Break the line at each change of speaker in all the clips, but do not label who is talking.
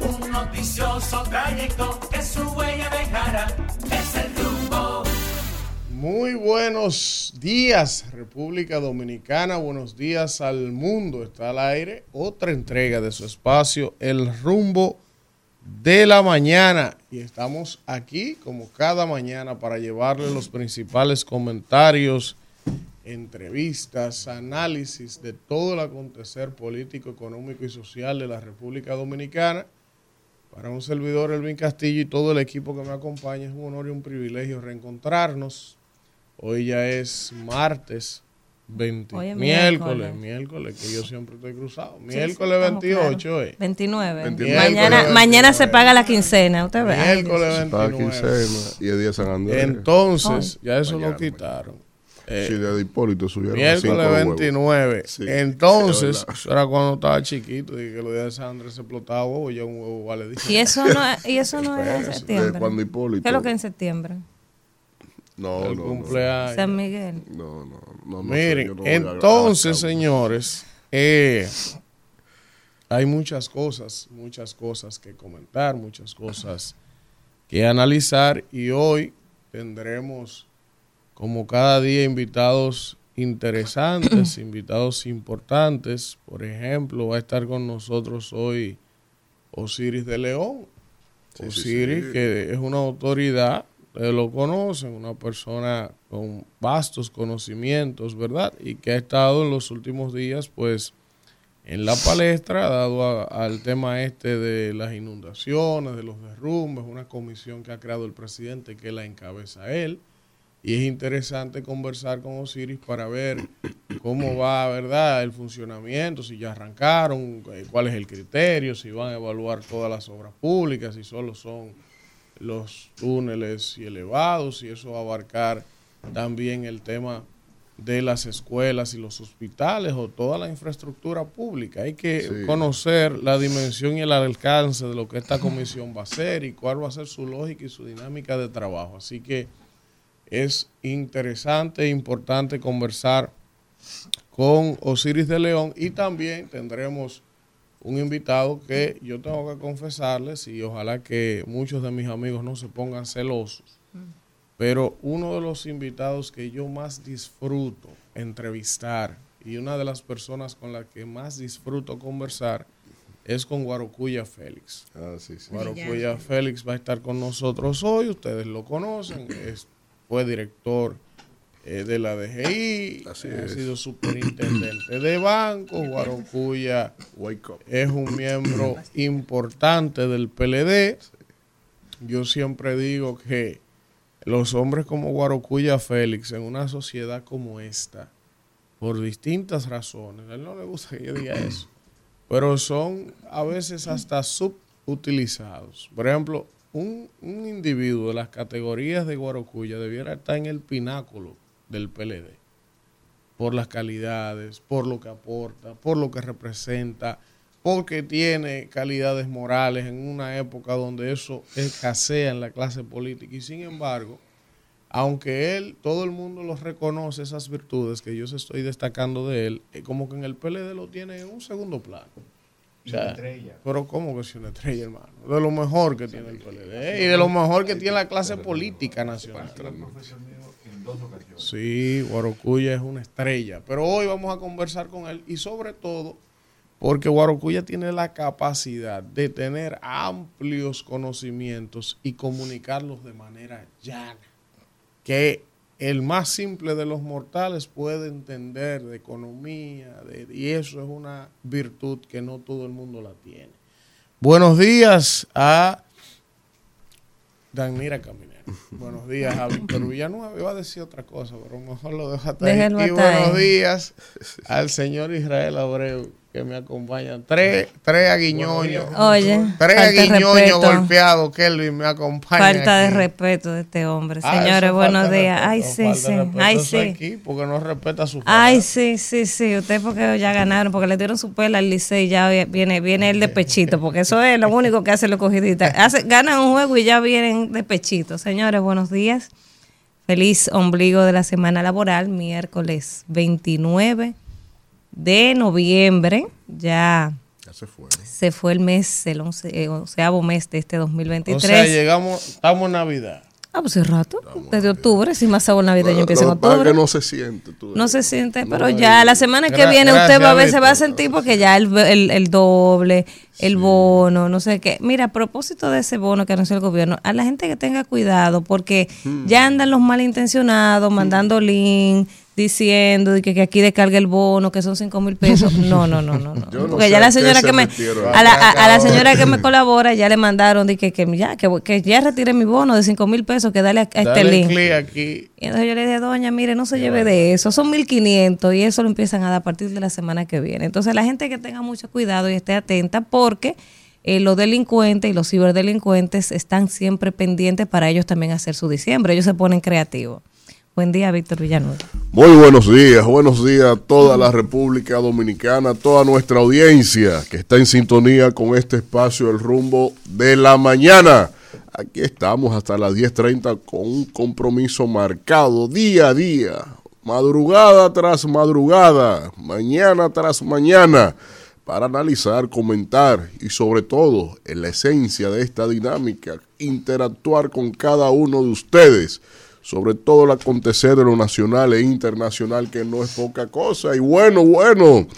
un noticioso trayecto que su huella el rumbo.
Muy buenos días, República Dominicana. Buenos días al mundo. Está al aire otra entrega de su espacio, El Rumbo de la Mañana. Y estamos aquí, como cada mañana, para llevarle los principales comentarios, entrevistas, análisis de todo el acontecer político, económico y social de la República Dominicana. Para un servidor, Elvin Castillo, y todo el equipo que me acompaña, es un honor y un privilegio reencontrarnos Hoy ya es martes 20,
Hoy es
miércoles,
miércoles.
miércoles, que yo siempre estoy cruzado. Miércoles
sí, estamos
28,
claros.
eh.
29.
29.
Mañana,
Miércoles
mañana se
29.
paga la quincena, usted ve.
Miércoles
Dios.
Para
29.
quincena y el día San Andrés.
Entonces, ya eso
Mañana,
lo quitaron. Eh,
sí, de Hipólito subieron
miércoles
los huevos.
29.
Sí,
Entonces, eso era cuando estaba chiquito y que los días de San Andrés se explotaba huevo, ya un huevo vale 10.
Y eso no, y eso no era en
De
septiembre.
cuando Hipólito.
¿Qué es lo que en septiembre?
No,
el
no,
cumpleaños.
San Miguel.
no. No, no, no. no sé,
Miren, entonces, señores, eh, hay muchas cosas, muchas cosas que comentar, muchas cosas que analizar y hoy tendremos, como cada día, invitados interesantes, invitados importantes. Por ejemplo, va a estar con nosotros hoy Osiris de León.
Sí, sí,
Osiris,
sí.
que es una autoridad, ustedes lo conocen, una persona con vastos conocimientos, ¿verdad? Y que ha estado en los últimos días, pues, en la palestra, dado a- al tema este de las inundaciones, de los derrumbes, una comisión que ha creado el presidente que la encabeza él. Y es interesante conversar con Osiris para ver cómo va, ¿verdad?, el funcionamiento, si ya arrancaron, eh, cuál es el criterio, si van a evaluar todas las obras públicas, si solo son los túneles y elevados, y eso va a abarcar también el tema de las escuelas y los hospitales o toda la infraestructura pública. Hay que
Sí.
conocer la dimensión y el alcance de lo que esta comisión va a hacer y cuál va a ser su lógica y su dinámica de trabajo. Así que es interesante e importante conversar con Osiris de León y también tendremos un invitado que yo tengo que confesarles y ojalá que muchos de mis amigos no se pongan celosos, pero uno de los invitados que yo más disfruto entrevistar y una de las personas con las que más disfruto conversar es con Guarocuya Félix.
Ah, sí, sí.
Guarocuya Félix va a estar con nosotros hoy, ustedes lo conocen, es- fue director eh, de la DGI,
Así
ha
es.
sido superintendente de banco, Guarocuya es un miembro importante del PLD. Yo siempre digo que los hombres como Guarocuya Félix en una sociedad como esta, por distintas razones, a él no le gusta que yo diga eso, pero son a veces hasta subutilizados. Por ejemplo, un, individuo de las categorías de Guarocuya debiera estar en el pináculo del PLD por las calidades, por lo que aporta, por lo que representa, porque tiene calidades morales en una época donde eso escasea en la clase política. Y sin embargo, aunque él, todo el mundo lo reconoce, esas virtudes que yo estoy destacando de él, como que en el PLD lo tiene en un segundo plano. O sea, pero ¿cómo que es una estrella, hermano? De lo mejor que tiene el PLD y de lo mejor que tiene la clase política nacional. Sí, Guarocuya es una estrella. Pero hoy vamos a conversar con él y sobre todo porque Guarocuya tiene la capacidad de tener amplios conocimientos y comunicarlos de manera llana. Que el más simple de los mortales puede entender de economía de- y eso es una virtud que no todo el mundo la tiene. Buenos días a Danira Caminero. Buenos días a Víctor Villanueva. Iba a decir otra cosa, pero mejor lo dejo hasta ahí. Y
hasta
buenos
ahí.
días al señor Israel Abreu, que me acompaña. Tres, tres aguiñoños.
Oye,
Tres
falta de
aguiñoños golpeados, Kelvin me acompaña.
Falta de
aquí.
respeto de este hombre.
Ah,
Señores, buenos días.
respeto,
Ay, sí, sí. Ay, sí.
porque no respeta a su
Ay, sí, sí, sí. Usted porque ya ganaron, porque le dieron su pela al Licey y ya viene, viene el de pechito, porque eso es lo único que hace los cogiditas. Hace, ganan un juego y ya vienen de pechito. Señores, buenos días. Feliz ombligo de la semana laboral, miércoles 29 de noviembre. Ya
se fue.
Se fue el mes, el once, eh, onceavo mes de este 2023.
O sea, llegamos, estamos en Navidad.
Ah, pues hace rato, desde octubre, si más sabor navideño empieza en
es
octubre.
que no se siente. tú
No se siente,
No
pero
hay-
ya la semana que
Gra-
viene usted va a ver, se va a sentir porque ya el, el, el doble, el bono, no sé qué. Mira, a propósito de ese bono que anunció el gobierno, a la gente que tenga cuidado porque
Hmm.
ya andan los malintencionados mandando link diciendo de que, que aquí descargue el bono, que son cinco mil pesos. No, no, no, no, no.
Yo no
porque ya
a
la señora
se
que me a la, a- a la señora que me colabora ya le mandaron de que, que ya que, que ya retire mi bono de cinco mil pesos, que dale a, a este
Dale
link.
clic aquí.
Y entonces yo le dije, doña, mire, no se lleve de eso, son 1.500 y eso lo empiezan a dar a partir de la semana que viene. Entonces la gente que tenga mucho cuidado y esté atenta porque eh, los delincuentes y los ciberdelincuentes están siempre pendientes para ellos también hacer su diciembre, ellos se ponen creativos. Buen día, Víctor Villanueva.
Muy buenos días, buenos días a toda la República Dominicana, a toda nuestra audiencia que está en sintonía con este espacio El Rumbo de la Mañana. Aquí estamos hasta las 10.30 con un compromiso marcado día a día, madrugada tras madrugada, mañana tras mañana, para analizar, comentar y sobre todo, en la esencia de esta dinámica, interactuar con cada uno de ustedes sobre todo el acontecer de lo nacional e internacional, que no es poca cosa. Y bueno, bueno,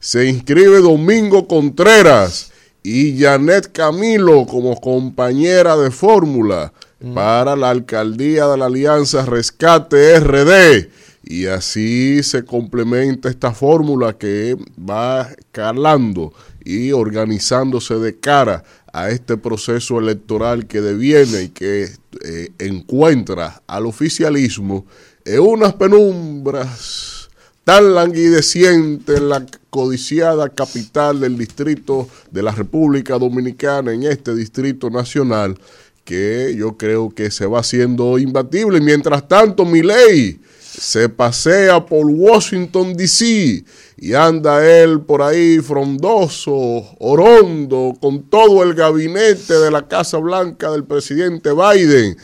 se inscribe Domingo Contreras y Janet Camilo como compañera de fórmula para la alcaldía de la Alianza Rescate RD. Y así se complementa esta fórmula que va calando y organizándose de cara a este proceso electoral que deviene y que eh, encuentra al oficialismo en unas penumbras tan languidecientes en la codiciada capital del distrito de la República Dominicana, en este distrito nacional, que yo creo que se va haciendo imbatible. Mientras tanto, mi ley se pasea por Washington, D.C. y anda él por ahí frondoso, orondo, con todo el gabinete de la Casa Blanca del presidente Biden.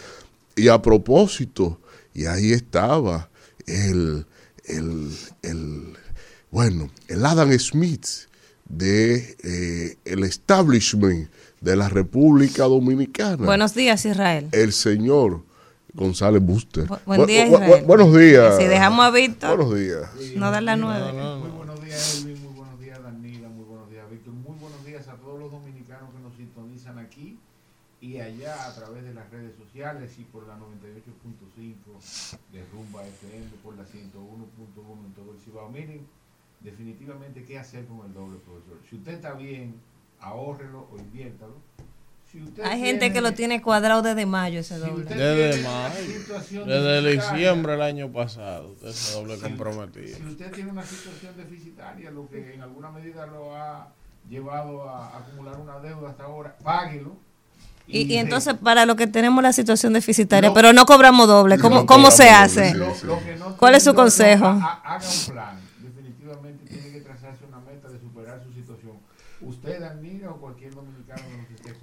Y a propósito, y ahí estaba el, el, el bueno, el Adam Smith de eh, el establishment de la República Dominicana.
Buenos días, Israel.
el señor González Buster.
Bu- buen
Bu-
día,
bu- bu-
Israel.
buenos días.
Si dejamos a Víctor,
Buenos días.
no dar las nueve.
Muy buenos días, Elvin. Muy buenos días, Danila. Muy buenos días, Víctor. Muy buenos días a todos los dominicanos que nos sintonizan aquí y allá a través de las redes sociales y por la 98.5 de Rumba FM, por la 101.1 en todo el Cibao. Miren, definitivamente, ¿qué hacer con el doble, profesor? Si usted está bien, ahórrelo o inviértalo. Si usted
Hay gente que lo tiene cuadrado desde mayo ese
si
doble.
usted
Desde mayo,
situación
desde diciembre del año pasado, usted se doble comprometido.
Si usted tiene una situación deficitaria, lo que en alguna medida lo ha llevado a acumular una deuda hasta ahora, páguelo.
Y, entonces, para lo que tenemos la situación deficitaria,
No.
pero no cobramos doble, ¿cómo,
No
cómo se hace?
doble,
lo-
sí.
lo que no
¿Cuál es su consejo?
ha- ha- haga un plan. Definitivamente tiene que trazarse una meta de superar su situación. Usted, Danira, o cualquier dominicano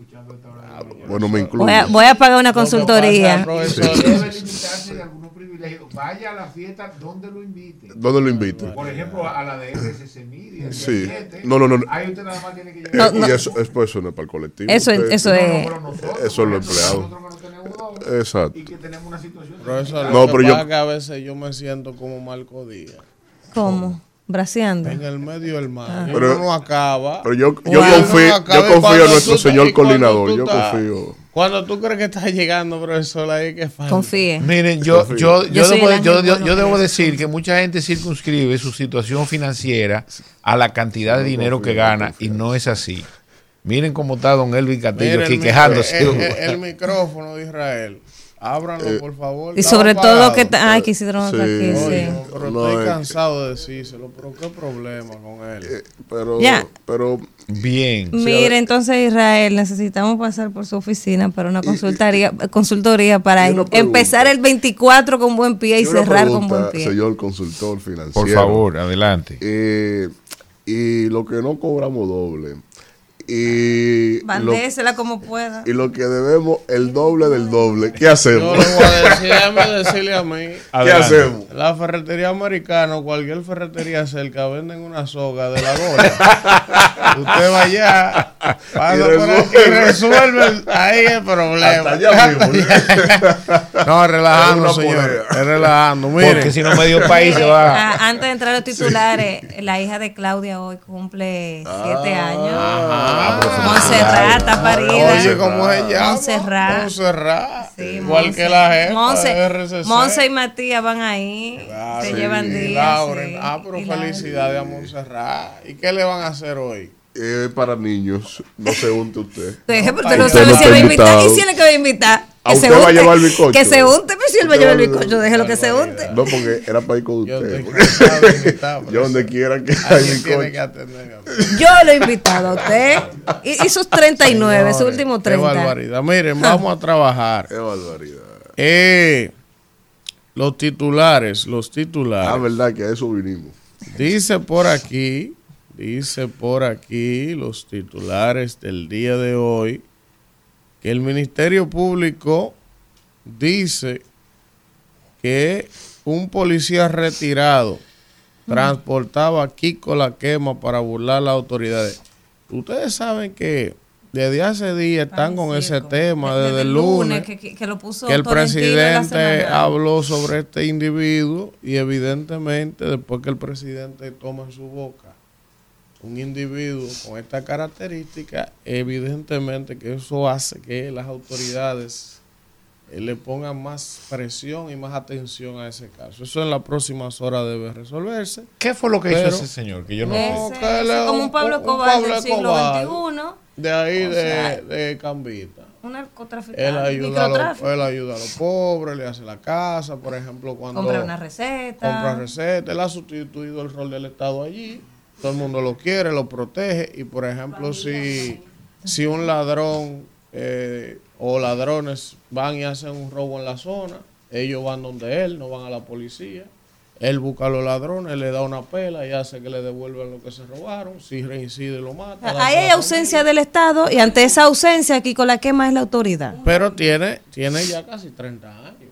escuchando esta hora de mañana,
Bueno, me incluyo.
Voy a, voy a pagar una consultoría.
profesor,
debe limitarse de algunos privilegios. Vaya a la fiesta donde lo inviten.
¿Dónde lo invito?
Por ejemplo, a la de RCC Media.
Sí.
7.
No, no, no.
Ahí usted nada más tiene que llegar.
No,
y eso, es- pues, eso no es para el colectivo.
Eso,
Usted-
eso
No, no,
es.
pero nosotros,
Eso es lo empleado.
no
Exacto.
Y que tenemos una situación.
Profesor,
No, pero yo-
que a veces yo me siento como Marco Díaz.
¿Cómo? Braceando.
En el medio del mar.
Pero-
Uno no acaba.
Pero yo, yo
no
confío,
acaba.
yo confío en nuestro
tú
señor coordinador. Yo
estás-
confío.
Cuando tú crees que estás llegando, profesor, ahí que falta.
Confíe.
Miren, yo, yo,
Yo
debo, yo, yo- yo decir que mucha gente circunscribe su situación financiera a la cantidad de dinero
confío,
que gana y no es así. Miren cómo está don Elvin Castillo
Mira
aquí
el
quejándose.
El, el- el micrófono de Israel. Ábranlo,
Eh,
por favor.
Y sobre todo que... ta- Ay, quisieron
Sí.
otra aquí,
Oye,
sí.
pero
No,
estoy
es-
cansado de decírselo. Pero qué problema con él.
Eh, Pero,
Ya.
pero
Bien.
Mire, entonces Israel, necesitamos pasar por su oficina para una consultoría, consultoría para
y una
em-
pregunta.
empezar el 24 con buen pie y cerrar con buen pie.
Señor consultor financiero.
Por favor, adelante.
Eh, y lo que no cobramos doble. Y lo,
Bandésela como pueda.
y lo que debemos el doble del doble. ¿Qué
Yo
hacemos?
le voy a decir, déjame decirle a mí.
¿Qué hacemos?
La ferretería americana o cualquier ferretería cerca venden una soga de la gola. Usted va allá, pasa
Y
por
resuelve.
ahí el problema.
Hasta allá mismo.
No, relajando, señor. relajando. Mire,
Porque si no, medio país se va.
Ah, antes de entrar a los titulares, la hija de Claudia hoy cumple siete años.
Ajá.
Montserrat está parida.
Oye, ¿cómo se llama?
Montserrat.
Montserrat.
Sí,
Igual
Monse.
que la jefa
Monse,
de RCC.
Monse y Matías van ahí.
Claro,
se
y
llevan días.
Lauren.
sí.
Ah, pero felicidades a Montserrat. ¿Y qué le van a hacer hoy?
Eh, para niños, no se unte usted.
Deje, pero usted no sabe si
está
él va a invitar.
invitado.
¿Y si él es que va a invitar?
¿A usted va a llevar bizcocho?
Que se unte, pero si él va a llevar el bizcocho, déjelo que se unte.
No, porque era para ir con
Yo
usted. Yo donde quiera que hay
Alguien tiene que
bizcocho.
atender a mí.
Yo lo he invitado a usted. Y, sus 39, sus últimos
Qué
30.
barbaridad. Miren, vamos a trabajar.
Qué barbaridad.
Eh, los titulares, los
Ah,
titulares.
verdad que a eso vinimos.
Dice por aquí, dice por aquí los titulares del día de hoy que el Ministerio Público dice que un policía retirado transportaba a Kiko la quema para burlar a las autoridades. Ustedes saben que desde hace días están con ese tema,
De-
desde el lunes
que, que- que lo puso
que el presidente habló sobre este individuo y evidentemente después que el presidente toma en su boca un individuo con esta característica, evidentemente que eso hace que las autoridades eh, le pongan más presión y más atención a ese caso. Eso en las próximas horas debe resolverse.
¿Qué fue lo que hizo ese señor? Que yo no sé.
Ese-
es
como
un-
Pablo
Pablo
del siglo. XXI.
De ahí de,
sea,
de Cambita.
Un narcotraficante.
Él ayuda, a los, él ayuda a los pobres, le hace la casa, por ejemplo, cuando
Compra una receta.
compra recetas, él ha sustituido el rol del Estado allí, todo el mundo lo quiere, lo protege, y por ejemplo, si, si un ladrón eh, o ladrones van y hacen un robo en la zona, ellos van donde él, no van a la policía. Él busca a los ladrones, le da una pela y hace que le devuelvan lo que se robaron. Si reincide, lo mata.
Ahí hay ausencia del Estado y ante esa ausencia aquí con la quema es la autoridad.
Pero tiene, tiene ya casi 30 años.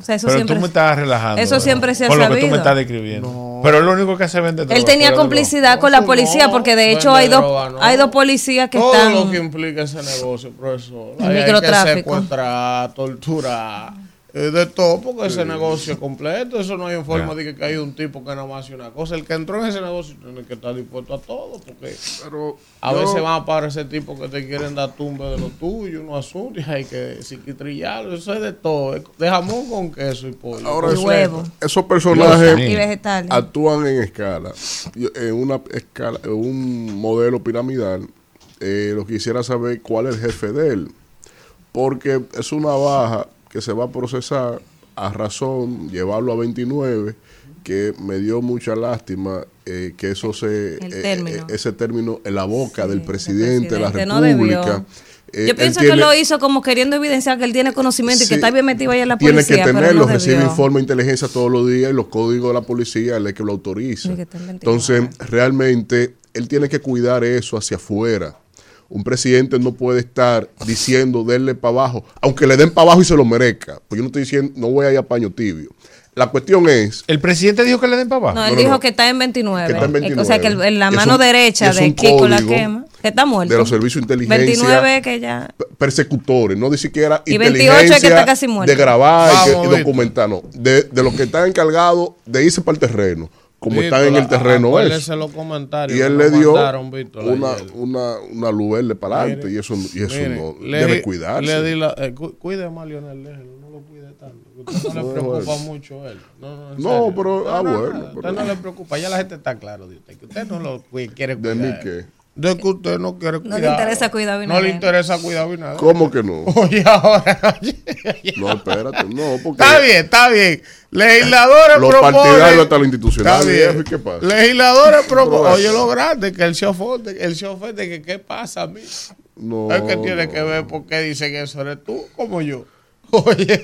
O sea, eso
Pero
siempre.
tú me estás relajando.
Eso
¿no?
siempre se ha
Con lo que tú
sabido.
me estás describiendo.
No.
Pero lo único que se vende
Él tenía complicidad con la policía porque de hecho hay dos, hay dos policías que
Todo
están.
lo que implica ese negocio, profesor.
El
Ahí hay que
microtráfico.
secuestrar, torturar, de todo, porque ese negocio es completo. Eso no hay forma de que, que hay un tipo que nada más hace una cosa. El que entró en ese negocio tiene que estar dispuesto a todo, porque
Pero
a
yo-
veces van a aparecer tipos que te quieren dar tumbe de lo tuyo, unos asuntos, y hay que psiquitrillarlo. Eso es de todo. De jamón con queso y pollo.
Ahora
Y
eso-
huevo.
esos personajes
y
actúan en escala, en una escala, en un modelo piramidal. Eh, lo quisiera saber cuál es el jefe de él, porque es una baja que se va a procesar a razón, llevarlo a 29, que me dio mucha lástima eh, que eso se, eh,
término.
eh, ese término en la boca
Sí,
del presidente de la
no.
República. Eh,
Yo pienso
tiene-
que lo hizo como queriendo evidenciar que él tiene conocimiento y que está bien metido ahí en la
tiene
policía.
que
pero
tenerlo,
no
recibe informe de inteligencia todos los días y los códigos de la policía él es que lo autoriza.
Sí, que está en 29.
Entonces, realmente, él tiene que cuidar eso hacia afuera. Un presidente no puede estar diciendo denle para abajo, aunque le den para abajo y se lo merezca. Pues yo no estoy diciendo, no voy a ir a paño tibio. La cuestión es,
El presidente dijo que le den para abajo.
No, él
No, no,
dijo
no.
que está en 29.
Que está en 29.
O sea, que el- en la mano
un-
derecha de Kiko la quema, que está muerto.
de los servicios de inteligencia.
29 que ya.
persecutores, no ni siquiera
Y 28
inteligencia
es que está casi muerto.
de grabar y que- documentar, no. De, de los que están encargados de irse para el terreno, como
Víctor,
están en el terreno eso.
los comentarios
Y él le dio
Víctor,
una, una, una luz verde para adelante y eso, y eso
Mire,
no
le
debe cuidarse.
Le di la, eh, cu- cuide más a Lionel, déjelo, no lo cuide tanto. Usted no le
No,
preocupa
bueno.
mucho a él. No, no,
No, pero- ah, bueno, pero-
Usted no le preocupa, ya la gente está claro de usted, que usted no lo quiere
¿De
cuidar.
mí qué?
De que usted no quiere
No
cuidar.
le interesa cuidar a
No le interesa cuidar a Abinader.
¿Cómo que no?
Oye, ahora.
No, espérate, no, porque
Está bien, está bien. Legisladores
los
proponen.
partidarios hasta lo institucional,
Está bien.
viejo, ¿y qué pasa?
Legisladores proponen. Oye, lo grande, que el chofer, el chofer de que qué pasa a mí.
No,
es que tiene
no.
que ver por qué dicen eso eres tú como yo. Oye,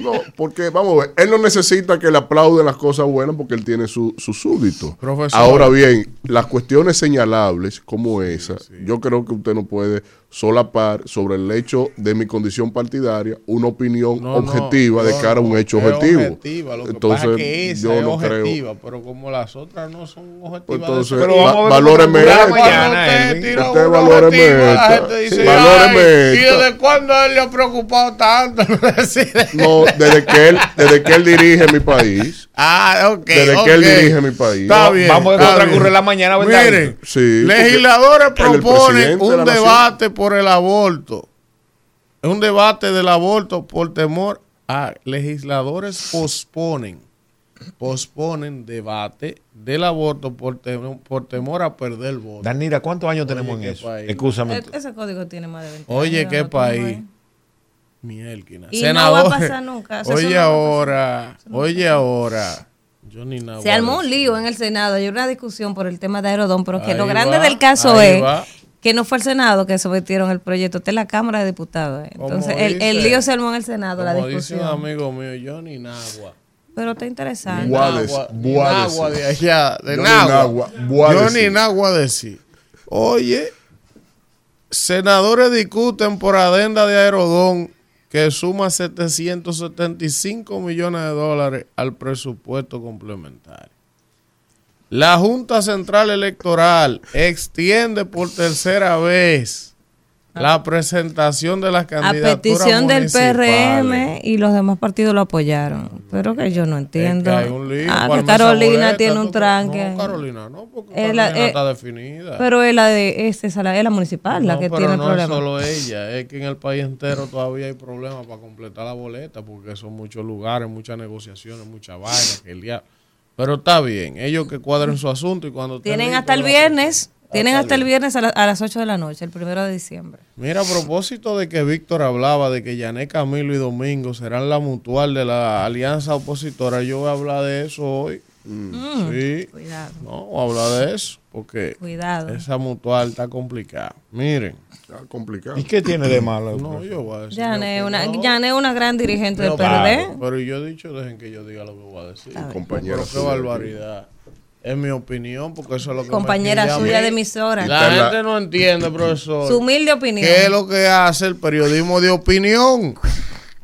No, porque vamos a ver, él no necesita que le aplauden las cosas buenas porque él tiene su, su súbdito.
Profesor.
Ahora bien, las cuestiones señalables como esa, yo creo que usted no puede solapar sobre el hecho de mi condición partidaria una opinión
no, no,
objetiva de
no,
cara a un hecho
es
objetivo.
objetiva, Lo que
Entonces,
pasa es que esa
yo
es
no creo.
objetiva, pero como las otras no son objetivas.
Pues entonces,
Pero
tipo.
vamos a
va-
ver
valóreme
mañana,
Cuando usted
Usted valóreme
objetiva, la
esta.
gente dice,
Sí. Valóreme
"Ay, ¿Y
esta".
desde cuándo a él le ha preocupado tanto?
No, desde que él, desde que él dirige mi país,
Ah, ok.
desde que él dirige mi país.
Está bien.
vamos a
bien.
la mañana, ¿verdad?
Miren,
Sí,
legisladores proponen un debate por el aborto. Es un debate del aborto por temor a legisladores posponen posponen debate del aborto por, tem- por temor a perder el voto.
Danira, ¿cuántos años tenemos en eso?
país.
Escúchame.
E- Ese código tiene más de 20
Oye,
años,
qué
¿no? ¿Cómo
país. Mielquina.
Y no va a pasar nunca, o sea, eso
Oye
no pasar.
ahora, oye ahora. Yo ni nada.
Se armó un lío en el Senado, hay una discusión por el tema de Aerodón, pero que lo grande
va,
del caso es
va.
Que no fue el Senado que sometieron el proyecto, está en la Cámara de Diputados. eh. Entonces, el, el lío se armó en el Senado, la
Como dice un
discusión.
amigo mío, yo ni nagua.
Pero está interesante.
Guades,
Nagua, ni
Guades.
Nagua de allá, de
Yo ni
Nagua.
Nagua, Guades
Yo
sí.
Nagua. Oye, senadores discuten por adenda de Aerodón que suma 775 millones de dólares al presupuesto complementario. La Junta Central Electoral extiende por tercera vez la presentación de las
A
candidaturas
petición del. PRM y los demás partidos lo apoyaron. Pero que yo no entiendo.
Es que hay un lío,
ah,
¿cuál
que Carolina tiene un tranque.
No, Carolina no, porque
Es la-
Carolina
eh,
está definida.
Pero es la de esa, la, es la municipal la
No,
que
pero
tiene el
no
problema.
es solo ella, es que en el país entero todavía hay problemas para completar la boleta, porque son muchos lugares, muchas negociaciones, muchas vainas, que el. Pero está bien, ellos que cuadren su asunto y cuando
Tienen hasta el viernes. Tienen
Hasta
el viernes a, la- a las 8 de la noche, el primero de diciembre.
Mira, a propósito de que Víctor hablaba de que Yané Camilo y Domingo serán la mutual de la alianza opositora, yo voy a hablar de eso hoy. Sí,
Cuidado,
no, voy a hablar de eso, porque
cuidado.
esa mutual está complicada. Miren,
Está complicado.
¿Y qué tiene de malo?
no, yo voy a decir.
Yané,
mi
una. Yané, una gran dirigente del
Pero,
PRD.
claro, pero yo he dicho, dejen que yo diga lo que voy a decir. Pero qué barbaridad. Es mi opinión, porque eso es lo que
Compañera
a
suya de emisora.
La
la-
gente no entiende, profesor.
Su humilde opinión.
¿Qué es lo que hace el periodismo de opinión?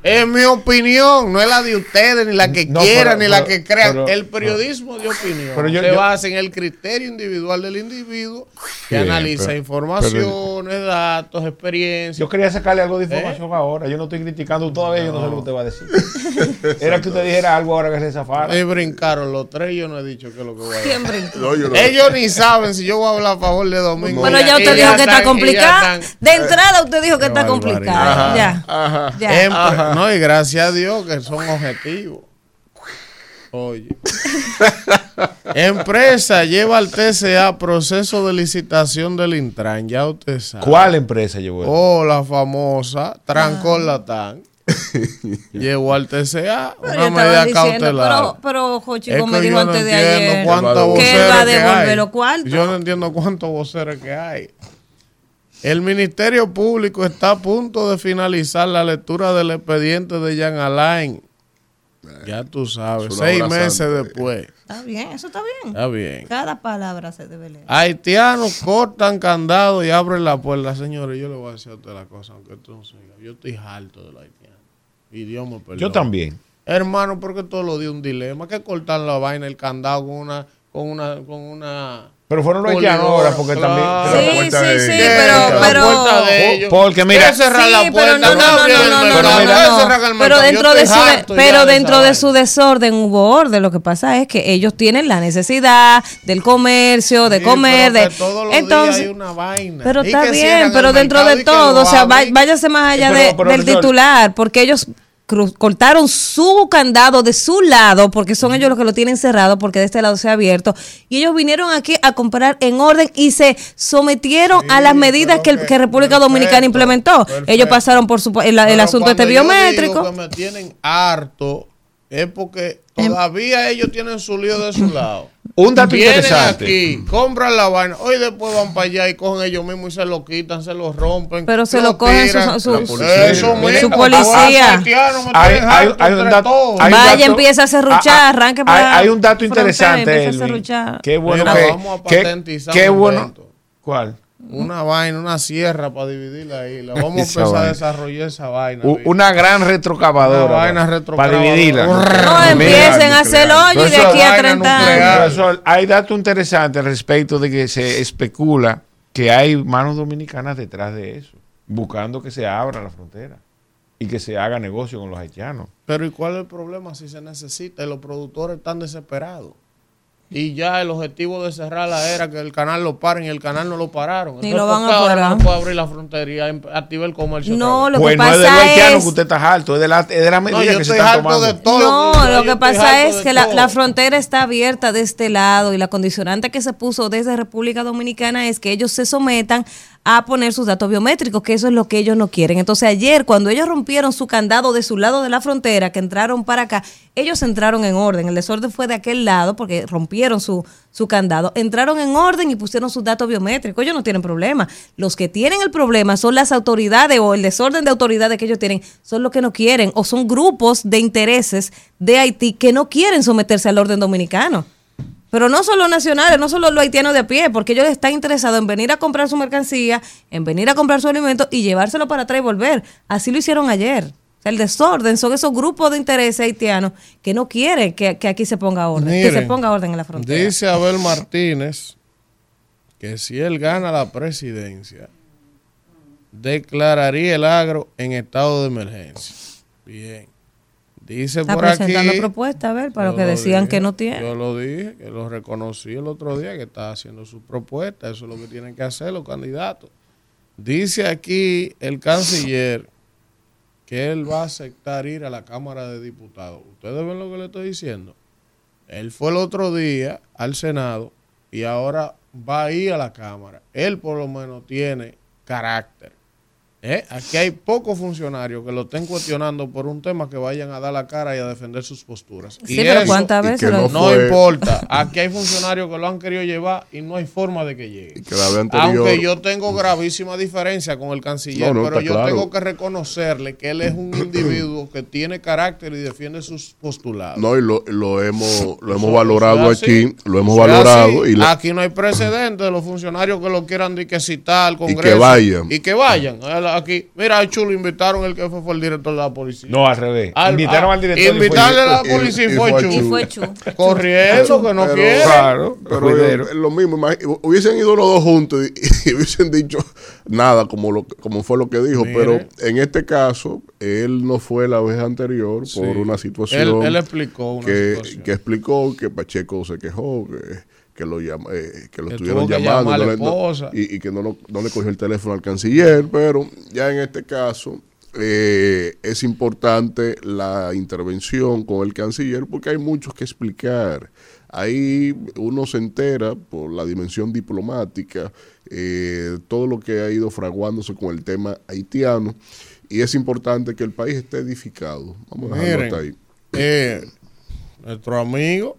Es mi opinión, no es la de ustedes, ni la que
No,
quieran,
pero-
ni la
pero-
que crean.
pero-
el periodismo de opinión
pero yo-
se
yo-
basa en el criterio individual del individuo que
Bien,
analiza
pero-
informaciones, datos, experiencias.
Yo quería sacarle algo de información
¿Eh?
ahora. Yo no estoy criticando todavía, yo no sé lo que usted va a decir. Era que usted dijera algo ahora que se zafara.
Me brincaron los tres y yo no he dicho que es lo que voy a decir.
¿Quién brincó?
No, yo no-
Ellos ni saben si yo voy a hablar a favor de Domingo.
Pero
Y
ya usted dijo que está
ya están-
De entrada usted dijo que está
barbaridad.
complicada.
Ajá,
Ya.
Ajá.
No, y gracias a Dios que son objetivos. Oye. Empresa lleva al TCA proceso de licitación del Intran, ya usted sabe.
¿Cuál empresa llevó eso?
Oh, la famosa Trancón Latán. Llevó al TCA
Pero
una
yo estaba
medida
diciendo,
cautelar.
pero, pero Jochico
Es
me
que
dijo
yo no
antes de ayer
Que él
voceros
va a devolver
hay.
los cuartos.
Yo no entiendo cuántos voceros que hay. El Ministerio Público está a punto de finalizar la lectura del expediente de Jan Alain. Ya tú sabes, seis meses
santa.
después.
Está bien, eso está bien.
Está bien.
Cada palabra se debe leer.
Haitianos cortan candado y abren la puerta. Señores, yo le voy a decir a usted la cosa, aunque tú no siga. Yo estoy harto de los haitianos. Y Dios me perdone.
Yo también.
Hermano, porque todos los días un dilema. Que cortar la vaina, el candado con una, con una, con una.
Pero fueron los haitianos ahora porque
claro.
también.
Sí, sí,
de-
sí,
de-
pero,
de.
Porque mira-
Quiere cerrar
Sí,
la
pero
puerta.
no, no, no,
abrir
no,
el
no, no,
mercado.
no,
Quiere
no.
cerrar el
Pero
mercado. Yo
dentro de su, de-
harto ya
pero
de
dentro
esa
de su desorden hubo orden. Lo que pasa es que ellos tienen la necesidad del comercio, de
Sí,
comer,
pero
de
que todos los
entonces.
días hay una vaina.
Pero está bien, pero dentro de todo, o sea, váyase más allá de-
pero,
del titular, porque ellos cortaron su candado de su lado, porque son ellos los que lo tienen cerrado, porque de este lado se ha abierto, y ellos vinieron aquí a comprar en orden y se sometieron
Sí,
a las medidas que,
que-
que República Dominicana
perfecto,
implementó.
perfecto.
Ellos pasaron por su, el, el asunto este
yo
biométrico.
digo que me tienen harto es porque todavía ellos tienen su lío de su lado.
Un dato
Vienen
interesante.
aquí, compran la vaina, hoy después van para allá y cogen ellos mismos y se lo quitan, se lo rompen.
Pero se lo cogen
tiran.
su- su-
policía.
Eso
su
Hay- un dato-
todos.
hay un
Vaya, empieza a serruchar,
Ah, ah,
arranque
hay-
para
Hay un dato
frontera,
interesante,
empieza a.
Qué bueno
Mira,
que.
vamos a
qué-
patentizar
qué bueno.
invento.
¿Cuál?
Una vaina, una sierra para dividirla ahí. La vamos a empezar a desarrollar esa vaina.
U-. Una gran retrocavadora.
Una vaina
para-
retrocavadora.
Para dividirla.
No empiecen a hacer hoyo y de aquí a
vaina
30
nuclear.
años.
Profesor, hay datos interesantes respecto de que se especula que hay manos dominicanas detrás de eso, buscando que se abra la frontera y que se haga negocio con los haitianos.
Pero ¿y cuál es el problema si se necesita? Y los productores están desesperados. Y ya el objetivo de cerrarla era que el canal lo paren y el canal no lo pararon.
Ni
Entonces,
lo
¿por
van a
ahora
parar?
no puede abrir la frontera y em- activar el comercio.
No, lo
pues
que
no es de
pasa
que usted está harto, es de la, es de la medida
No, yo
que se
estoy
están
harto
tomando.
de todo.
No, lo que
estoy
pasa
harto
es que la, la frontera está abierta de este lado y la condicionante que se puso desde República Dominicana es que ellos se sometan a poner sus datos biométricos, que eso es lo que ellos no quieren. Entonces ayer cuando ellos rompieron su candado de su lado de la frontera, que entraron para acá, ellos entraron en orden. El desorden fue de aquel lado porque rompieron su, su candado. Entraron en orden y pusieron sus datos biométricos. Ellos no tienen problema. Los que tienen el problema son las autoridades o el desorden de autoridades que ellos tienen, son los que no quieren o son grupos de intereses de Haití que no quieren someterse al orden dominicano. Pero no solo nacionales, no solo los haitianos de a pie, porque ellos están interesados en venir a comprar su mercancía, en venir a comprar su alimento y llevárselo para atrás y volver. Así lo hicieron ayer. O sea, el desorden son esos grupos de intereses haitianos que no quieren que, que aquí se ponga orden, que se ponga orden en la frontera.
Dice Abel Martínez que si él gana la presidencia, declararía el agro en estado de emergencia. Bien. Dice
Está
por aquí.
presentando propuestas, a ver, para los que
lo
decían
dije,
que no tiene.
Yo lo dije, que lo reconocí el otro día, que está haciendo su propuesta. Eso es lo que tienen que hacer los candidatos. Dice aquí el canciller que él va a aceptar ir a la Cámara de Diputados. ¿Ustedes ven lo que le estoy diciendo? Él fue el otro día al Senado y ahora va a ir a la Cámara. Él por lo menos tiene carácter. ¿Eh? Aquí hay pocos funcionarios que lo estén cuestionando por un tema que vayan a dar la cara y a defender sus posturas.
Sí,
Y
pero
eso
¿cuántas
y
veces
que no
no
fue-
importa. Aquí hay funcionarios que lo han querido llevar y no hay forma de que
Y
llegue.
que la anterior,
Aunque yo tengo gravísima diferencia con el canciller,
No, no,
pero yo
claro.
tengo que reconocerle que él es un individuo que tiene carácter y defiende sus postulados.
no, y lo, lo hemos, lo hemos valorado aquí,
así.
lo hemos valorado
así.
y la-
aquí no hay precedente de los funcionarios que lo quieran de que citar al
que
Congreso
vayan.
y que vayan aquí mira Chulo invitaron el que fue, fue el director de la policía
No, al revés.
Al-
Invitaron
a-
al director. y fue-
invitarle a la
y-
policía y, fue Chulo.
Y fue Chu.
corriendo que no
Pero-
quiere
Claro,
Pero lo mismo, hubiesen ido los dos juntos y, y hubiesen dicho nada como lo como fue lo que dijo,
Mire.
pero en este caso él no fue la vez anterior por
Sí.
una
él,
situación
él explicó una
que,
situación
que explicó que Pacheco se quejó, que, que lo, llama- eh, que lo
Que
estuvieron
que
llamando y, no
la
le- no-
esposa.
y- y que no, lo- no le cogió el teléfono al canciller, pero ya en este caso eh, es importante la intervención con el canciller porque hay mucho que explicar. Ahí uno se entera por la dimensión diplomática, eh, todo lo que ha ido fraguándose con el tema haitiano, y es importante que el país esté edificado. Vamos a dejarlo hasta ahí.
eh, nuestro amigo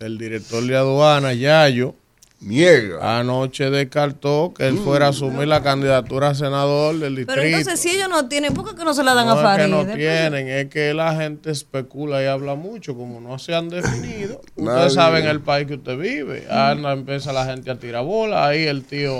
el director de aduana Yayo
Niega.
anoche descartó que él fuera a asumir la candidatura a senador del distrito
Pero entonces si ellos no tienen, ¿por qué que no se la dan
no
a
es que
Farideh?
no tienen, es que la gente especula y habla mucho, como no se han definido. Ustedes saben el país que usted vive. Anda, empieza la gente a tirar bola. Ahí el tío,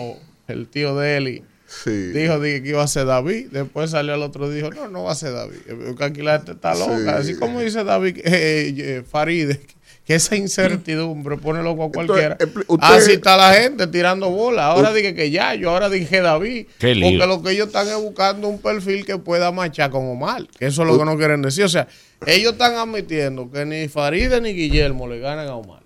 el tío de Eli
Sí.
dijo di- que iba a ser David. Después salió el otro y dijo, no, no va a ser David. Porque aquí la gente está loca.
Sí.
Así como dice David eh, eh, Faride, que esa incertidumbre pone loco a cualquiera.
usted-
Así está la gente tirando bola. Ahora dije que ya, yo ahora dije David.
Qué lío.
porque lo que ellos están es buscando un perfil que pueda marchar con Omar. Que eso es lo que no quieren decir. O sea, ellos están admitiendo que ni Faride ni Guillermo le ganan a Omar.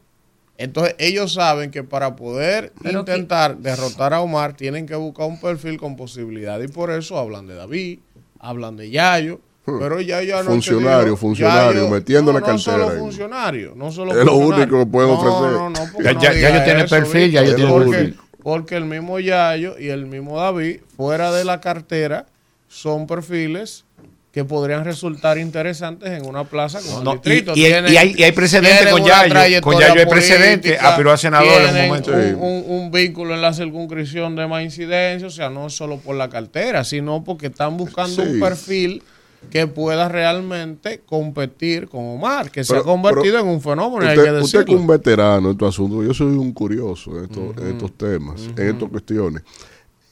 Entonces ellos saben que para poder
Pero
intentar derrotar a Omar tienen que buscar un perfil con posibilidad y por eso hablan de David, hablan de Yayo, pero Yayo anoche
Funcionario, funcionario, metiendo
no,
la
no
cartera
solo
ahí.
funcionario, no solo
Es lo único que pueden
No,
ofrecer.
No, no, porque
Ya-
no
ya-
diga
Yayo tiene perfil, Yayo
Víctor,
tiene
porque,
perfil.
porque el mismo Yayo y el mismo David, fuera de la cartera, son perfiles que podrían resultar interesantes en una plaza como
No,
el distrito.
y-
Tienen-
y hay, y hay precedentes con Yayo. Con Yayo hay precedente.
política,
Aspiró a senador en un momento.
un, un- un vínculo en la circunscripción de más incidencia, o sea, no solo por la cartera, sino porque están buscando
Sí.
un perfil que pueda realmente competir con Omar, que se ha convertido en un fenómeno, hay
Usted, usted que
decirlo.
es un veterano en estos asuntos, yo soy un curioso en estos, en estos temas, en estas cuestiones.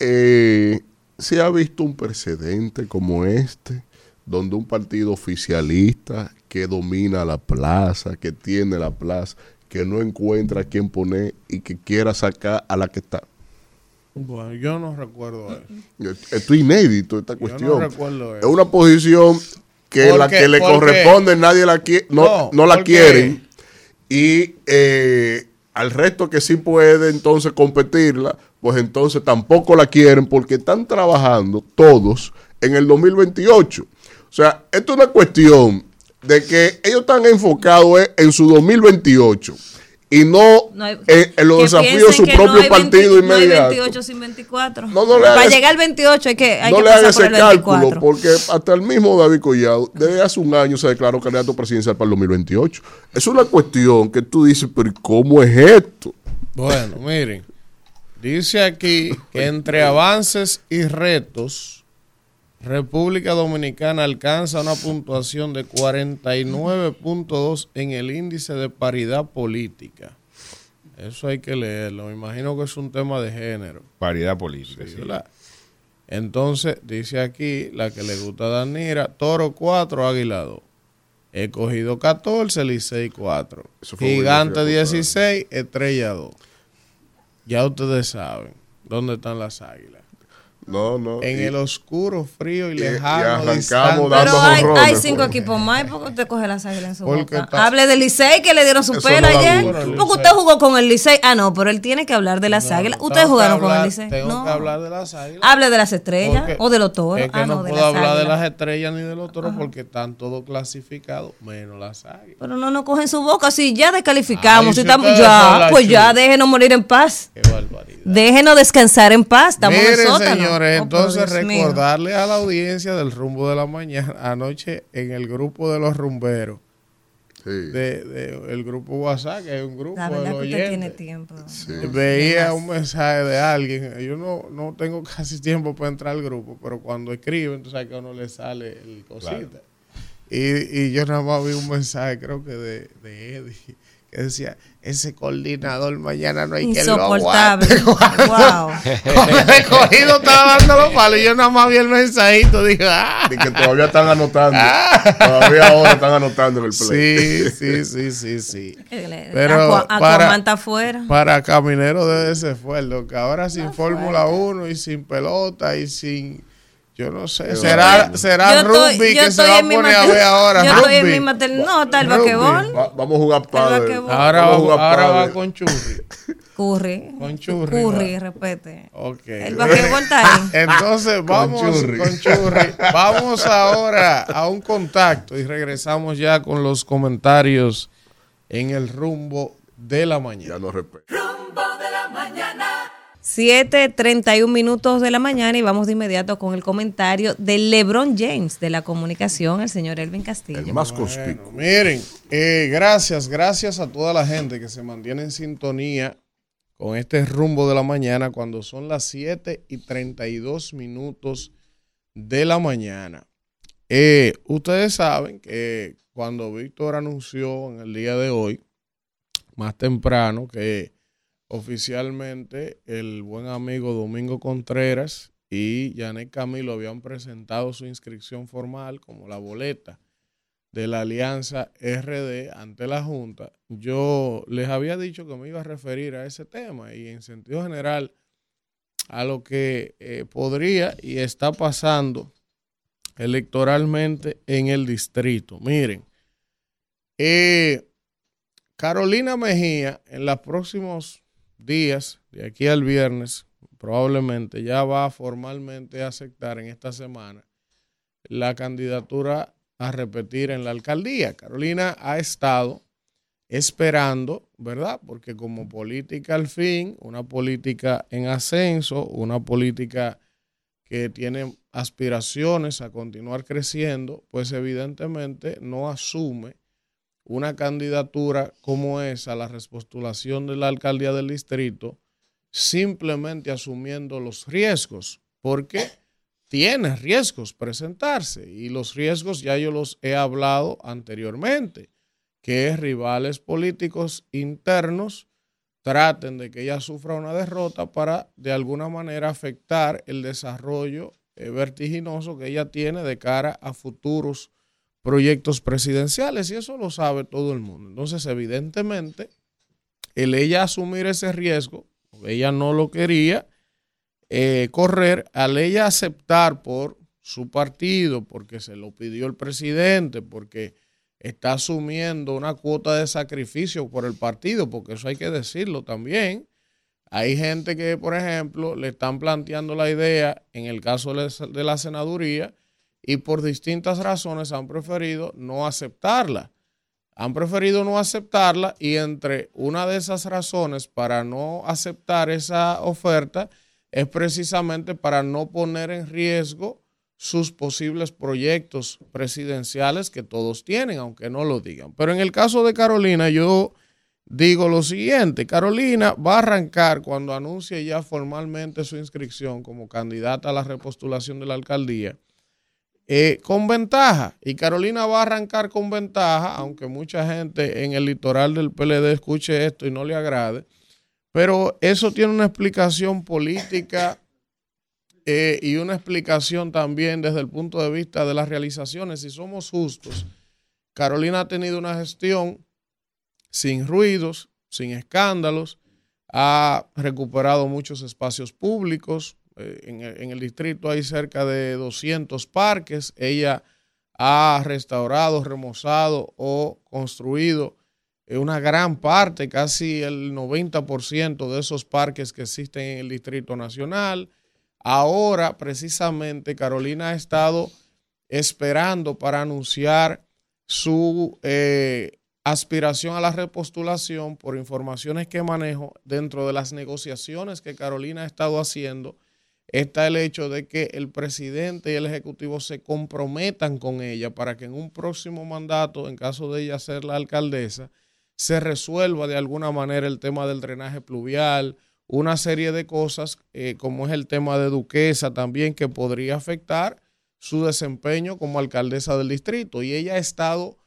Eh, ¿Se ha visto un precedente como este, donde un partido oficialista que domina la plaza, que tiene la plaza, que no encuentra a quién poner y que quiera sacar a la que está?
Bueno, yo no recuerdo eso.
Esto es inédito, esta
Yo
cuestión.
no recuerdo
es
eso.
una posición que la que le
porque-
corresponde nadie la quiere, no,
No,
no la
porque-
quieren y eh, al resto que sí puede entonces competirla, pues entonces tampoco la quieren porque están trabajando todos en el 2028. O sea, esto es una cuestión de que ellos están enfocados en su 2028 y no,
No hay-
en, en los desafíos su
no
propio
hay
partido
20 No hay
inmediato.
28 sin 24.
No, no le
Para llegar al 28 hay que, hay
no
que
le hagas
por
ese
el 24.
cálculo, porque hasta el mismo David Collado, desde hace un año se declaró candidato presidencial para el 2028. Es una cuestión que tú dices, pero ¿y ¿cómo es esto?
Bueno, miren, dice aquí que entre avances y retos, República Dominicana alcanza una puntuación de 49.2 en el índice de paridad política. Eso hay que leerlo. Me imagino que es un tema de género.
Paridad política.
Entonces, dice aquí, la que le gusta a Danira, Toro 4, Águila 2. He cogido 14, Licey 4.
Eso fue
Gigante
bueno, fíjate.
16, Estrella 2. Ya ustedes saben dónde están las águilas.
No, no.
En
y-
el oscuro, frío y
y
lejano.
arrancamos
distante.
dando
Pero hay, cinco equipos más. ¿y ¿Por qué usted coge las águilas en su
Porque
boca?
está-
Hable del Licey que le dieron su pelo
no
ayer. Porque usted jugó con el Licey. Ah, no, pero él tiene que hablar de las
No,
águilas. Ustedes jugaron con el Licey.
Tengo
No.
que hablar de las águilas.
Hable de las estrellas
Porque
o de los toros.
Es que
ah,
no,
de
puedo hablar de las estrellas ni de los toros porque están todos clasificados, menos las águilas.
Pero no nos cogen su boca. Si ya descalificamos,
Ay,
si
si
ya,
la
pues ya déjenos morir en paz.
Qué barbaridad.
Déjenos descansar en paz. Estamos en sótano.
Señores,
Oh,
entonces recordarle a la audiencia del rumbo de la mañana, anoche en el grupo de los rumberos,
Sí.
de, de- el grupo WhatsApp, que es un grupo
La
de
verdad
los
que usted tiene tiempo.
veía un mensaje de alguien, yo no, no tengo casi tiempo para entrar al grupo, pero cuando escribe, entonces a que a uno le sale el cosita. Y, y yo nada más vi un mensaje, creo que de, de Eddie, que decía, ese coordinador mañana no hay que lo
Insoportable.
aguante".
wow.
Cuando el escogido estaba dando los palos y yo nada más vi el mensajito, dije, ah.
Y que todavía están anotando. todavía ahora están anotando en el play.
Sí, sí, sí, sí, sí.
Pero Aquaman
para-. Para Caminero debe ser fuerte, que ahora sin Fórmula 1 y sin pelota y sin, yo no sé, será, será
Yo
rugby que se va a poner a ver ahora.
Yo estoy en
rugby.
mi mater- No, está el
Rugby.
basquetbol.
Va- vamos a jugar padre.
Ahora,
Vamos a jugar
ahora va con Churri.
Curry.
Con Churri.
Curry,
va.
respete.
Ok.
El basquetbol está ahí.
Entonces vamos
Churri.
con Churri. Vamos ahora a un contacto y regresamos ya con los comentarios en el rumbo de la mañana.
Ya no respeto.
7:31 minutos de la mañana y vamos de inmediato con el comentario de LeBron James de la comunicación, el señor Elvin Castillo.
El más
Bueno,
conspicuo.
miren, eh, gracias, gracias a toda la gente que se mantiene en sintonía con este rumbo de la mañana cuando son las 7 y 32 minutos de la mañana. Eh, ustedes saben que cuando Víctor anunció en el día de hoy, más temprano, que oficialmente el buen amigo Domingo Contreras y Janet Camilo habían presentado su inscripción formal como la boleta de la alianza RD ante la Junta, yo les había dicho que me iba a referir a ese tema y en sentido general a lo que eh, podría y está pasando electoralmente en el distrito. Miren, eh, Carolina Mejía en los próximos días, de aquí al viernes, probablemente ya va formalmente a aceptar en esta semana la candidatura a repetir en la alcaldía. Carolina ha estado esperando, ¿verdad? Porque como política al fin, una política en ascenso, una política que tiene aspiraciones a continuar creciendo, pues evidentemente no asume una candidatura como esa, la repostulación de la alcaldía del distrito, simplemente asumiendo los riesgos, porque tiene riesgos presentarse y los riesgos ya yo los he hablado anteriormente, que rivales políticos internos traten de que ella sufra una derrota para de alguna manera afectar el desarrollo eh, vertiginoso que ella tiene de cara a futuros proyectos presidenciales y eso lo sabe todo el mundo. Entonces, evidentemente, el ella asumir ese riesgo, ella no lo quería eh, correr, al ella aceptar por su partido, porque se lo pidió el presidente, porque está asumiendo una cuota de sacrificio por el partido, porque eso hay que decirlo también. Hay gente que, por ejemplo, le están planteando la idea, en el caso de la senaduría, y por distintas razones han preferido no aceptarla. Han preferido no aceptarla y entre una de esas razones para no aceptar esa oferta es precisamente para no poner en riesgo sus posibles proyectos presidenciales que todos tienen, aunque no lo digan. Pero en el caso de Carolina, yo digo lo siguiente, Carolina va a arrancar cuando anuncie ya formalmente su inscripción como candidata a la repostulación de la alcaldía, eh, con ventaja. Y Carolina va a arrancar con ventaja, aunque mucha gente en el litoral del PLD escuche esto y no le agrade, pero eso tiene una explicación política eh, y una explicación también desde el punto de vista de las realizaciones. Si somos justos, Carolina ha tenido una gestión sin ruidos, sin escándalos, ha recuperado muchos espacios públicos. Eh, en, el distrito hay cerca de 200 parques. Ella ha restaurado, remozado o construido una gran parte, casi el 90% de esos parques que existen en el Distrito Nacional. Ahora, precisamente, Carolina ha estado esperando para anunciar su eh, aspiración a la repostulación por informaciones que manejo dentro de las negociaciones que Carolina ha estado haciendo. Está el hecho de que el presidente y el ejecutivo se comprometan con ella para que en un próximo mandato, en caso de ella ser la alcaldesa, se resuelva de alguna manera el tema del drenaje pluvial, una serie de cosas, eh, como es el tema de Duquesa también, que podría afectar su desempeño como alcaldesa del distrito. Y ella ha estado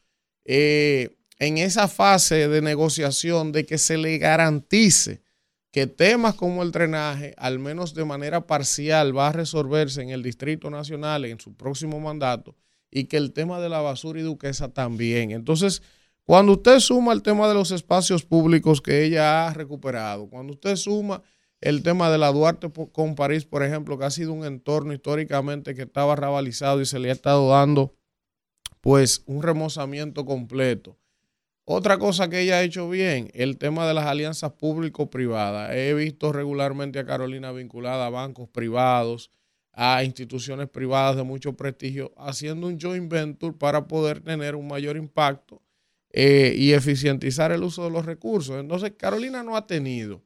eh, en esa fase de negociación de que se le garantice que temas como el drenaje, al menos de manera parcial, va a resolverse en el Distrito Nacional en su próximo mandato y que el tema de la basura y Duquesa también. Entonces, cuando usted suma el tema de los espacios públicos que ella ha recuperado, cuando usted suma el tema de la Duarte con París, por ejemplo, que ha sido un entorno históricamente que estaba rabalizado y se le ha estado dando pues un remozamiento completo. Otra cosa que ella ha hecho bien, el tema de las alianzas público-privadas. He visto regularmente a Carolina vinculada a bancos privados, a instituciones privadas de mucho prestigio, haciendo un joint venture para poder tener un mayor impacto eh, y eficientizar el uso de los recursos. Entonces, Carolina no ha tenido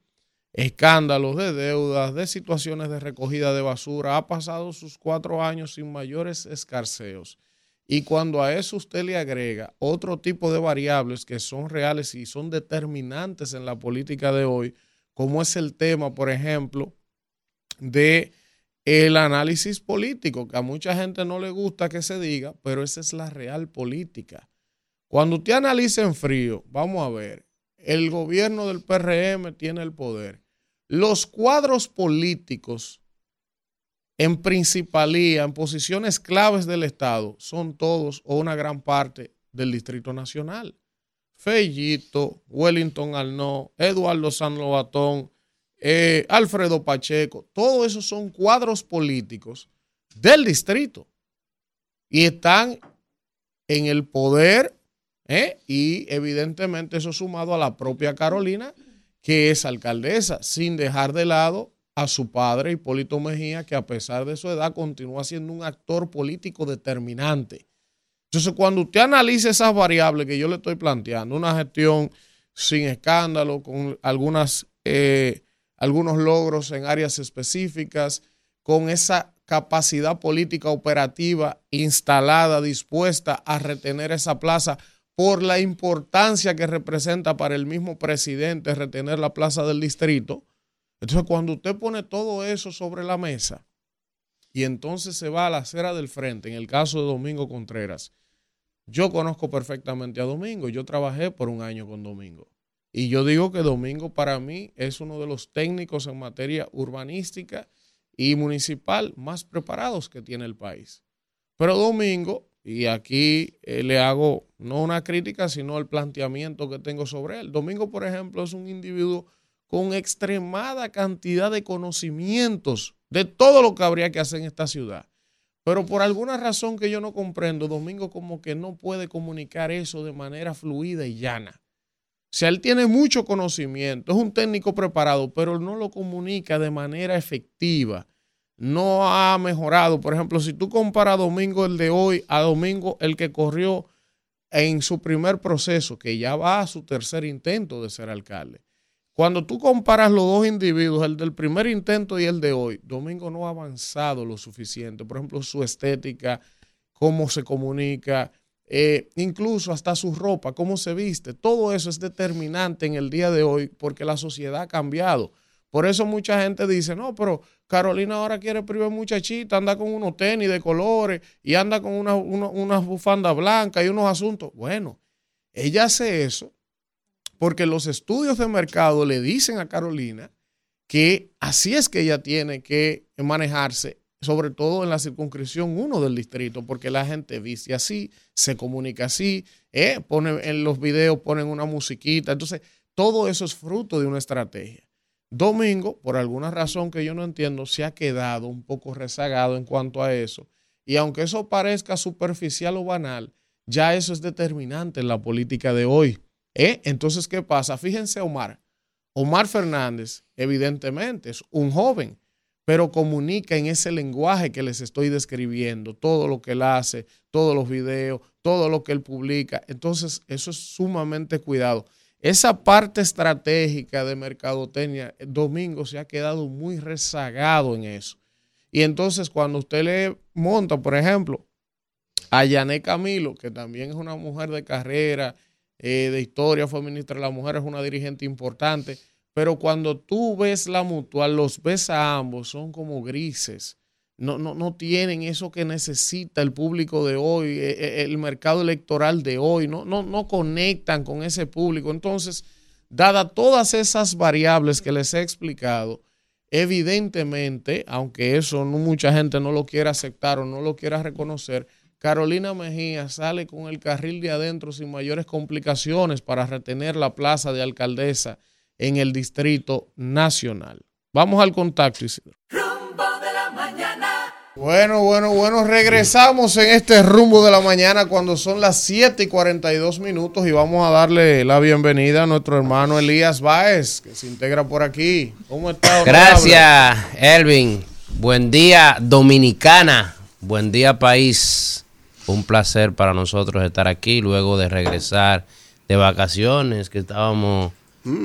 escándalos de deudas, de situaciones de recogida de basura, ha pasado sus cuatro años sin mayores escarceos. Y cuando a eso usted le agrega otro tipo de variables que son reales y son determinantes en la política de hoy, como es el tema, por ejemplo, de el análisis político, que a mucha gente no le gusta que se diga, pero esa es la real política. Cuando usted analiza en frío, vamos a ver, el gobierno del PRM tiene el poder. Los cuadros políticos en principalía, en posiciones claves del Estado, son todos o una gran parte del Distrito Nacional. Fellito, Wellington Arnaud, Eduardo San Lobatón, eh, Alfredo Pacheco, todos esos son cuadros políticos del distrito y están en el poder ¿eh? Y evidentemente eso sumado a la propia Carolina, que es alcaldesa, sin dejar de lado a su padre, Hipólito Mejía, que a pesar de su edad continúa siendo un actor político determinante. Entonces, cuando usted analiza esas variables que yo le estoy planteando, una gestión sin escándalo, con algunas, eh, algunos logros en áreas específicas, con esa capacidad política operativa instalada, dispuesta a retener esa plaza por la importancia que representa para el mismo presidente retener la plaza del distrito. Entonces, cuando usted pone todo eso sobre la mesa y entonces se va a la acera del frente, en el caso de Domingo Contreras, yo conozco perfectamente a Domingo, yo trabajé por un año con Domingo. Y yo digo que Domingo para mí es uno de los técnicos en materia urbanística y municipal más preparados que tiene el país. Pero Domingo, y aquí eh, le hago no una crítica, sino el planteamiento que tengo sobre él. Domingo, por ejemplo, es un individuo con extremada cantidad de conocimientos de todo lo que habría que hacer en esta ciudad. Pero por alguna razón que yo no comprendo, Domingo como que no puede comunicar eso de manera fluida y llana. O sea, él tiene mucho conocimiento, es un técnico preparado, pero no lo comunica de manera efectiva. No ha mejorado. Por ejemplo, si tú comparas Domingo el de hoy a Domingo el que corrió en su primer proceso, que ya va a su tercer intento de ser alcalde. Cuando tú comparas los dos individuos, el del primer intento y el de hoy, Domingo no ha avanzado lo suficiente. Por ejemplo, su estética, cómo se comunica, eh, incluso hasta su ropa, cómo se viste, todo eso es determinante en el día de hoy porque la sociedad ha cambiado. Por eso mucha gente dice, no, pero Carolina ahora quiere privar muchachita, anda con unos tenis de colores y anda con unas una, una bufandas blancas y unos asuntos. Bueno, ella hace eso porque los estudios de mercado le dicen a Carolina que así es que ella tiene que manejarse, sobre todo en la circunscripción 1 del distrito, porque la gente viste así, se comunica así, eh, en los videos ponen una musiquita, entonces todo eso es fruto de una estrategia. Domingo, por alguna razón que yo no entiendo, se ha quedado un poco rezagado en cuanto a eso. Y aunque eso parezca superficial o banal, ya eso es determinante en la política de hoy. ¿Eh? Entonces, ¿qué pasa? Fíjense, Omar. Omar Fernández, evidentemente, es un joven, pero comunica en ese lenguaje que les estoy describiendo, todo lo que él hace, todos los videos, todo lo que él publica. Entonces, eso es sumamente cuidado. Esa parte estratégica de mercadotecnia, Domingo se ha quedado muy rezagado en eso. Y entonces, cuando usted le monta, por ejemplo, a Yané Camilo, que también es una mujer de carrera, eh, de historia, fue ministra de la mujer, es una dirigente importante, pero cuando tú ves la mutual, los ves a ambos, son como grises. No, no, no tienen eso que necesita el público de hoy, eh, eh, el mercado electoral de hoy, no, no, no conectan con ese público. Entonces, dada todas esas variables que les he explicado, evidentemente, aunque eso mucha gente no lo quiera aceptar o no lo quiera reconocer, Carolina Mejía sale con el carril de adentro sin mayores complicaciones para retener la plaza de alcaldesa en el Distrito Nacional. Vamos al contacto, Isidro.
Rumbo de la mañana.
Bueno, bueno, bueno, regresamos en este rumbo de la mañana cuando son las 7 y 42 minutos y vamos a darle la bienvenida a nuestro hermano Elías Báez, que se integra por aquí. ¿Cómo está? honorable?
Gracias, Elvin. Buen día, Dominicana. Buen día, país. Un placer para nosotros estar aquí luego de regresar de vacaciones, que estábamos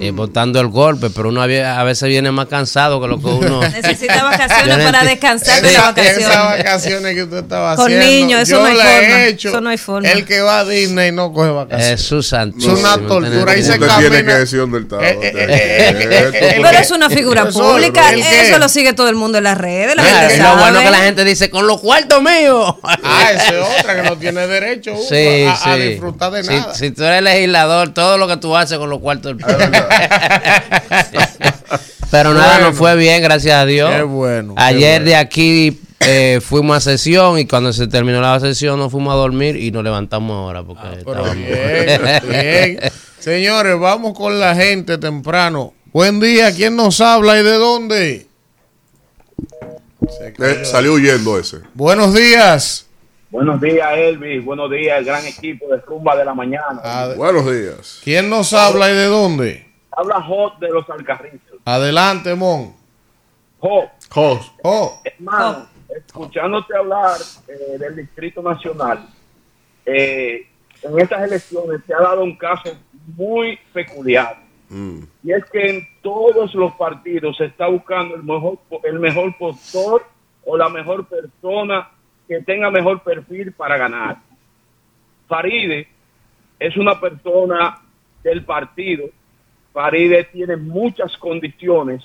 eh, botando el golpe, pero uno a veces viene más cansado que lo que uno...
Necesita vacaciones para descansar de las
Esas
vacaciones.
vacaciones que usted estaba
Con
haciendo.
niños, eso
yo
no hay
he
forma,
hecho.
eso no hay forma.
El que va a Disney no coge vacaciones.
Jesús santísimo.
Es una
¿me
tortura. Ahí se camina.
tiene que decir dónde está.
Eh, eh, eh, eh, eh, eh,
Pero es una figura
Eso,
pública, eso lo sigue todo el mundo en las redes, la gente
y lo
sabe.
bueno que la gente dice, con los cuartos míos.
Ah, esa es otra que no tiene derecho uno
Sí,
a, a
sí.
disfrutar de
Si-
nada.
Si, tú eres legislador, todo lo que tú haces con los cuartos del Pero nada,
Bueno.
nos fue bien, gracias a Dios.
Qué bueno, qué
Ayer
bueno.
de aquí eh, fuimos a sesión y cuando se terminó la sesión nos fuimos a dormir y nos levantamos ahora porque
Ah,
estábamos-
bien, bien. Señores, vamos con la gente temprano. Buen día, ¿quién nos habla y de dónde?
Eh, salió huyendo ese.
Buenos días.
Buenos días, Elvis. Buenos días, el gran equipo de Rumba de la Mañana.
Ad-
Buenos días.
¿Quién nos habla y de dónde?
Habla Hot de los Alcarrizos.
Adelante, Mon.
Hot,
Jos.
Oh,
hermano, escuchándote hablar eh, del Distrito Nacional, eh, en estas elecciones se ha dado un caso muy peculiar.
Mm.
Y es que en todos los partidos se está buscando el mejor, el mejor postor o la mejor persona que tenga mejor perfil para ganar. Faride es una persona del partido. Faride tiene muchas condiciones,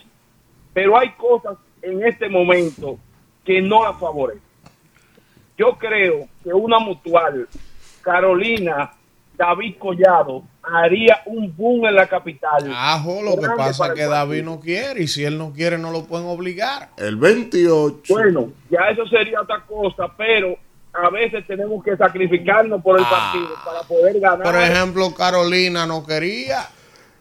pero hay cosas en este momento que no la favorecen. Yo creo que una mutual, Carolina, David Collado, haría un boom en la capital.
Ajo, lo que pasa es que
el
David no quiere y si él no quiere no lo pueden obligar.
El 28.
Bueno, ya eso sería otra cosa, pero a veces tenemos que sacrificarnos por el
Ah.
partido para poder ganar.
Por ejemplo, Carolina no quería,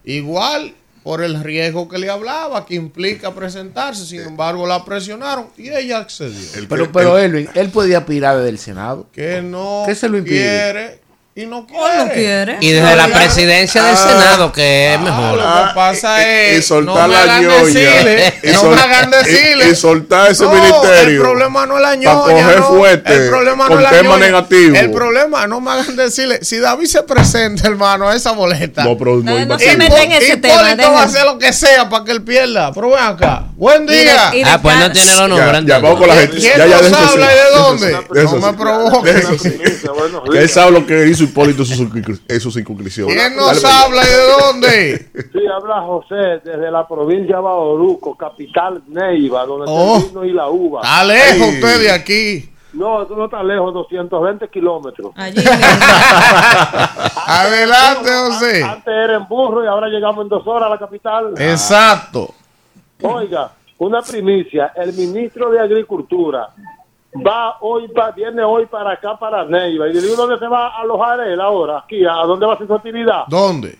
igual por el riesgo que le hablaba, que implica presentarse. Sin embargo, la presionaron y ella accedió.
El
Pero, pero
el-
Elvin, él podía aspirar desde el Senado.
Que no
¿Qué se lo impide?
quiere y no quiere.
¿O no quiere?
Y desde la presidencia del
Ah.
Senado, que es mejor.
Lo
Ah,
que pasa
y- y
es,
soltar la ñoña.
decirle,
Y
no me hagan decirle.
y soltar ese
No,
ministerio
El problema no es la ñoña.
coger
no.
fuerte
el problema
con
no es la
temas
ñoña.
negativos.
El problema, no me hagan decirle, si David se presenta, hermano, a esa boleta.
No, pero no
No, se meta en ese
Hipólito
tema,
va a hacer lo que sea para que él pierda. Pero ven acá. Buen
Y de-
día.
y de
Ah, pues no tiene los nombres.
ya, vamos con la gente.
¿Quién
Ya, ya,
habla y de dónde? No me
así.
provoque.
Déjese así. Que él sabe lo que hizo Hipólito en sus circunscripciones.
¿Quién nos habla y de dónde?
Sí, habla José desde la provincia de Bauruco, capital Neiva, donde
Oh.
está el vino y la uva.
Está lejos usted de aquí.
No, tú no estás lejos, 220 kilómetros.
Allí.
Adelante, José.
Antes era en burro y ahora llegamos en dos horas a la capital.
Exacto.
Oiga, una primicia, el ministro de Agricultura va hoy, pa- viene hoy para acá, para Neiva. Y le digo, ¿dónde se va a alojar él ahora? Aquí, ¿a dónde va a hacer su actividad?
¿Dónde?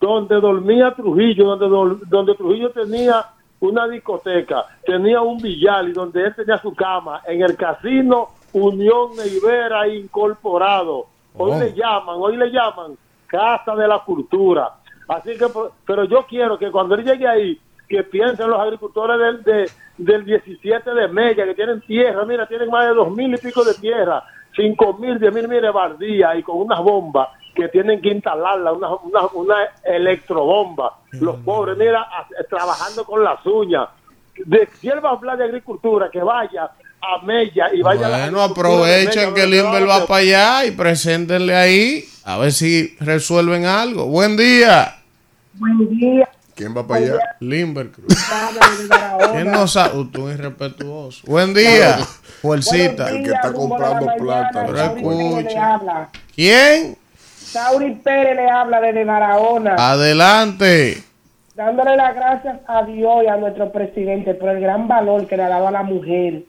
donde dormía Trujillo, donde, donde Trujillo tenía una discoteca, tenía un billar y donde él tenía su cama, en el casino Unión Neivera Incorporado. Hoy
Oh.
le llaman, hoy le llaman Casa de la Cultura. Así que, pero yo quiero que cuando él llegue ahí, que piensen los agricultores del, de- del 17 de Mella, que tienen tierra, mira, tienen más de dos mil y pico de tierra, cinco mil, diez mil, mire, bardía y con unas bombas que tienen que instalarla, una, una, una electrobomba. Los pobres, mira, a- trabajando con las uñas. De, si él va a hablar de agricultura, que vaya a Mella y vaya a la
Bueno,
agricultura de
aprovechen
Mella,
que Limber
a
va para allá y preséntenle ahí. A ver si resuelven algo. Buen día.
¿Quién va para allá?
Limber Cruz. ¿Quién no sabe? Uh, tú irrespetuoso. Buen día. Fuercita.
El que está comprando plata.
Pero escucha.
le habla.
¿Quién?
Sauri Pérez le habla desde Barahona,
Adelante.
dándole las gracias a Dios y a nuestro presidente por el gran valor que le ha dado a la mujer.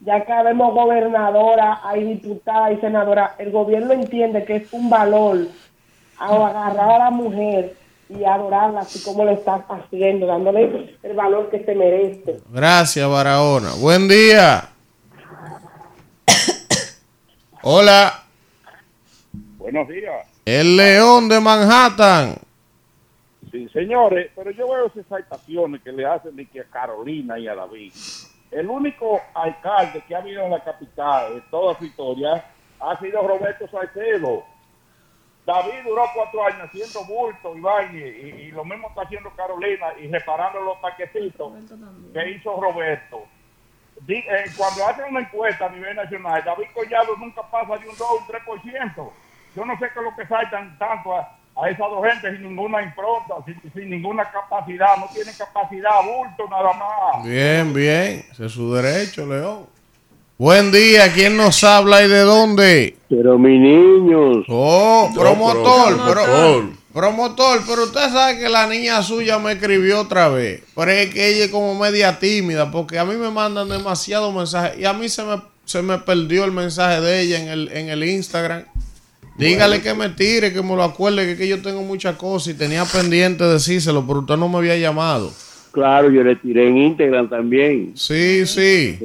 Ya que vemos gobernadora, hay diputada y senadora, el gobierno entiende que es un valor agarrar a la mujer y adorarla así como lo está haciendo, dándole el valor que se merece.
Gracias, Barahona. Buen día. Hola.
Buenos días.
El León de Manhattan.
Sí, señores, pero yo veo esas exaltaciones que le hacen de que a Carolina y a David. El único alcalde que ha habido en la capital de toda su historia ha sido Roberto Salcedo. David duró cuatro años haciendo bulto y baile, y, y lo mismo está haciendo Carolina y reparando los paquetitos que hizo Roberto. Di- eh, cuando hacen una encuesta a nivel nacional, David Collado nunca pasa de un 2 o un 3%. Yo no sé qué es lo que saltan tanto a, a esas dos gentes sin ninguna impronta, sin, sin ninguna capacidad. No tienen capacidad, bulto nada más.
Bien, bien. Ese es su derecho, León. Buen día. ¿Quién nos habla y de dónde?
Pero mi niños,
Oh,
No,
promotor,
pero- promotor.
promotor, pero usted sabe que la niña suya me escribió otra vez. Pero es que ella es como media tímida, porque a mí me mandan demasiados mensajes y a mí se me, se me perdió el mensaje de ella en el, en el Instagram. Dígale que me tire, que me lo acuerde, que, que yo tengo muchas cosas y tenía pendiente decírselo, pero usted no me había llamado.
Claro, yo le tiré en Instagram también.
Sí, sí.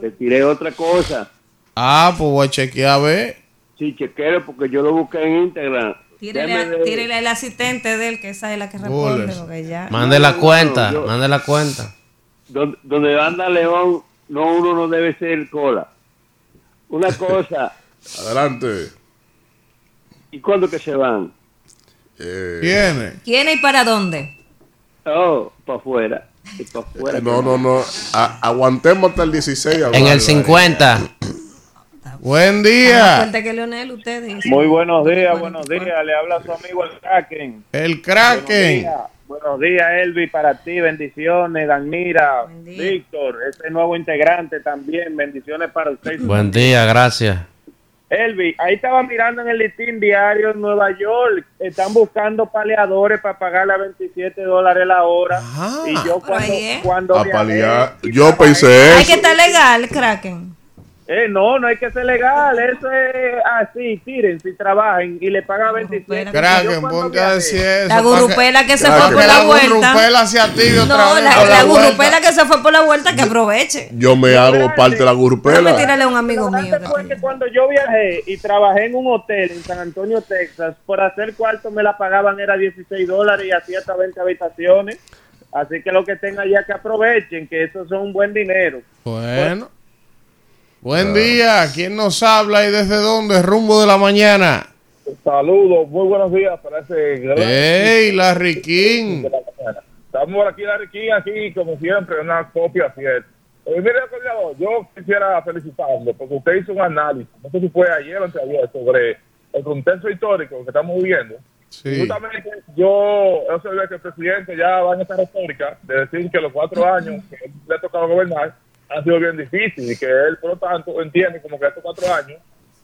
Le tiré otra cosa.
Ah, pues voy a chequear a ver.
Sí, chequero, porque yo lo busqué en Instagram.
Tírele, al asistente de él, que esa es la que responde. Porque ya.
Mande la
no,
cuenta,
no, yo-
mande la cuenta.
Donde, donde anda León, no uno no debe ser cola. Una cosa,
Adelante.
¿y cuándo que se van?
Eh,
¿Quién es?
¿Quién y para dónde?
Oh, para afuera.
y pa' fuera.
No, no, no. A- aguantemos hasta el 16.
En el 50.
Buen día.
fuerte que Leonel, usted dice.
Muy buenos días,
Bueno,
buenos
pues,
días. Le habla su amigo el Kraken.
El Kraken.
días, buenos días, Elvi, para ti. Bendiciones, Danmira,
Buen día.
Víctor, ese nuevo integrante también. Bendiciones para usted.
Buen día, gracias.
Elvi, ahí estaba mirando en el listín diario en Nueva York. Están buscando paleadores para pagarle a 27 dólares la hora.
Ajá.
Y yo cuando, cuando
A
viajé
Yo pensé
Hay
eso.
que estar legal, Kraken.
Eh, no, no hay que ser legal. Eso es así. Tiren, si trabajen y le pagan 27.
Kraken, ponte a
viajé-
decir eso.
La gurupela que se fue por la
la
vuelta.
gurupela se active otra
No,
vez.
la,
por
la gurupela que se fue por la vuelta, que aproveche.
Yo me hago parte de la gurupela.
tirarle a un amigo mío. que
fue
tengo.
que cuando yo viajé y trabajé en un hotel en San Antonio, Texas, por hacer cuarto me la pagaban era 16 dólares y hacía hasta 20 habitaciones. Así que lo que tengan ya que aprovechen, que eso son un buen dinero.
Bueno. Buen día. ¿Quién nos habla y desde dónde? Rumbo de la mañana.
Saludos, muy buenos días para ese gran
¡Ey, Larry King!
Estamos aquí, Larry King, aquí, como siempre, una copia fiel. Eh, mire, yo quisiera felicitarlo porque usted hizo un análisis, no sé si fue ayer o anteayer, sobre el contexto histórico que estamos viviendo.
Sí.
Justamente yo observé que el presidente ya va en esta retórica de decir que los cuatro años que le ha tocado gobernar han sido bien difíciles y que él, por lo tanto, entiende como que estos cuatro años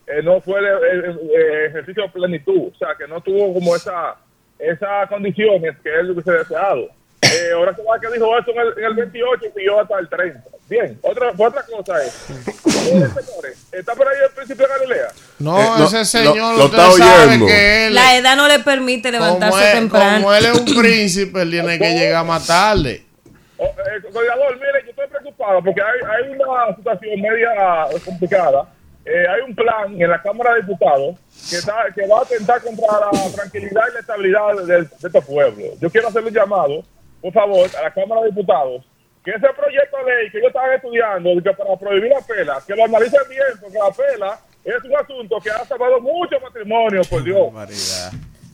eh, no fue de, eh, eh, ejercicio de plenitud, o sea, que no tuvo como esa esas condiciones que él hubiese deseado. Eh, ahora se va que dijo eso en el, en el 28 y siguió hasta el 30. Bien, otra, otra cosa es, señores, ¿está por ahí el príncipe de Galilea?
No,
Eh, no,
ese señor,
lo- lo
usted
está
sabe
oyendo.
que él,
La edad no le permite
como
levantarse
él,
temprano.
como él es un príncipe, él tiene que llegar más tarde.
Oh, eh, coordinador, mire, porque hay, hay una situación media complicada. Eh, hay un plan en la Cámara de Diputados que, está, que va a atentar contra la tranquilidad y la estabilidad de, de este pueblo. Yo quiero hacerle un llamado, por favor, a la Cámara de Diputados, que ese proyecto de ley que ellos estaban estudiando que para prohibir la pela, que lo analicen bien, porque la pela es un asunto que ha salvado muchos matrimonios, por Dios.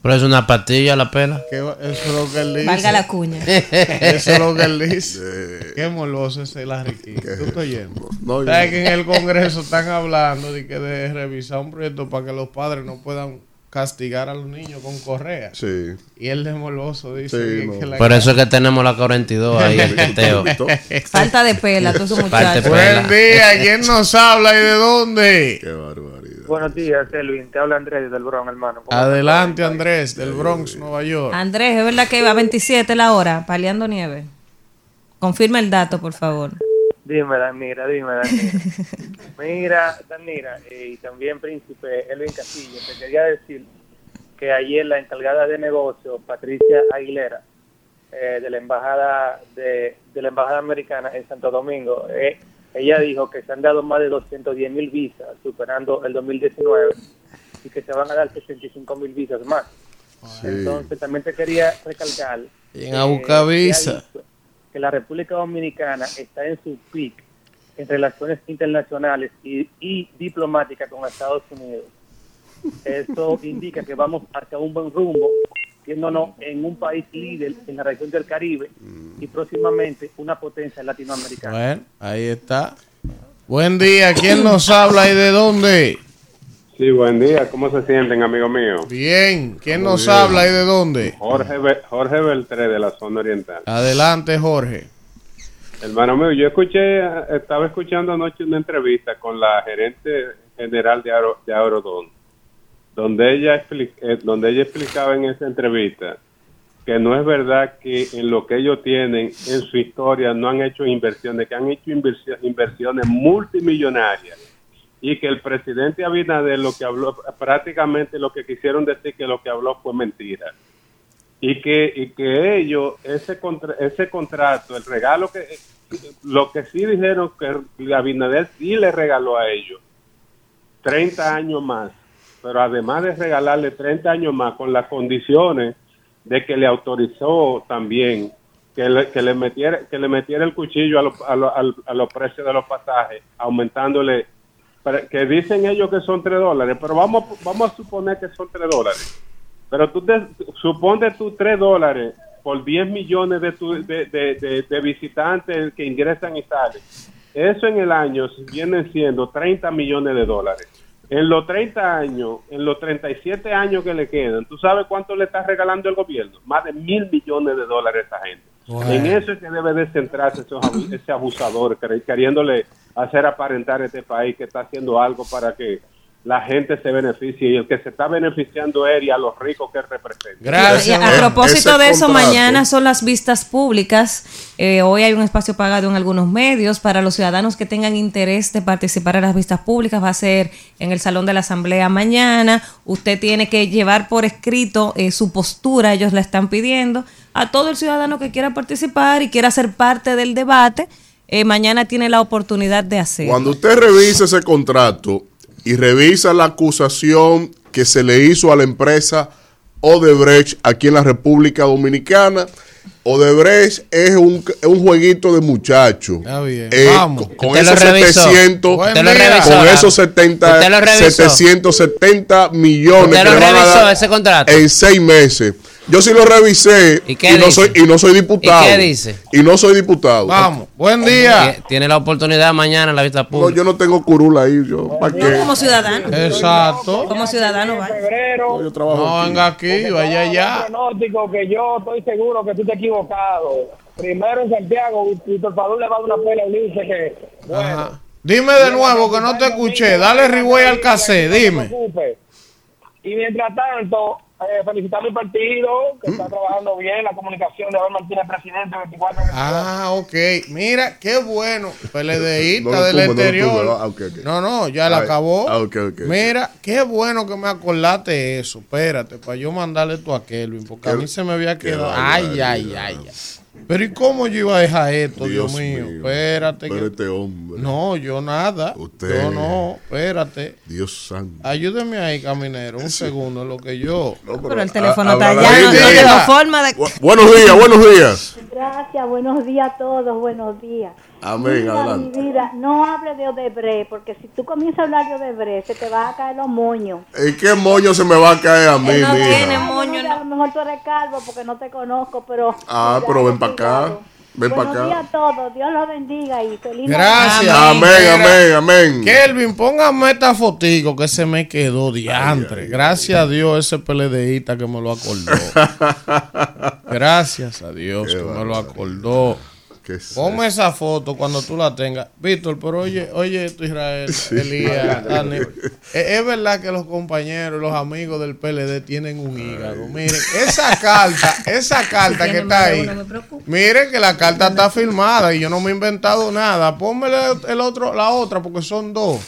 Pero es una pastilla la pela.
Que Eso es lo que él dice.
Valga la cuña.
Eso es lo que él dice.
Eh,
Qué morboso ese Larry King. ¿Tú estás oyendo?
No, yo-
¿Sabes que en el Congreso están hablando de que de revisar un proyecto para que los padres no puedan castigar a los niños con correa?
Sí.
Y el de morboso dice
Sí,
que,
no.
que la
Por eso es que tenemos la 42 ahí, el teteo.
Falta de pela, todos esos
Falta de
muchachos.
Buen día, ¿quién nos habla y de dónde?
Qué barbaridad.
Buenos días, Elvin. Te habla Andrés del Bronx, hermano.
Adelante, Andrés, del Bronx, Nueva York.
Andrés, ¿es verdad que va a 27 la hora, paliando nieve? Confirma el dato, por favor.
Dime, Danira, dime, Danira. Mira, Danira, eh, y también Príncipe Elvin Castillo, te quería decir que ayer la encargada de negocio, Patricia Aguilera, eh, de la embajada de, de la embajada americana en Santo Domingo, eh, ella dijo que se han dado más de 210 mil visas, superando el 2019, y que se van a dar 65 mil visas más. Entonces también te quería recalcar que ha
visa.
que la República Dominicana está en su peak en relaciones internacionales y, y diplomáticas con Estados Unidos. Eso indica que vamos hacia un buen rumbo, viéndonos en un país líder en la región del Caribe y próximamente una potencia latinoamericana.
Bueno, ahí está. Buen día, ¿quién nos habla y de dónde?
Sí, buen día. ¿Cómo se sienten, amigo mío?
Bien, ¿quién nos
bien.
habla y de dónde?
Jorge, Be- Jorge Beltré de la zona oriental.
Adelante, Jorge.
Hermano mío, yo escuché, estaba escuchando anoche una entrevista con la gerente general de, Aero, de donde ella, eh, donde ella explicaba en esa entrevista que no es verdad que en lo que ellos tienen en su historia no han hecho inversiones, que han hecho inversio- inversiones multimillonarias y que el presidente Abinader lo que habló, prácticamente lo que quisieron decir que lo que habló fue mentira. Y que, y que ellos, ese, contra- ese contrato, el regalo que, lo que sí dijeron que Abinader sí le regaló a ellos, 30 años más, pero además de regalarle 30 años más con las condiciones de que le autorizó también que le, que le metiera que le metiera el cuchillo a, los- a, al- a los precios de los pasajes, aumentándole, que dicen ellos que son 3 dólares, pero vamos, vamos a suponer que son 3 dólares. Pero tú te, suponte tú 3 dólares por 10 millones de, tu- de, de- de- de visitantes que ingresan y salen. Eso en el año vienen siendo 30 millones de dólares. En los 30 años, en los 37 años que le quedan, ¿tú sabes cuánto le está regalando el gobierno? Más de mil millones de dólares a esa gente.
Bueno.
En eso es que debe de centrarse ese abusador, quer- queriéndole hacer aparentar a este país que está haciendo algo para que la gente se beneficie y el que se está beneficiando es y a los ricos que representa.
Y a propósito de eso, mañana son las vistas públicas. Eh, hoy hay un espacio pagado en algunos medios para los ciudadanos que tengan interés de participar en las vistas públicas. Va a ser en el Salón de la Asamblea mañana. Usted tiene que llevar por escrito eh, su postura, ellos la están pidiendo. A todo el ciudadano que quiera participar y quiera ser parte del debate, eh, mañana tiene la oportunidad de hacerlo.
Cuando usted revisa ese contrato y revisa la acusación que se le hizo a la empresa Odebrecht aquí en la República Dominicana, Odebrecht es un, es un jueguito de muchachos.
bien.
Eh,
Vamos.
Con, con esos
revisó.
700,
Usted lo revisó,
con esos 70,
Usted lo revisó.
770 millones
¿Usted
que
lo
le van a
revisó
dar
ese contrato?
en seis meses. Yo sí lo revisé y,
qué
no
dice?
soy y no soy diputado.
¿Y qué dice?
Y no soy diputado.
Vamos, buen
Tie- Tiene la oportunidad mañana en la vista
No,
pública.
yo no tengo curula ahí, yo ¿para qué?
Como ciudadano.
Exacto.
Como ciudadano, vaya.
febrero.
yo trabajo
No,
aquí.
venga aquí, vaya allá.
pronóstico que yo estoy seguro que tú te has equivocado. Primero en Santiago, Víctor Fadul le va a dar una pela a Ulises que, bueno,
Ajá. Dime de nuevo que no te escuché. Dale rewind al cassette,
no se
dime.
Y mientras tanto, eh, felicitar a mi partido, que está trabajando bien, la comunicación de Abel Martínez, presidente, 24
Ah, ok. Mira, qué bueno. PLDista
No
del
no tumbe, ah.
No, no, ya la acabó.
ah, ok, ok.
Mira, qué bueno que me acordaste eso. Espérate, para yo mandarle esto a Kelvin, porque a mí se me había quedado. Ay, ay, ay, ay. Pero ¿y cómo yo iba a dejar esto, Dios,
Dios
mío?
mío.
Espérate.
Pero
que-
este hombre.
No, yo nada.
Usted-
Yo no, espérate.
Dios santo.
Ayúdeme ahí, caminero, un segundo, lo que yo.
Pero el teléfono está allá,
la
no, no tengo forma de...
Bu- buenos días, buenos días.
Gracias, buenos días a todos, buenos días.
Amén,
Mira,
adelante.
mi vida, no hable de Odebrecht, porque si tú comienzas a hablar de Odebrecht, se te van a caer los moños.
¿En qué moño se me va a caer a mí,
no
mija?
tiene moño. A lo mejor tú eres calvo porque no te conozco, pero...
Ah, pero ven para acá. Ven para
Buenos días
acá.
a todos, Dios los bendiga y feliz
Gracias.
Amén, amén, amén.
Kelvin, póngame esta fotico que se me quedó diantre. Gracias a Dios ese PLDista que me lo acordó. Gracias a Dios que me lo acordó. Ponme esa foto cuando tú la tengas. Víctor, pero oye, oye esto, Israel, Elías, Dani. Es, es verdad que los compañeros, los amigos del PLD tienen un hígado. Miren, esa carta, esa carta que está ahí. Miren que la carta está firmada y yo no me he inventado nada. Ponme el otro, la otra, porque son dos.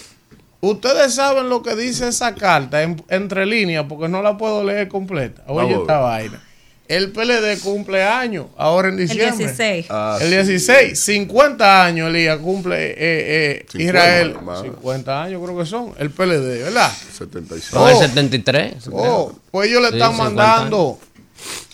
Ustedes saben lo que dice esa carta en- entre líneas, porque no la puedo leer completa. Oye, esta vaina. El PLD cumple años, ahora en diciembre.
16.
Ah,
el
sí.
16, 50 años, Elías, cumple eh, eh,
50,
Israel.
más.
50 años creo que son, el PLD, ¿verdad?
76.
Son el 73.
Oh, pues ellos le
Sí,
están
50
mandando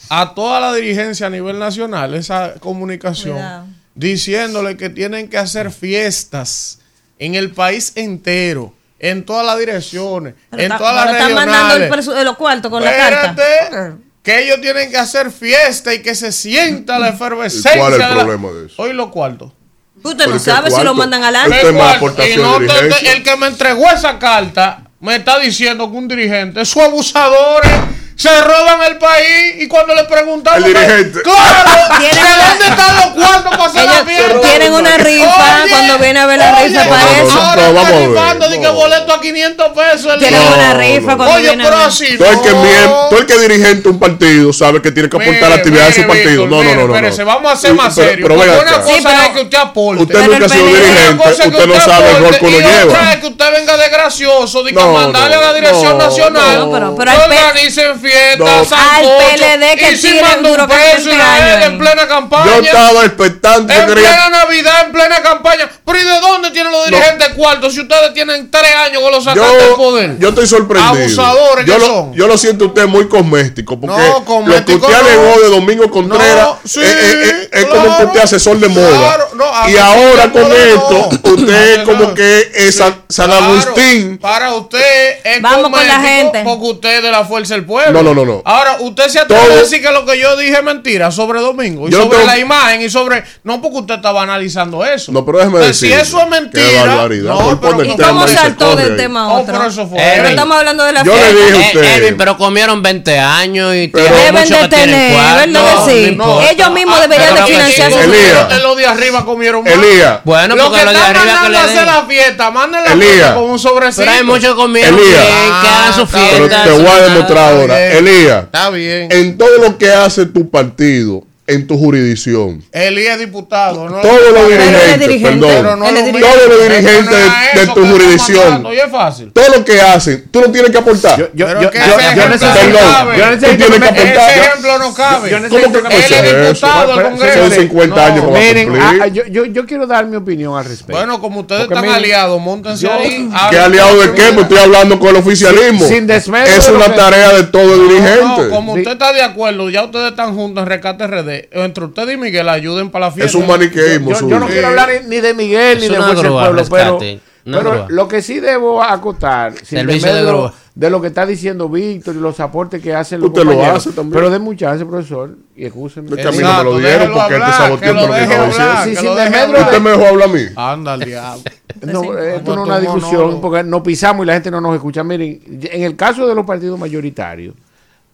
a toda la dirigencia a nivel nacional esa comunicación
Cuidado.
diciéndole que tienen que hacer fiestas en el país entero, en todas las direcciones,
Pero
en
está-
todas las
pero están mandando el
regionales.
los cuartos con la
Espérate,
carta.
Que ellos tienen que hacer fiesta y que se sienta la efervescencia.
¿Y cuál es el
de la-
problema de eso?
Hoy los cuartos.
Usted no
¿Por qué
sabe si lo
cuarto?
mandan al año.
Y no te- el que me entregó esa carta me está diciendo que un dirigente, esos abusadores se roban el país y cuando le preguntamos
El dirigente.
claro
Tienen
¿de
una-
dónde están los cuartos para hacer la
Ellos
fiesta?
tienen una rifa
Oye,
cuando viene a ver la
oye,
rifa para eso.
ahora están rifando de que boleto a 500 pesos el
Tienen una rifa
no,
cuando
Oye,
viene a ver.
Todo el, que todo el que dirigente un partido sabe que tiene que aportar la actividad de su partido.
Víctor,
No, no,
mire,
no, no.
espérese, vamos a ser más
pero-
serios.
Pero
una cosa
Sí, pero-
es que usted aporte.
Usted nunca ha sido dirigente.
Una cosa es que
Usted no sabe el rol que uno
aporte, y otra
lleva.
es que usted venga de gracioso, de que
No,
mandarle
no,
a la dirección
no,
nacional.
no.
Pero- pero
sancocho,
Al PLD que
y si manda un
duro que
peso
20
Israel
años
en plena campaña.
Yo estaba expectante.
En
quería
plena Navidad, en plena campaña. Pero ¿y de dónde tienen los dirigentes cuartos si ustedes tienen tres años con los sacantes del poder?
yo estoy sorprendido.
Abusadores
yo
que
lo,
son.
Yo lo siento usted muy cosmético. Porque
No,
lo que
cosmético
usted
no.
alegó de Domingo Contreras
No, sí,
es, es- es- es
claro.
como que usted es asesor de moda.
Claro, no,
y ahora con esto,
no.
usted
No,
como que un
Claro,
Agustín.
Para usted es
Vamos con la
cosmético
gente.
Porque usted es de la fuerza del pueblo.
No, no, no, no.
Ahora, usted se atreve
Todo-
a decir que lo que yo dije es mentira sobre Domingo y
Yo no
sobre
tengo-
la imagen y sobre. No, porque usted estaba analizando eso.
No, pero déjeme
Entonces,
decir.
Si eso es mentira.
barbaridad.
No,
Por
pero-
poner
¿Y
tema
cómo saltó del tema a
Oh,
otro?
pero eso fue.
Pero estamos hablando de la
Yo le
fiesta.
dije a
Eh,
usted.
Elvin, pero comieron 20 años y tienen
Deben
mucho
de tener. ¿verdad que sí?
importa.
Ellos mismos
Ah,
deberían
pero
de
lo que
financiar
sí,
su
Elías.
los- Los de arriba comieron más.
Elías.
Bueno, porque
que
los de
están
arriba que
mandando
le
a hacer
den.
la fiesta, manden la
Elías.
fiesta con un sobrecito.
Pero hay muchos que comieron que hagan su
Ah,
fiesta.
Pero te voy a demostrar ahora. Elías,
Está bien.
en todo lo que hace tu partido, en tu jurisdicción,
Elías es diputado. ¿no?
todos los
él
dirigentes, perdón,
no
Él
todos los dirigentes
no
de, tu jurisdicción,
es fácil.
todo lo que hacen, tú no tienes que aportar.
Yo, yo,
Pero
yo,
que
yo- necesito,
Perdón.
yo necesito
Tú tienes que aportar.
Ese
yo-
ejemplo no cabe.
yo
¿Cómo
necesito
que
que
Él es diputado del Congreso.
Son 50
No.
años va a
Miren,
cumplir.
ah, yo, yo, yo quiero dar mi opinión al respecto.
Bueno, como ustedes
Porque
están
miren,
aliados, montense
yo-
ahí.
¿Qué aliado de qué? Me estoy hablando con el oficialismo.
Sin desmedro
es una tarea de todo dirigente.
como usted está de acuerdo, ya ustedes están juntos en Rescate RD. Entre usted y Miguel ayuden para la fiesta.
es un maniqueísmo
yo, yo no quiero hablar ni de Miguel ni de
grúa,
Pueblo, pero, pero lo que sí debo acotar, sin
Servicio de
de lo que está diciendo Víctor y los aportes que hacen los
Usted lo hace también.
Pero de mucha chance, profesor, y escúcheme.
Es que a mí no me lo dieron porque él te
hablar,
saboteó
que lo
todo lo que
deje
estaba
hablar,
diciendo.
Sí, desmedro
hablar.
Usted me dejó hablar a mí.
Anda diablo.
No, esto no es una discusión porque nos pisamos y la gente no nos escucha. Miren, en el caso de los partidos mayoritarios,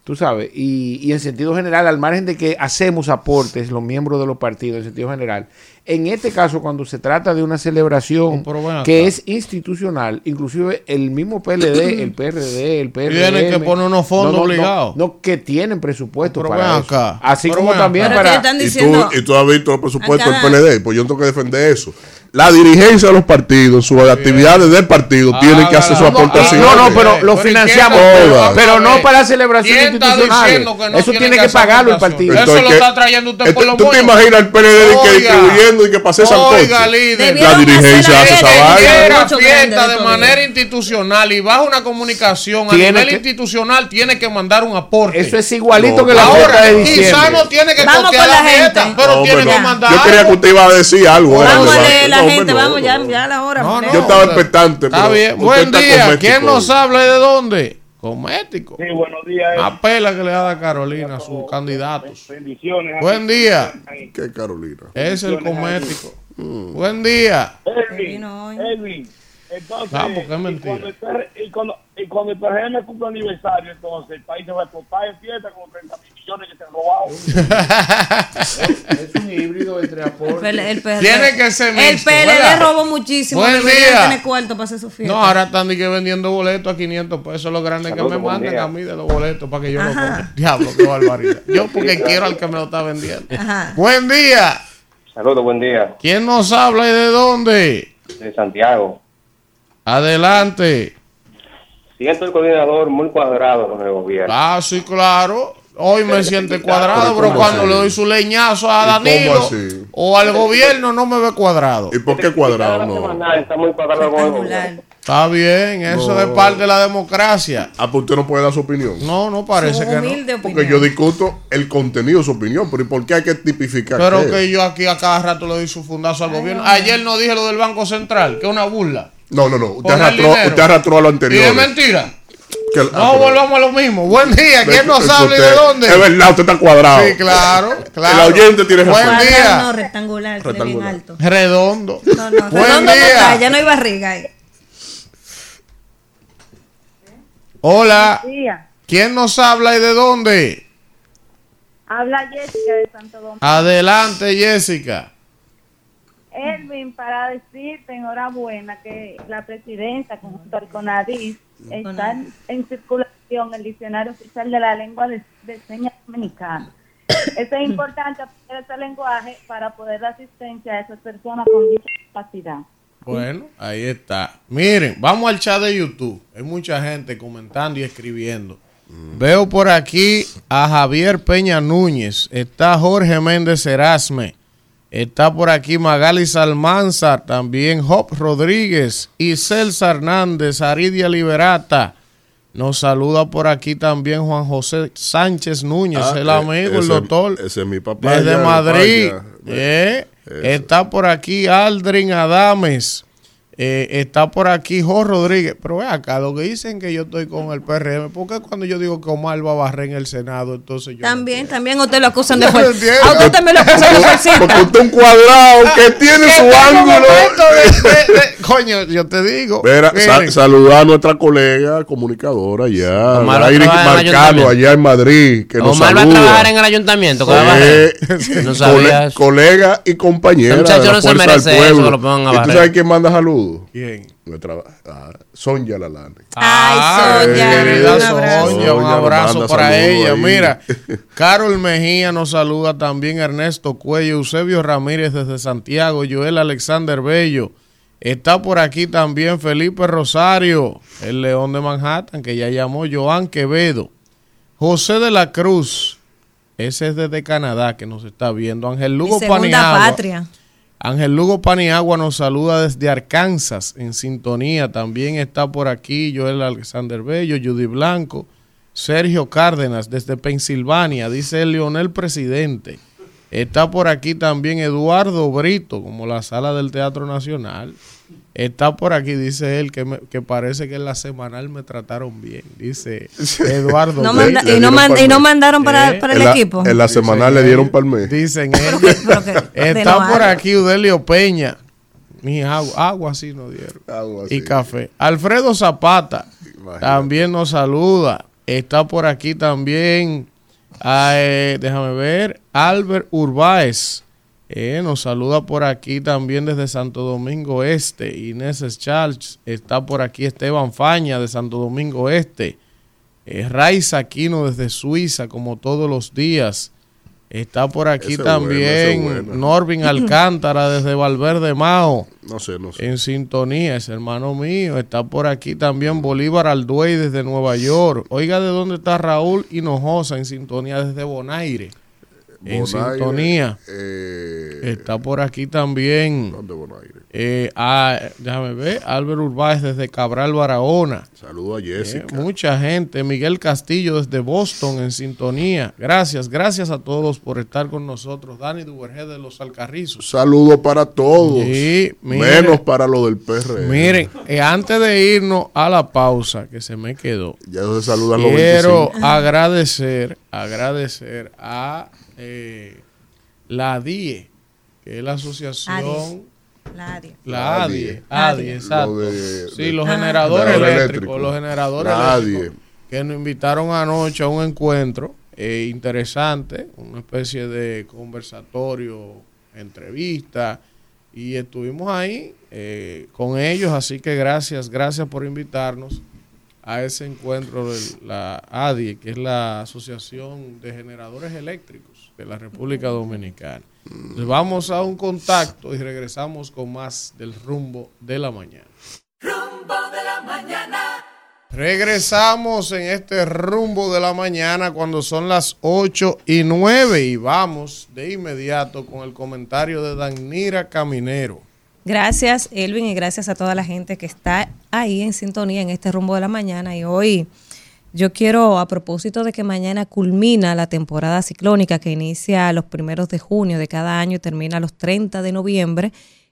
tú sabes, y, y en sentido general, al margen de que hacemos aportes los miembros de los partidos en sentido general, en este caso cuando se trata de una celebración
Oh,
que es institucional, inclusive el mismo PLD, el PRD, el PRD,
Tienen que poner unos fondos obligados.
No, que tienen presupuesto
Pero
para eso.
acá.
Así
Pero
como también
acá.
Para
Y
diciendo-
tú, y tú has visto los presupuestos
a
del PLD, pues yo tengo que defender eso. La dirigencia de los partidos, sus actividades del partido, tienen que hacer su
Ah,
aportación.
No, no, pero lo
¿y quién
financiamos, pero, no para celebraciones
¿Quién está
institucionales.
diciendo que no
Eso
tiene que
pagarlo el partido.
Eso lo está trayendo usted por los
¿Tú te imaginas el PLD que distribuyendo y que pase esa
Oiga, líder.
Debieron
La dirigencia hace esa vaina.
Fiesta de manera institucional y bajo una comunicación a nivel institucional tiene que mandar un aporte.
Eso es igualito
No,
que la fiesta
Ahora,
de
quizá
diciembre.
no tiene que costear
la
fiesta,
gente.
pero tiene que mandar
Yo creía que usted iba a decir algo.
Vamos a
¿verdad?
leer la Gente, vamos ya, ya a la hora.
Yo estaba expectante.
Está
pero
bien. Buen
está
día. ¿Quién nos habla y de dónde? Cosmético.
Sí, buenos días.
Una pela que le da a Carolina a sus candidatos.
Bendiciones.
Buen día.
¿Qué Carolina?
Es el cosmético. Buen día.
Elvin. Elvin, entonces,
Ah, porque es
y cuando el PR y cuando, y cuando el PRM cumple aniversario, entonces el país se va a explotar en fiesta con 30 mil millones que se han robado.
Es un híbrido entre
El
aportes.
El PLD.
Tiene que ser
El
mixto,
PLD
¿verdad?
robó muchísimo.
Buen día.
cuarto para hacer su fiesta.
No, ahora están ni que vendiendo boletos a 500 pesos. Los grandes que
Saludos,
me mandan
día.
a mí de los boletos para que yo los
Ajá.
compre. Diablo, qué barbaridad. Yo porque quiero al que me lo está vendiendo.
Ajá.
Buen día.
Saludos, buen día.
¿Quién nos habla y de dónde?
De Santiago.
Adelante.
Siento el coordinador muy cuadrado con el gobierno.
Ah, sí, claro. Hoy me siente cuadrado, pero
¿cómo
cuando
así?
le doy su leñazo a
¿Y cómo
Danilo o al gobierno no me ve cuadrado.
¿Y por qué cuadrado? No.
está muy cuadrado con el gobierno.
Está bien, eso
No.
es parte de la democracia.
Ah, pues usted no puede dar su opinión.
No, no parece que no.
Porque yo discuto el contenido de su opinión, pero ¿y por qué hay que tipificar?
Pero
qué?
que yo aquí a cada rato le doy su fundazo al gobierno. Ayer no dije lo del Banco Central, que es una burla.
No, no, no. Usted arrastró, usted arrastró a lo
Y
anterior.
es mentira.
Que- ah,
No
pero-
volvamos a lo mismo. Buen día. ¿Quién nos
Usted-
habla y de dónde?
Es verdad, usted está cuadrado.
Sí, claro, claro.
El oyente tiene
Buen
razón.
Día.
No, rectangular, tiene bien
Rectangular.
alto.
Redondo.
No, no,
Buen
redondo no
día.
está, ya no hay barriga ahí.
Hola.
Día.
¿Quién nos habla y de dónde?
Habla Jessica de Santo Domingo.
Adelante, Jessica.
Elvin, para decirte enhorabuena que la presidencia junto al CONADIS está en, circulación el diccionario oficial de la lengua de, de señas dominicana. Eso es importante aprender ese lenguaje para poder dar asistencia a esas personas con dicha capacidad.
Bueno, ahí está. Miren, vamos al chat de YouTube. Hay mucha gente comentando y escribiendo. Veo por aquí a Javier Peña Núñez. Está Jorge Méndez Erasme. Está por aquí Magali Salmanzar. También Job Rodríguez. Y Celsa Hernández. Aridia Liberata. Nos saluda por aquí también Juan José Sánchez Núñez,
Ah,
el
eh,
amigo, el doctor.
ese es mi papá.
Desde Madrid. Eh. Está por aquí Aldrin Adames. Eh, está por aquí Jorge Rodríguez. Pero ve acá, lo que dicen que yo estoy con el PRM, porque cuando yo digo que Omar va a barrer en el Senado, entonces yo.
También, también usted lo acusan de
No.
A usted también lo acusan de fuercita.
Porque usted es un cuadrado que tiene
Que
su ángulo.
momento de- de- de- coño, yo te digo.
Mira, sa-
miren,
saludar a nuestra colega comunicadora allá,
Omar
Marcano, allá en Madrid, que nos
Omar va a trabajar en el ayuntamiento. que va a
Eh,
barrer. No
cole- colega y compañera
Ese muchacho
de la
no se merece eso, que lo pongan a
¿Y tú sabes quién manda saludos?
¿Quién?
Nuestra ah, Sonia Lalane.
Ay, Sonia,
querida
un abrazo.
Sonia, un abrazo para ella.
ahí.
Mira, Carol Mejía nos saluda también, Ernesto Cuello, Eusebio Ramírez desde Santiago, Joel Alexander Bello. Está por aquí también Felipe Rosario, el León de Manhattan, que ya llamó Joan Quevedo. José de la Cruz, ese es desde Canadá que nos está viendo. Ángel
Mi
Lugo
segunda
Paniagua.
patria.
Ángel Lugo Paniagua nos saluda desde Arkansas en sintonía. También está por aquí Joel Alexander Bello, Judy Blanco, Sergio Cárdenas desde Pensilvania, dice el Leonel Presidente. Está por aquí también Eduardo Brito, como la sala del Teatro Nacional. Está por aquí, dice él, que, me- que parece que en la semanal me trataron bien. Dice Eduardo
No manda- y, no man- y no mandaron para,
Eh,
para
en
el
la,
equipo.
En la semanal le dieron para el mes.
Dicen ellos.
Pero que- de
Está por aquí Udelio Peña. Mi agua, agua sí nos dieron.
Algo
Y café. Alfredo Zapata
Imagínate.
también nos saluda. Está por aquí también. ah, eh, déjame ver. Albert Urbáez. Eh, nos saluda por aquí también desde Santo Domingo Este. Inés Charles. Está por aquí Esteban Faña de Santo Domingo Este. Eh, Raiza Aquino desde Suiza, como todos los días. Está por aquí
Ese es bueno,
también
bueno.
Norvin Alcántara desde Valverde Mao.
No sé, no sé.
En sintonía, es hermano mío. Está por aquí también Bolívar Alduey desde Nueva York. Oiga de dónde está Raúl Hinojosa en sintonía desde Bonaire. En sintonía.
eh,
Está por aquí también.
¿Dónde Bonaire?
eh, ah, déjame ver. Albert Urbáez desde Cabral Barahona.
Saludo a Jessica.
Eh, mucha gente. Miguel Castillo desde Boston en sintonía. Gracias, gracias a todos por estar con nosotros. Dani Duvergé de los Alcarrizos.
Saludo para todos.
Sí, mire.
menos para lo del PR.
Miren, eh, antes de irnos a la pausa que se me quedó,
Ya se saludan los
quiero
25.
agradecer, agradecer a eh, la DIE, que es la asociación,
La área.
la
ADIE.
ADIE, ADIE, exacto.
Lo de-
sí,
de-
los
Ah.
generadores
Generador
eléctricos,
eléctrico.
los generadores
La
eléctricos,
ADIE.
que nos invitaron anoche a un encuentro eh, interesante, una especie de conversatorio, entrevista, y estuvimos ahí eh, con ellos, así que gracias, gracias por invitarnos a ese encuentro de la ADIE, que es la Asociación de Generadores Eléctricos de la República Dominicana. Entonces, vamos a un contacto y regresamos con más del rumbo de la mañana.
Rumbo de la mañana.
Regresamos en este rumbo de la mañana cuando son las 8 y 9 y vamos de inmediato con el comentario de Danira Caminero.
Gracias, Elvin, y gracias a toda la gente que está ahí en sintonía en este rumbo de la mañana. Y hoy yo quiero, a propósito de que mañana culmina la temporada ciclónica que inicia los primeros de junio de cada año y termina los 30 de noviembre,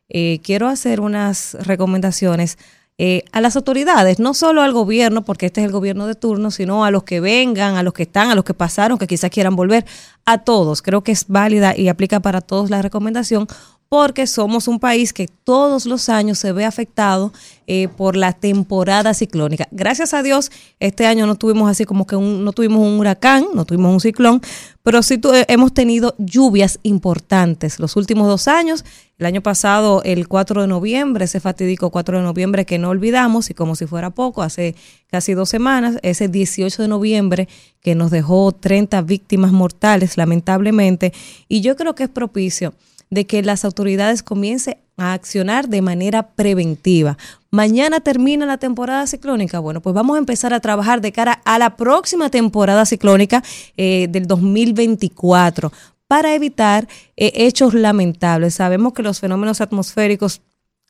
eh, quiero hacer unas recomendaciones eh, a las autoridades, no solo al gobierno, porque este es el gobierno de turno, sino a los que vengan, a los que están, a los que pasaron, que quizás quieran volver, a todos. Creo que es válida y aplica para todos la recomendación porque somos un país que todos los años se ve afectado eh, por la temporada ciclónica. Gracias a Dios, este año no tuvimos así como que un, no tuvimos un huracán, no tuvimos un ciclón, pero sí tu- eh, hemos tenido lluvias importantes los últimos dos años. El año pasado, el 4 de noviembre, ese fatídico 4 de noviembre que no olvidamos, y como si fuera poco, hace casi dos semanas, ese 18 de noviembre que nos dejó 30 víctimas mortales, lamentablemente, y yo creo que es propicio de que las autoridades comiencen a accionar de manera preventiva. Mañana termina la temporada ciclónica. Bueno, pues vamos a empezar a trabajar de cara a la próxima temporada ciclónica eh, del 2024 para evitar eh, hechos lamentables. Sabemos que los fenómenos atmosféricos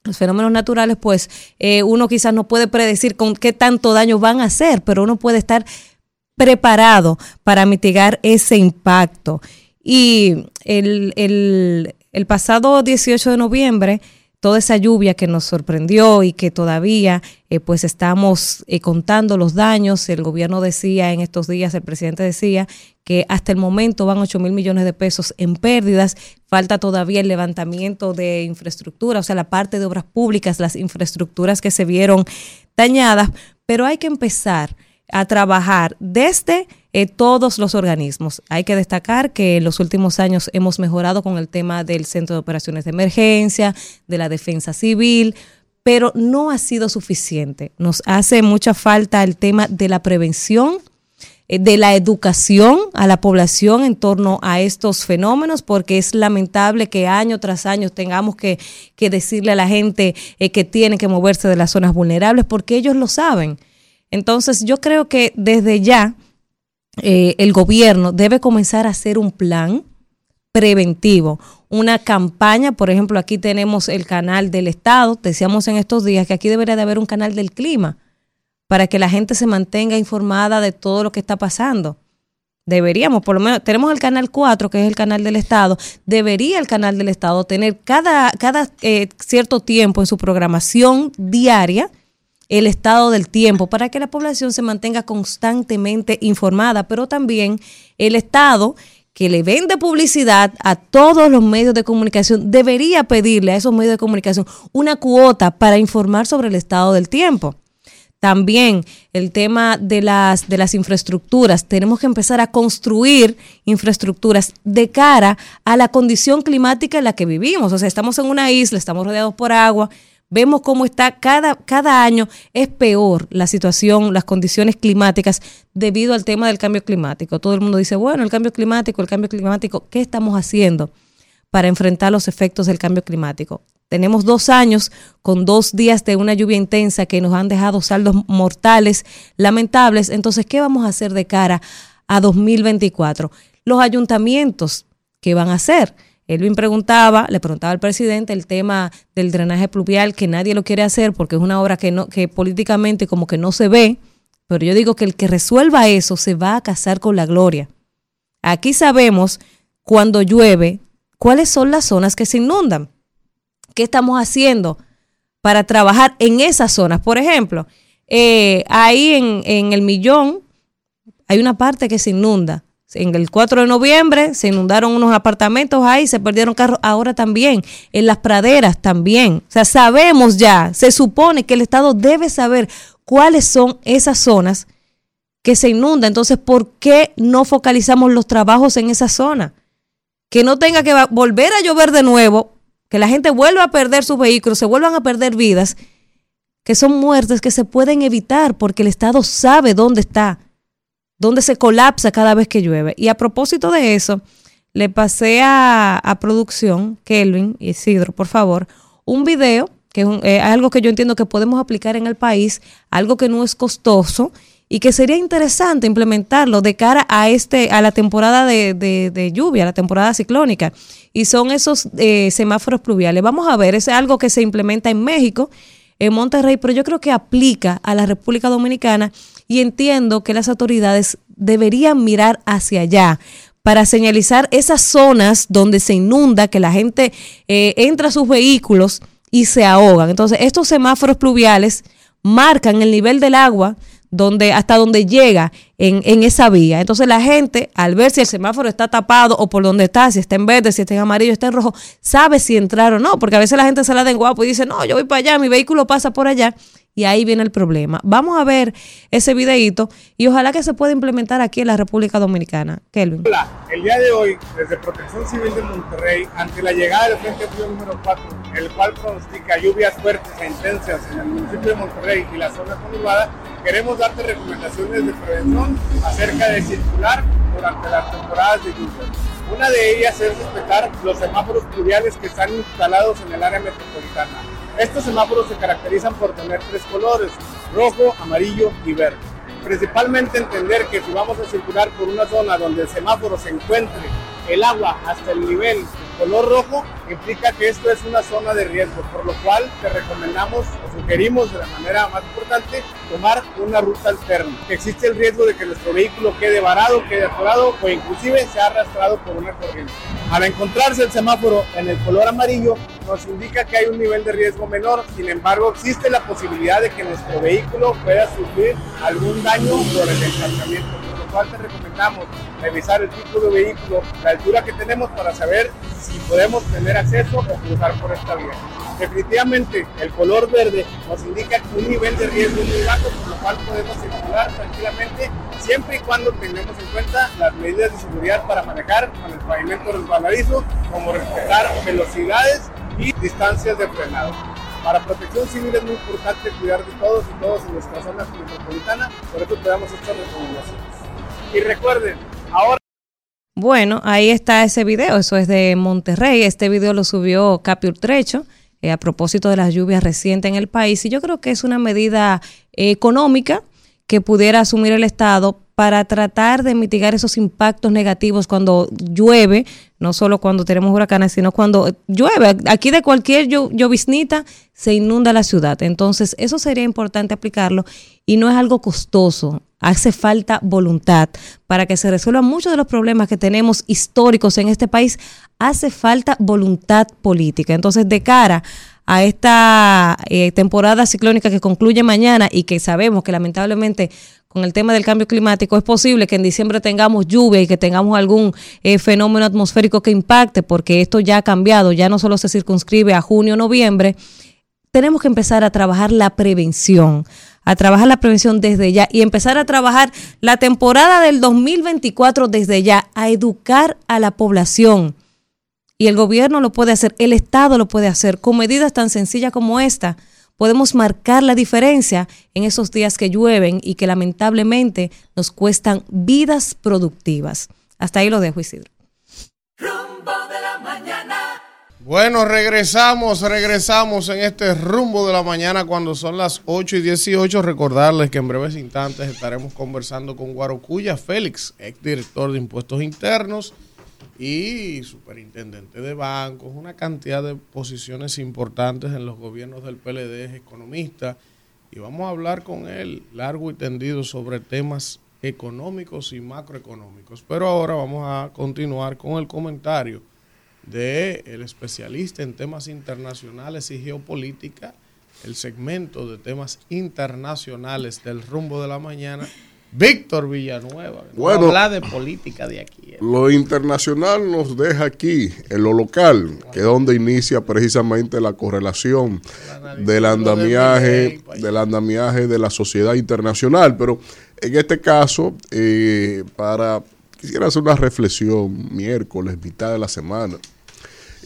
los fenómenos naturales, pues eh, uno quizás no puede predecir con qué tanto daño van a hacer, pero uno puede estar preparado para mitigar ese impacto. Y el, el- el pasado 18 de noviembre toda esa lluvia que nos sorprendió y que todavía eh, pues estamos eh, contando los daños. El gobierno decía en estos días, el presidente decía que hasta el momento van 8 mil millones de pesos en pérdidas. Falta todavía el levantamiento de infraestructura, o sea, la parte de obras públicas, las infraestructuras que se vieron dañadas, pero hay que empezar a trabajar desde eh, todos los organismos. Hay que destacar que en los últimos años hemos mejorado con el tema del Centro de Operaciones de Emergencia, de la Defensa Civil, pero no ha sido suficiente. Nos hace mucha falta el tema de la prevención, eh, de la educación a la población en torno a estos fenómenos, porque es lamentable que año tras año tengamos que, decirle a la gente eh, que tiene que moverse de las zonas vulnerables, porque ellos lo saben. Entonces, yo creo que desde ya eh, el gobierno debe comenzar a hacer un plan preventivo, una campaña, por ejemplo, aquí tenemos el canal del Estado, decíamos en estos días que aquí debería de haber un canal del clima para que la gente se mantenga informada de todo lo que está pasando. Deberíamos, por lo menos, tenemos el canal 4, que es el canal del Estado, debería el canal del Estado tener cada, cada eh, cierto tiempo en su programación diaria el estado del tiempo para que la población se mantenga constantemente informada, pero también el Estado que le vende publicidad a todos los medios de comunicación debería pedirle a esos medios de comunicación una cuota para informar sobre el estado del tiempo. También el tema de las, de las infraestructuras. Tenemos que empezar a construir infraestructuras de cara a la condición climática en la que vivimos. O sea, estamos en una isla, estamos rodeados por agua, Vemos cómo está cada, cada año es peor la situación, las condiciones climáticas debido al tema del cambio climático. Todo el mundo dice, bueno, el cambio climático, el cambio climático, ¿qué estamos haciendo para enfrentar los efectos del cambio climático? Tenemos dos años con dos días de una lluvia intensa que nos han dejado saldos mortales lamentables. Entonces, ¿qué vamos a hacer de cara a 2024? Los ayuntamientos, ¿qué van a hacer? Elvin preguntaba, le preguntaba al presidente el tema del drenaje pluvial, que nadie lo quiere hacer porque es una obra que, no, que políticamente como que no se ve, pero yo digo que el que resuelva eso se va a casar con la gloria. Aquí sabemos cuando llueve cuáles son las zonas que se inundan. ¿Qué estamos haciendo para trabajar en esas zonas? Por ejemplo, eh, ahí en, en el millón hay una parte que se inunda en el 4 de noviembre se inundaron unos apartamentos ahí, se perdieron carros, ahora también, en las praderas también. O sea, sabemos ya, se supone que el Estado debe saber cuáles son esas zonas que se inundan. Entonces, ¿por qué no focalizamos los trabajos en esa zona? Que no tenga que volver a llover de nuevo, que la gente vuelva a perder sus vehículos, se vuelvan a perder vidas, que son muertes que se pueden evitar porque el Estado sabe dónde está donde se colapsa cada vez que llueve. Y a propósito de eso, le pasé a, producción, Kelvin y Isidro, por favor, un video, que es eh, algo que yo entiendo que podemos aplicar en el país, algo que no es costoso y que sería interesante implementarlo de cara a este a la temporada de, lluvia, la temporada ciclónica. Y son esos eh, semáforos pluviales. Vamos a ver, es algo que se implementa en México, en Monterrey, pero yo creo que aplica a la República Dominicana y entiendo que las autoridades deberían mirar hacia allá para señalizar esas zonas donde se inunda, que la gente eh, entra a sus vehículos y se ahogan. Entonces, estos semáforos pluviales marcan el nivel del agua donde, hasta donde llega en, en, esa vía. Entonces la gente, al ver si el semáforo está tapado o por donde está, si está en verde, si está en amarillo, está en rojo, sabe si entrar o no, porque a veces la gente se la den guapo y dice, no, yo voy para allá, mi vehículo pasa por allá y ahí viene el problema. Vamos a ver ese videíto y ojalá que se pueda implementar aquí en la República Dominicana. Kelvin.
Hola, el día de hoy, desde Protección Civil de Monterrey, ante la llegada del Frente Frío número 4, el cual pronostica lluvias fuertes e intensas en el municipio de Monterrey y la zona conurbada, queremos darte recomendaciones de prevención acerca de circular durante las temporadas de lluvia. Una de ellas es respetar los semáforos pluviales que están instalados en el área metropolitana estos semáforos se caracterizan por tener tres colores, rojo, amarillo y verde. Principalmente entender que si vamos a circular por una zona donde el semáforo se encuentre el agua hasta el nivel color rojo, implica que esto es una zona de riesgo, por lo cual te recomendamos o sugerimos de la manera más importante tomar una ruta alterna. Existe el riesgo de que nuestro vehículo quede varado, quede atorado o inclusive sea arrastrado por una corriente. Al encontrarse el semáforo en el color amarillo, nos indica que hay un nivel de riesgo menor, sin embargo existe la posibilidad de que nuestro vehículo pueda sufrir algún daño por el lo cual te recomendamos revisar el tipo de vehículo, la altura que tenemos para saber si podemos tener acceso o cruzar por esta vía. Definitivamente el color verde nos indica un nivel de riesgo muy bajo, por lo cual podemos circular tranquilamente siempre y cuando tengamos en cuenta las medidas de seguridad para manejar con el pavimento resbaladizo, como respetar velocidades y distancias de frenado. Para protección civil es muy importante cuidar de todos y todos en nuestra zona metropolitana, por eso te damos estas recomendaciones. Y recuerden, ahora
Bueno, ahí está ese video, eso es de Monterrey. Este video lo subió Capi Urtrecho eh, a propósito de las lluvias recientes en el país y yo creo que es una medida eh, económica que pudiera asumir el Estado para tratar de mitigar esos impactos negativos cuando llueve, no solo cuando tenemos huracanes, sino cuando llueve. Aquí de cualquier llo- lloviznita se inunda la ciudad. Entonces, eso sería importante aplicarlo y no es algo costoso. Hace falta voluntad para que se resuelvan muchos de los problemas que tenemos históricos en este país. Hace falta voluntad política. Entonces, de cara a esta eh, temporada ciclónica que concluye mañana y que sabemos que lamentablemente con el tema del cambio climático es posible que en diciembre tengamos lluvia y que tengamos algún eh, fenómeno atmosférico que impacte, porque esto ya ha cambiado, ya no solo se circunscribe a junio o noviembre, tenemos que empezar a trabajar la prevención, a trabajar la prevención desde ya y empezar a trabajar la temporada del 2024 desde ya, a educar a la población. Y el gobierno lo puede hacer, el Estado lo puede hacer con medidas tan sencillas como esta. Podemos marcar la diferencia en esos días que llueven y que lamentablemente nos cuestan vidas productivas. Hasta ahí lo dejo, Isidro.
Bueno, regresamos, regresamos en este rumbo de la mañana cuando son las 8 y 18. Recordarles que en breves instantes estaremos conversando con Guarocuya Félix, exdirector de Impuestos Internos y superintendente de bancos, una cantidad de posiciones importantes en los gobiernos del PLD, es economista, y vamos a hablar con él largo y tendido sobre temas económicos y macroeconómicos. Pero ahora vamos a continuar con el comentario de el especialista en temas internacionales y geopolítica, el segmento de temas internacionales del rumbo de la mañana, Víctor Villanueva.
Bueno.
va a hablar de política de aquí.
Lo internacional nos deja aquí, en lo local, que es donde inicia precisamente la correlación del andamiaje, del andamiaje de la sociedad internacional. Pero en este caso, eh, para quisiera hacer una reflexión miércoles, mitad de la semana,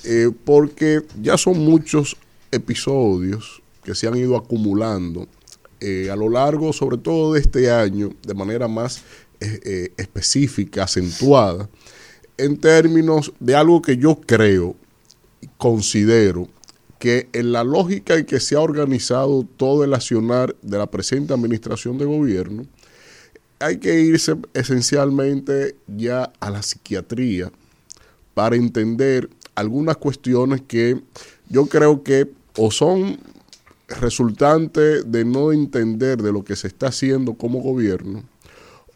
eh, porque ya son muchos episodios que se han ido acumulando eh, a lo largo, sobre todo de este año, de manera más eh, específica, acentuada, en términos de algo que yo creo, considero, que en la lógica en que se ha organizado todo el accionar de la presente administración de gobierno, hay que irse esencialmente ya a la psiquiatría para entender algunas cuestiones que yo creo que o son resultantes de no entender de lo que se está haciendo como gobierno,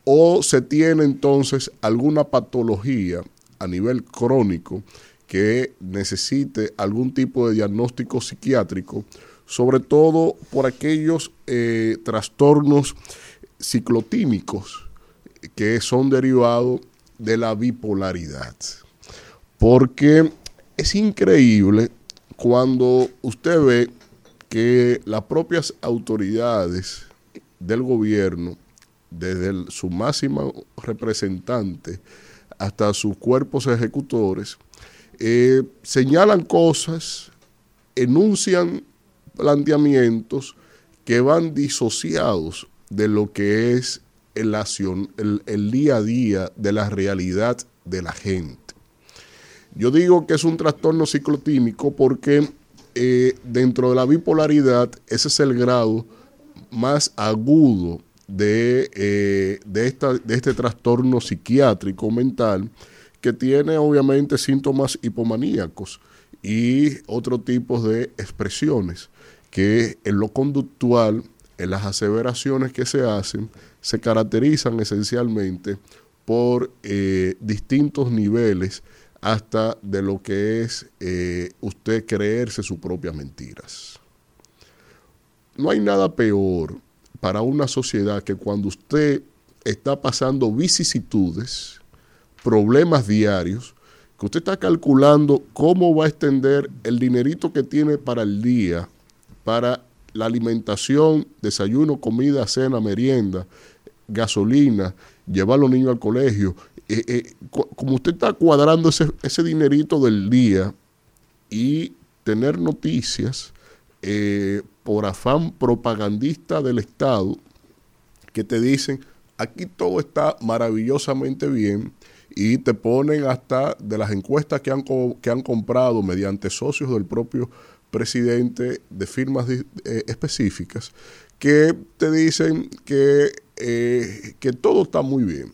o se tiene entonces alguna patología a nivel crónico que necesite algún tipo de diagnóstico psiquiátrico, sobre todo por aquellos eh, trastornos ciclotímicos que son derivados de la bipolaridad. Porque es increíble cuando usted ve que las propias autoridades del gobierno, desde su máximo representante hasta sus cuerpos ejecutores, eh, señalan cosas, enuncian planteamientos que van disociados de lo que es el día a día de la realidad de la gente. Yo digo que es un trastorno ciclotímico porque eh, dentro de la bipolaridad ese es el grado más agudo de, eh, de, esta, de este trastorno psiquiátrico mental que tiene obviamente síntomas hipomaníacos y otro tipo de expresiones que en lo conductual, en las aseveraciones que se hacen, se caracterizan esencialmente por eh, distintos niveles hasta de lo que es eh, usted creerse sus propias mentiras. No hay nada peor para una sociedad que cuando usted está pasando vicisitudes, problemas diarios, que usted está calculando cómo va a extender el dinerito que tiene para el día, para la alimentación, desayuno, comida, cena, merienda, gasolina, llevar a los niños al colegio. Eh, eh, como usted está cuadrando ese, dinerito del día y tener noticias eh, por afán propagandista del Estado que te dicen, aquí todo está maravillosamente bien y te ponen hasta de las encuestas que han, comprado mediante socios del propio presidente de firmas específicas que te dicen que todo está muy bien,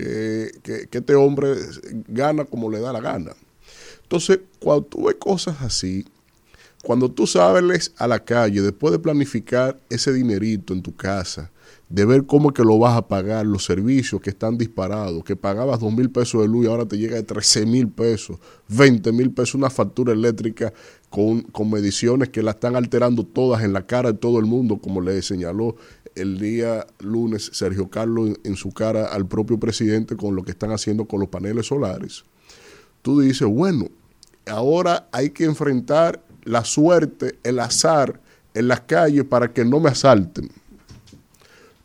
que, que, que, este hombre gana como le da la gana. Entonces, cuando tú ves cosas así, cuando tú sales a la calle, después de planificar ese dinerito en tu casa, de ver cómo que lo vas a pagar, los servicios que están disparados, que pagabas dos mil pesos de luz y ahora te llega de 13 mil pesos, 20 mil pesos, una factura eléctrica con, con, mediciones que la están alterando todas en la cara de todo el mundo, como le señaló el día lunes Sergio Carlos en su cara al propio presidente con lo que están haciendo con los paneles solares. Tú dices, bueno, ahora hay que enfrentar la suerte, el azar en las calles para que no me asalten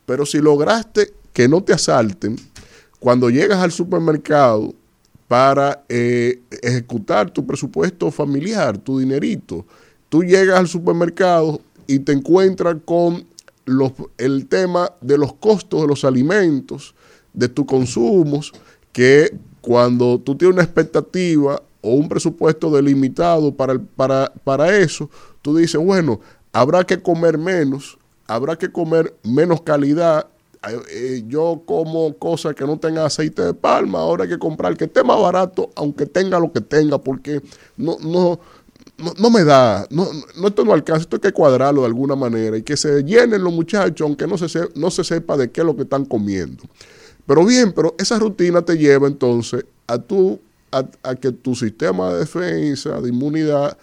pero si lograste que no te asalten, cuando llegas al supermercado para eh, ejecutar tu presupuesto familiar, tu dinerito, tú llegas al supermercado y te encuentras con los, el tema de los costos de los alimentos, de tus consumos, que cuando tú tienes una expectativa o un presupuesto delimitado para, para, para eso, tú dices, bueno, habrá que comer menos, habrá que comer menos calidad. Eh, yo como cosas que no tengan aceite de palma, ahora hay que comprar que esté más barato, aunque tenga lo que tenga, porque no, no, no, me da, no, no, esto no alcanza, esto hay que cuadrarlo de alguna manera y que se llenen los muchachos, aunque no se, no se sepa de qué es lo que están comiendo. Pero bien, pero esa rutina te lleva entonces a, tu, a, a que tu sistema de defensa, de inmunidad,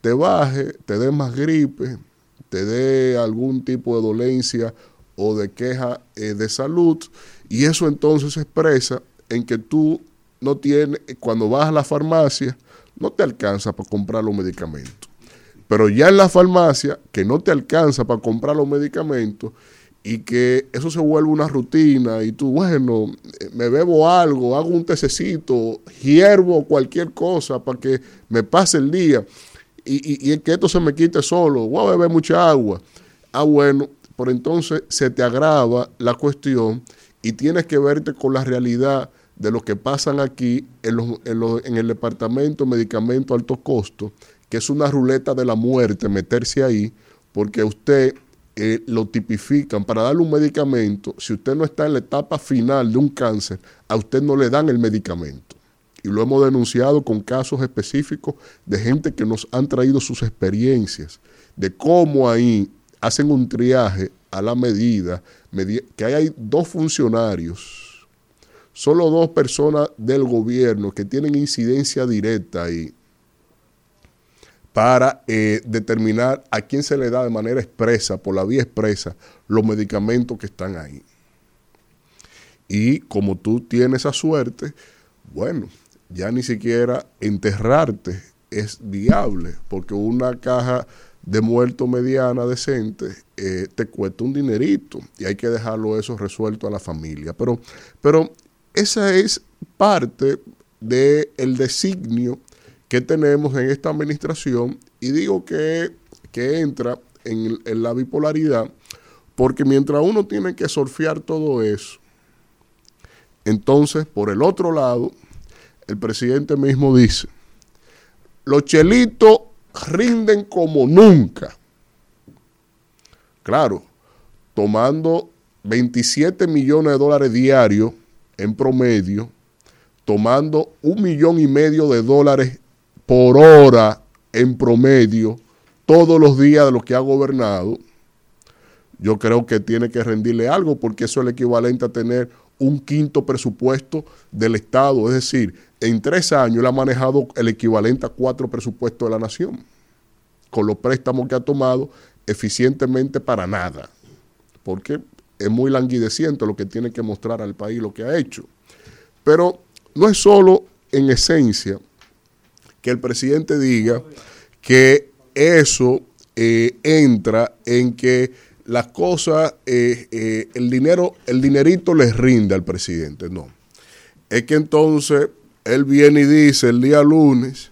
te baje, te dé más gripe, te dé algún tipo de dolencia o de queja eh, de salud y eso entonces se expresa en que tú no tienes, cuando vas a la farmacia, no te alcanza para comprar los medicamentos. Pero ya en la farmacia, que no te alcanza para comprar los medicamentos y que eso se vuelve una rutina y tú, bueno, me bebo algo, hago un tececito, hiervo cualquier cosa para que me pase el día y, y, que esto se me quite solo, voy a beber mucha agua. Ah, bueno, por entonces se te agrava la cuestión y tienes que verte con la realidad de lo que pasan aquí en, los, en, los, en el departamento de medicamentos a alto costo, que es una ruleta de la muerte meterse ahí, porque usted eh, lo tipifican. Para darle un medicamento, si usted no está en la etapa final de un cáncer, a usted no le dan el medicamento. Y lo hemos denunciado con casos específicos de gente que nos han traído sus experiencias, de cómo ahí hacen un triaje a la medida, que hay dos funcionarios, solo dos personas del gobierno que tienen incidencia directa ahí para eh, determinar a quién se le da de manera expresa, por la vía expresa, los medicamentos que están ahí. Y como tú tienes esa suerte, bueno, ya ni siquiera enterrarte es viable, porque una caja de muerto mediana decente eh, te cuesta un dinerito y hay que dejarlo eso resuelto a la familia. Pero, pero esa es parte del el designio que tenemos en esta administración y digo que, que entra en, en la bipolaridad porque mientras uno tiene que surfear todo eso, entonces por el otro lado el presidente mismo dice, los chelitos rinden como nunca. Claro, tomando 27 millones de dólares diarios en promedio, tomando un millón y medio de dólares por hora en promedio, todos los días de lo que ha gobernado, yo creo que tiene que rendirle algo porque eso es el equivalente a tener un quinto presupuesto del Estado. Es decir, en tres años él ha manejado el equivalente a cuatro presupuestos de la nación, con los préstamos que ha tomado eficientemente para nada, porque es muy languideciente lo que tiene que mostrar al país lo que ha hecho. Pero no es solo en esencia que el presidente diga que eso eh, entra en que las cosas, eh, eh, el dinero, el dinerito les rinde al presidente, no. Es que entonces él viene y dice el día lunes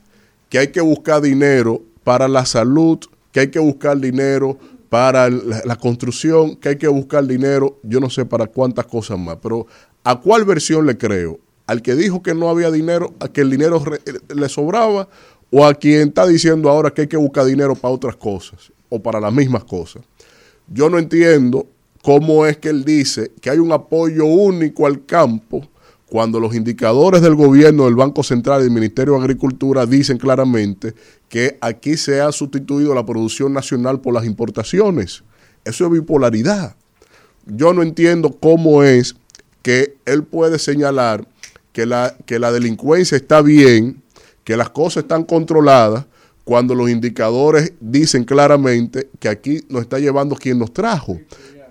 que hay que buscar dinero para la salud, que hay que buscar dinero para la, construcción, que hay que buscar dinero, yo no sé para cuántas cosas más, pero ¿a cuál versión le creo? ¿Al que dijo que no había dinero, a que el dinero re- le sobraba, o a quien está diciendo ahora que hay que buscar dinero para otras cosas, o para las mismas cosas? Yo no entiendo cómo es que él dice que hay un apoyo único al campo cuando los indicadores del gobierno, del Banco Central y del Ministerio de Agricultura dicen claramente que aquí se ha sustituido la producción nacional por las importaciones. Eso es bipolaridad. Yo no entiendo cómo es que él puede señalar que la, que la delincuencia está bien, que las cosas están controladas, cuando los indicadores dicen claramente que aquí nos está llevando quien nos trajo.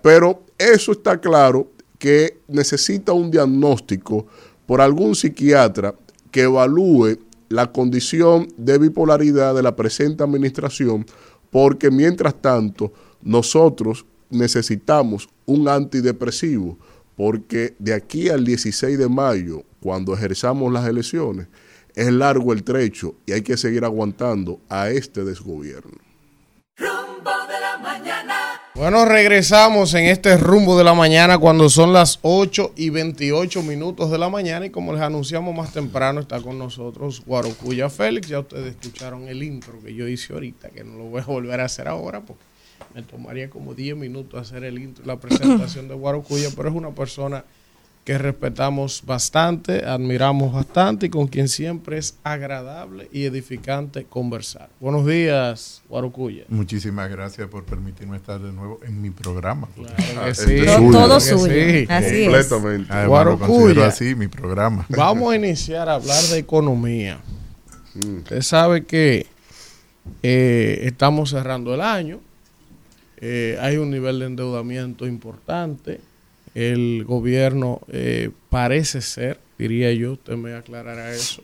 Pero eso está claro que necesita un diagnóstico por algún psiquiatra que evalúe la condición de bipolaridad de la presente administración, porque mientras tanto nosotros necesitamos un antidepresivo, porque de aquí al 16 de mayo, cuando ejerzamos las elecciones, es largo el trecho y hay que seguir aguantando a este desgobierno.
Bueno, regresamos en este rumbo de la mañana cuando son las 8 y 28 minutos de la mañana y como les anunciamos más temprano está con nosotros Guarocuya Félix. Ya ustedes escucharon el intro que yo hice ahorita, que no lo voy a volver a hacer ahora porque me tomaría como 10 minutos hacer el intro la presentación de Guarocuya, pero es una persona que respetamos bastante, admiramos bastante y con quien siempre es agradable y edificante conversar. Buenos días, Guarocuya.
Muchísimas gracias por permitirme estar de nuevo en mi programa.
Claro que sí. Todo- todo suyo. Sí. Así es.
Lo considero así mi programa.
Vamos a iniciar a hablar de economía. Usted sabe que eh, estamos cerrando el año, eh, hay un nivel de endeudamiento importante, el gobierno eh, parece ser, diría yo, usted me aclarará eso,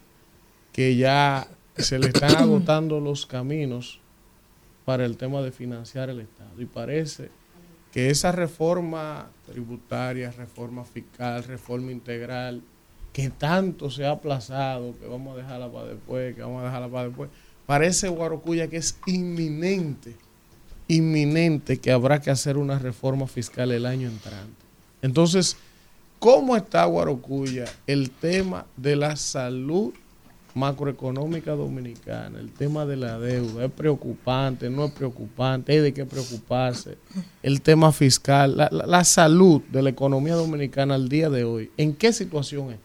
que ya se le están agotando los caminos para el tema de financiar el Estado. Y parece que esa reforma tributaria, reforma fiscal, reforma integral, que tanto se ha aplazado, que vamos a dejarla para después, que vamos a dejarla para después, parece Guarocuya que es inminente, inminente que habrá que hacer una reforma fiscal el año entrante. Entonces, ¿cómo está Guarocuya el tema de la salud macroeconómica dominicana, el tema de la deuda, es preocupante, no es preocupante, hay de qué preocuparse, el tema fiscal, la, la- salud de la economía dominicana al día de hoy, ¿en qué situación está?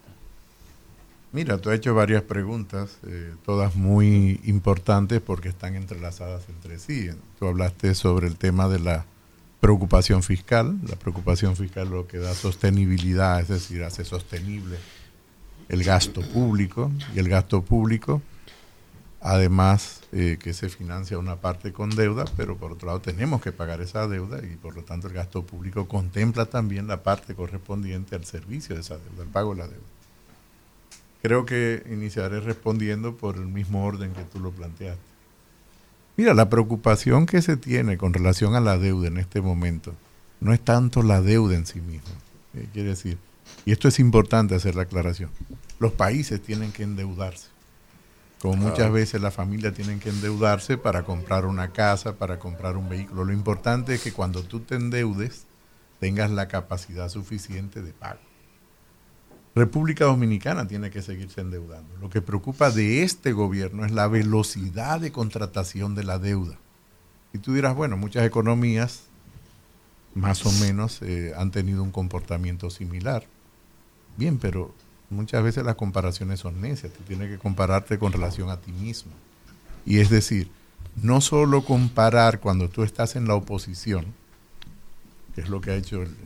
Mira, tú has hecho varias preguntas, eh, todas muy importantes porque están entrelazadas entre sí. Tú hablaste sobre el tema de la preocupación fiscal. La preocupación fiscal lo que da sostenibilidad, es decir, hace sostenible el gasto público y el gasto público, además eh, que se financia una parte con deuda, pero por otro lado tenemos que pagar esa deuda y por lo tanto el gasto público contempla también la parte correspondiente al servicio de esa deuda, el pago de la deuda. Creo que iniciaré respondiendo por el mismo orden que tú lo planteaste. Mira, la preocupación que se tiene con relación a la deuda en este momento no es tanto la deuda en sí misma. Eh, quiere decir, y esto es importante hacer la aclaración, los países tienen que endeudarse. Como muchas veces las familias tienen que endeudarse para comprar una casa, para comprar un vehículo. Lo importante es que cuando tú te endeudes tengas la capacidad suficiente de pago. República Dominicana tiene que seguirse endeudando. Lo que preocupa de este gobierno es la velocidad de contratación de la deuda. Y tú dirás, bueno, muchas economías más o menos eh, han tenido un comportamiento similar. Bien, pero muchas veces las comparaciones son necias. Tú tienes que compararte con relación a ti mismo. Y es decir, no solo comparar cuando tú estás en la oposición, que es lo que ha hecho el,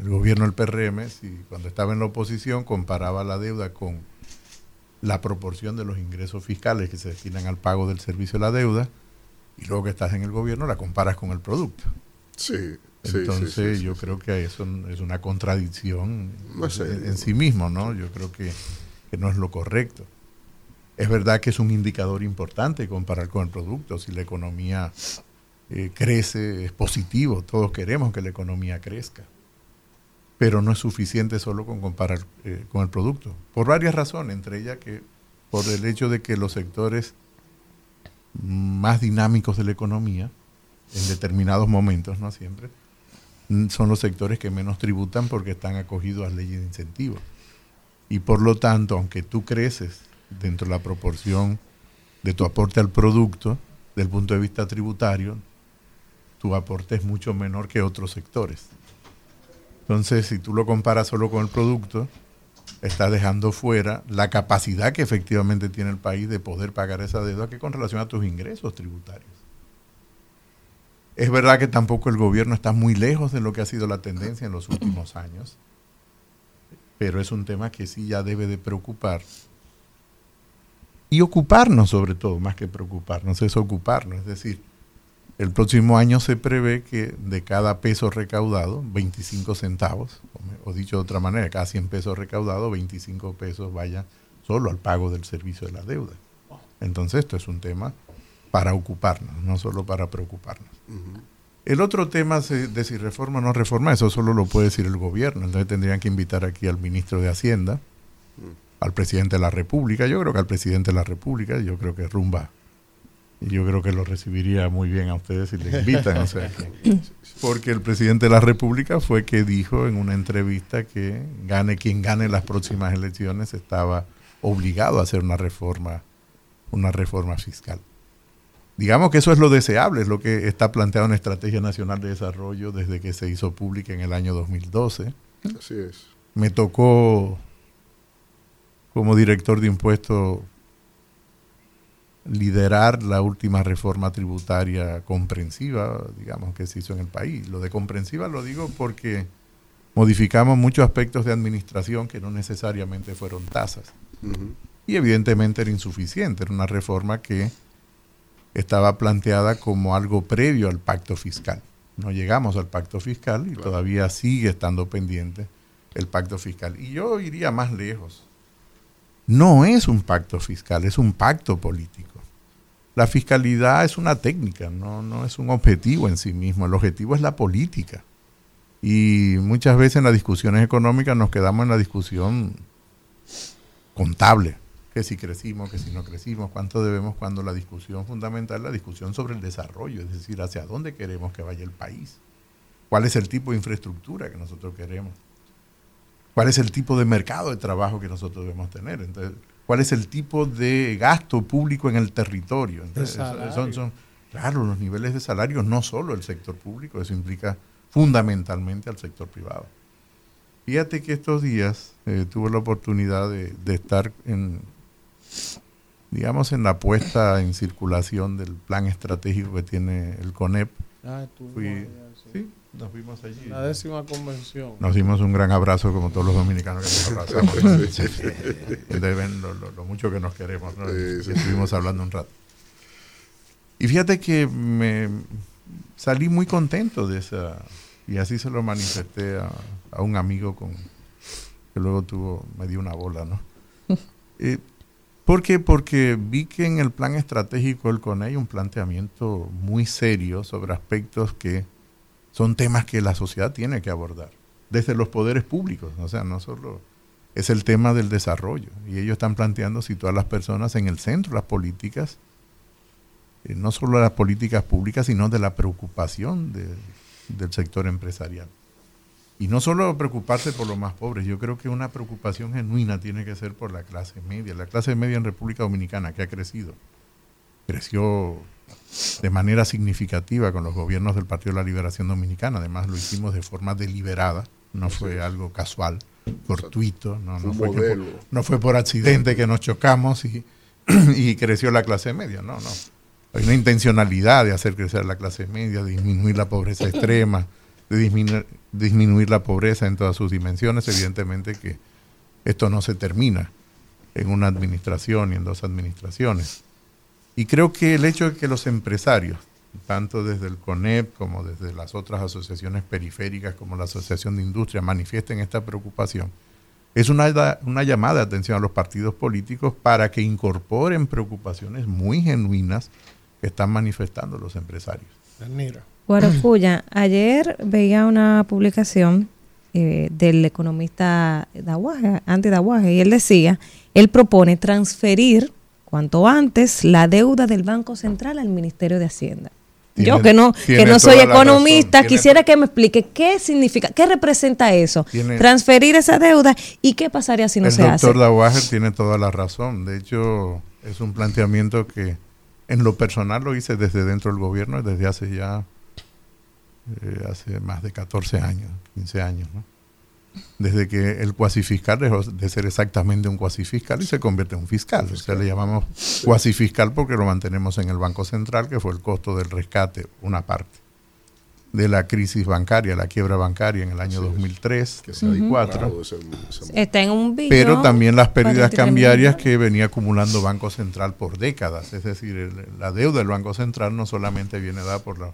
el gobierno del PRM, si cuando estaba en la oposición comparaba la deuda con la proporción de los ingresos fiscales que se destinan al pago del servicio de la deuda, y luego que estás en el gobierno la comparas con el producto.
Sí.
Entonces
sí, sí,
yo creo que eso es una contradicción
No sé.
en, en sí mismo, ¿no? Yo creo que, que no es lo correcto. Es verdad que es un indicador importante comparar con el producto. Si la economía eh, crece, es positivo. Todos queremos que la economía crezca. Pero no es suficiente solo con comparar eh, con el producto. Por varias razones, entre ellas que por el hecho de que los sectores más dinámicos de la economía, en determinados momentos, no siempre, son los sectores que menos tributan porque están acogidos a leyes de incentivos. Y por lo tanto, aunque tú creces dentro de la proporción de tu aporte al producto, desde el punto de vista tributario, tu aporte es mucho menor que otros sectores. Entonces, si tú lo comparas solo con el producto, estás dejando fuera la capacidad que efectivamente tiene el país de poder pagar esa deuda que con relación a tus ingresos tributarios. Es verdad que tampoco el gobierno está muy lejos de lo que ha sido la tendencia en los últimos años, pero es un tema que sí ya debe de preocupar y ocuparnos sobre todo, más que preocuparnos, es ocuparnos. Es decir, el próximo año se prevé que de cada peso recaudado, 25 centavos, o, dicho de otra manera, cada 100 pesos recaudados, 25 pesos vayan solo al pago del servicio de la deuda. Entonces esto es un tema para ocuparnos, no solo para preocuparnos. El otro tema de si reforma o no reforma, eso solo lo puede decir el gobierno. Entonces tendrían que invitar aquí al ministro de Hacienda, al presidente de la República. Yo creo que al presidente de la República, yo creo que Rumba, yo creo que lo recibiría muy bien a ustedes si le invitan. o sea, que- porque el presidente de la República fue que dijo en una entrevista que gane quien gane las próximas elecciones estaba obligado a hacer una reforma, una reforma fiscal. Digamos que eso es lo deseable, es lo que está planteado en la Estrategia Nacional de Desarrollo desde que se hizo pública en el año 2012.
Así es.
Me tocó como director de impuestos liderar la última reforma tributaria comprensiva, digamos, que se hizo en el país. Lo de comprensiva lo digo porque modificamos muchos aspectos de administración que no necesariamente fueron tasas. Y evidentemente era insuficiente, era una reforma que estaba planteada como algo previo al pacto fiscal. No llegamos al pacto fiscal y todavía sigue estando pendiente el pacto fiscal. Y yo iría más lejos. No es un pacto fiscal, es un pacto político. La fiscalidad es una técnica, no, no es un objetivo en sí mismo. El objetivo es la política. Y muchas veces en las discusiones económicas nos quedamos en la discusión contable, que si crecimos, que si no crecimos, cuánto debemos, cuando la discusión fundamental es la discusión sobre el desarrollo, es decir, hacia dónde queremos que vaya el país, cuál es el tipo de infraestructura que nosotros queremos, cuál es el tipo de mercado de trabajo que nosotros debemos tener, entonces, cuál es el tipo de gasto público en el territorio. Entonces, son, son, claro, los niveles de salario, no solo el sector público, eso implica fundamentalmente al sector privado. Fíjate que estos días eh, tuve la oportunidad de, de estar en, digamos, en la puesta en circulación del plan estratégico que tiene el CONEP.
Ah, estuvimos
Fui-
sí,
nos vimos allí.
La décima convención.
Nos dimos un gran abrazo como todos los dominicanos que nos abrazamos. Ustedes ven lo, lo- lo mucho que nos queremos. ¿no?
Sí, sí.
Estuvimos hablando un rato. Y fíjate que me salí muy contento de esa, y así se lo manifesté a, a un amigo con que luego tuvo, me dio una bola, ¿no? Eh, ¿Por qué? Porque vi que en el plan estratégico del CONE hay un planteamiento muy serio sobre aspectos que son temas que la sociedad tiene que abordar, desde los poderes públicos, o sea, no solo es el tema del desarrollo, y ellos están planteando situar a las personas en el centro de las políticas, eh, no solo de las políticas públicas, sino de la preocupación de- del sector empresarial. Y no solo preocuparse por los más pobres, yo creo que una preocupación genuina tiene que ser por la clase media. La clase media en República Dominicana, que ha crecido, creció de manera significativa con los gobiernos del Partido de la Liberación Dominicana. Además, lo hicimos de forma deliberada, no fue algo casual, fortuito, no,
Fue
no, que fue por accidente que nos chocamos y, y creció la clase media, no, no. hay una intencionalidad de hacer crecer la clase media, de disminuir la pobreza extrema, de disminuir, disminuir la pobreza en todas sus dimensiones. Evidentemente que esto no se termina en una administración y en dos administraciones. Y creo que el hecho de que los empresarios, tanto desde el CONEP como desde las otras asociaciones periféricas como la Asociación de Industria, manifiesten esta preocupación, es una, da- una llamada de atención a los partidos políticos para que incorporen preocupaciones muy genuinas que están manifestando los empresarios.
Danira.
Guaracuya, ayer veía una publicación eh, del economista Dawaje, Andy Dawaje, y él decía, él propone transferir cuanto antes la deuda del Banco Central al Ministerio de Hacienda.
Tiene-
Yo que no, que no soy economista, quisiera que me explique qué significa, qué representa eso,
Tiene-
transferir esa deuda y qué pasaría si no
el
se hace.
doctor Dawager tiene toda la razón. De hecho, es un planteamiento que en lo personal lo hice desde dentro del gobierno, desde hace ya eh, hace más de 14 años, 15 años. ¿no? Desde que el cuasifiscal dejó de ser exactamente un cuasifiscal y se convierte en un fiscal. O sea, le llamamos cuasifiscal porque lo mantenemos en el Banco Central, que fue el costo del rescate, una parte de la crisis bancaria, la quiebra bancaria en el año 2003,
Que se ha
2004.
disparado ese- ese-
Está en un billón.
Pero también las pérdidas
43
cambiarias que venía acumulando Banco Central por décadas. Es decir, el- la deuda del Banco Central no solamente viene dada por, la-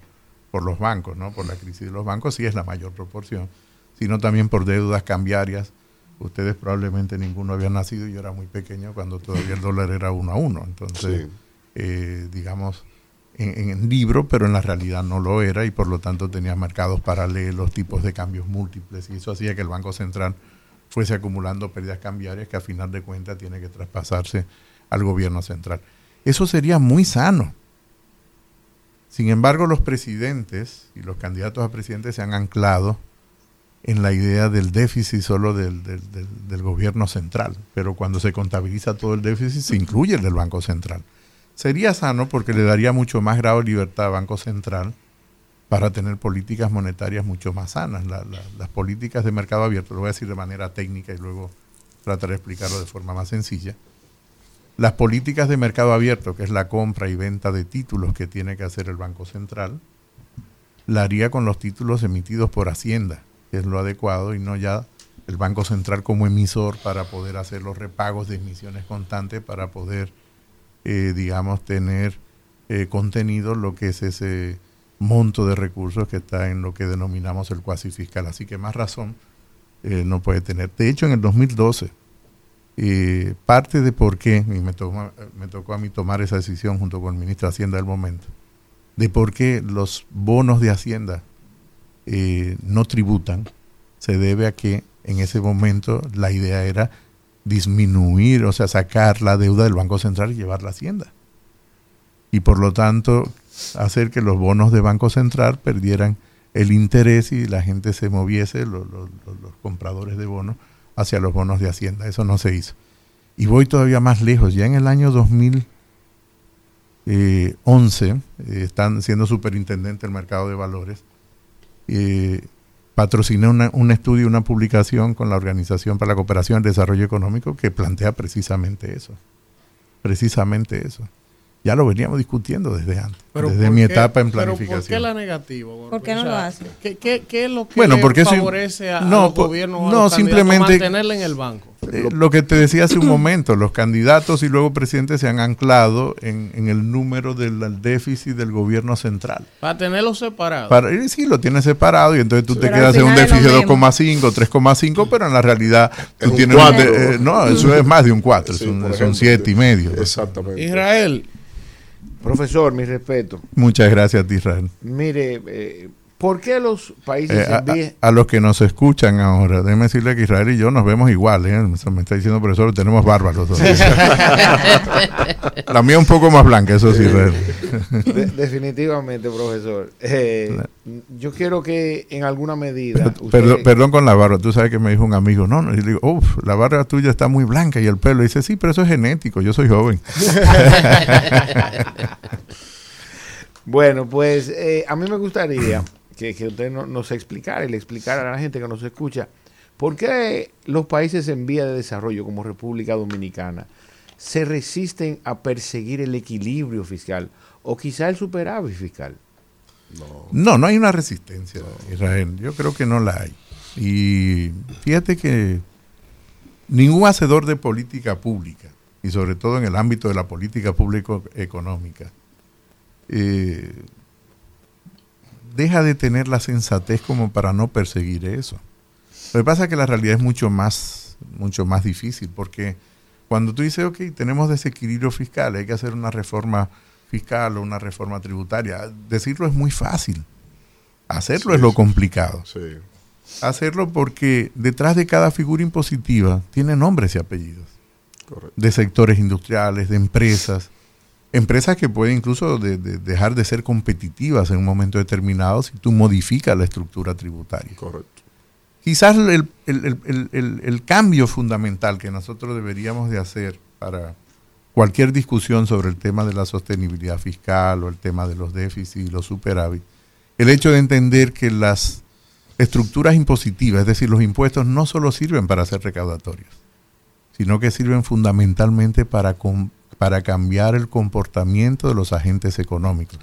por los bancos, ¿no? por la crisis de los bancos, sí es la mayor proporción, sino también por deudas cambiarias. Ustedes probablemente ninguno había nacido, yo era muy pequeño cuando todavía el dólar era uno a uno. Entonces,
Sí.
eh, digamos, en, en libro, pero en la realidad no lo era y por lo tanto tenía mercados paralelos, tipos de cambios múltiples y eso hacía que el Banco Central fuese acumulando pérdidas cambiarias que a final de cuentas tiene que traspasarse al gobierno central. Eso sería muy sano. Sin embargo, los presidentes y los candidatos a presidentes se han anclado en la idea del déficit solo del, del- gobierno central, pero cuando se contabiliza todo el déficit se incluye el del Banco Central. Sería sano porque le daría mucho más grado de libertad al Banco Central para tener políticas monetarias mucho más sanas. La- la- las políticas de mercado abierto, lo voy a decir de manera técnica y luego trataré de explicarlo de forma más sencilla. Las políticas de mercado abierto, que es la compra y venta de títulos que tiene que hacer el Banco Central, la haría con los títulos emitidos por Hacienda, es lo adecuado, y no ya el Banco Central como emisor para poder hacer los repagos de emisiones constantes, para poder, eh, digamos, tener eh, contenido lo que es ese monto de recursos que está en lo que denominamos el cuasi fiscal. Así que más razón eh, no puede tener. De hecho, en el 2012, eh, parte de por qué, y me, toma- me tocó a mí tomar esa decisión junto con el ministro de Hacienda del momento, de por qué los bonos de Hacienda eh, no tributan, se debe a que en ese momento la idea era disminuir, o sea, sacar la deuda del Banco Central y llevarla a Hacienda. Y por lo tanto, hacer que los bonos de Banco Central perdieran el interés y la gente se moviese, lo- lo- lo- los compradores de bonos, hacia los bonos de Hacienda. Eso no se hizo. Y voy todavía más lejos. Ya en el año 2011, eh, están siendo superintendente del mercado de valores, eh, patrociné un estudio, una publicación con la Organización para la Cooperación y el Desarrollo Económico que plantea precisamente eso. Precisamente eso. Ya lo veníamos discutiendo desde antes, desde
¿por
mi
qué-
etapa en
pero
planificación.
¿Por qué la negativa? Gorka?
¿Por qué no
O sea,
lo hace?
¿Qué, qué, qué es lo que
Bueno, porque
favorece a, a
no,
los
po-
gobiernos o a
no,
los
simplemente-
mantenerla en el banco?
Eh, lo que te decía hace un momento, los candidatos y luego presidentes se han anclado en, en el número del déficit del gobierno central.
Para tenerlos separados.
Para, eh, sí, lo tienes separado y entonces tú te
Pero
quedas en un
es
déficit de
mismo.
2,5, 3,5, pero en la realidad tú
un
tienes
cuatro.
de- eh, no, eso es más de un 4,
Sí,
son,
por
son
ejemplo.
7 y medio.
Exactamente.
Israel.
Profesor, mi respeto.
Muchas gracias, a ti, Israel.
Mire, eh, ¿por qué los países
Eh, a,
en vía-
a- a los que nos escuchan ahora, déjeme decirle que Israel y yo nos vemos igual. ¿eh? Me está diciendo, profesor, tenemos dos. La mía un poco más blanca, eso sí, Israel.
De- definitivamente, profesor. Eh, yo quiero que en alguna medida... usted-
Perdón, perdón con la barba, tú sabes que me dijo un amigo, no, no, y le digo, uff, la barba tuya está muy blanca y el pelo. Y dice, sí, pero eso es genético, yo soy joven.
Bueno, pues eh, a mí me gustaría que, que usted no- nos explicara y le explicara a la gente que nos escucha por qué los países en vía de desarrollo como República Dominicana se resisten a perseguir el equilibrio fiscal o quizá el superávit fiscal.
No, no hay una resistencia, Israel. Yo creo que no la hay. Y fíjate que ningún hacedor de política pública, y sobre todo en el ámbito de la política pública económica, eh, deja de tener la sensatez como para no perseguir eso. Lo que pasa es que la realidad es mucho más, mucho más difícil, porque cuando tú dices, ok, tenemos desequilibrio fiscal, hay que hacer una reforma fiscal o una reforma tributaria, decirlo es muy fácil. Hacerlo
Sí,
es lo complicado.
Sí.
Hacerlo porque detrás de cada figura impositiva tiene nombres y apellidos. De sectores industriales, de empresas. Empresas que pueden incluso de- de dejar de ser competitivas en un momento determinado si tú modificas la estructura tributaria.
Correcto.
Quizás el, el- el- el- el- el cambio fundamental que nosotros deberíamos de hacer para cualquier discusión sobre el tema de la sostenibilidad fiscal o el tema de los déficits y los superávit, el hecho de entender que las estructuras impositivas, es decir, los impuestos no solo sirven para ser recaudatorios, sino que sirven fundamentalmente para, para cambiar el comportamiento de los agentes económicos,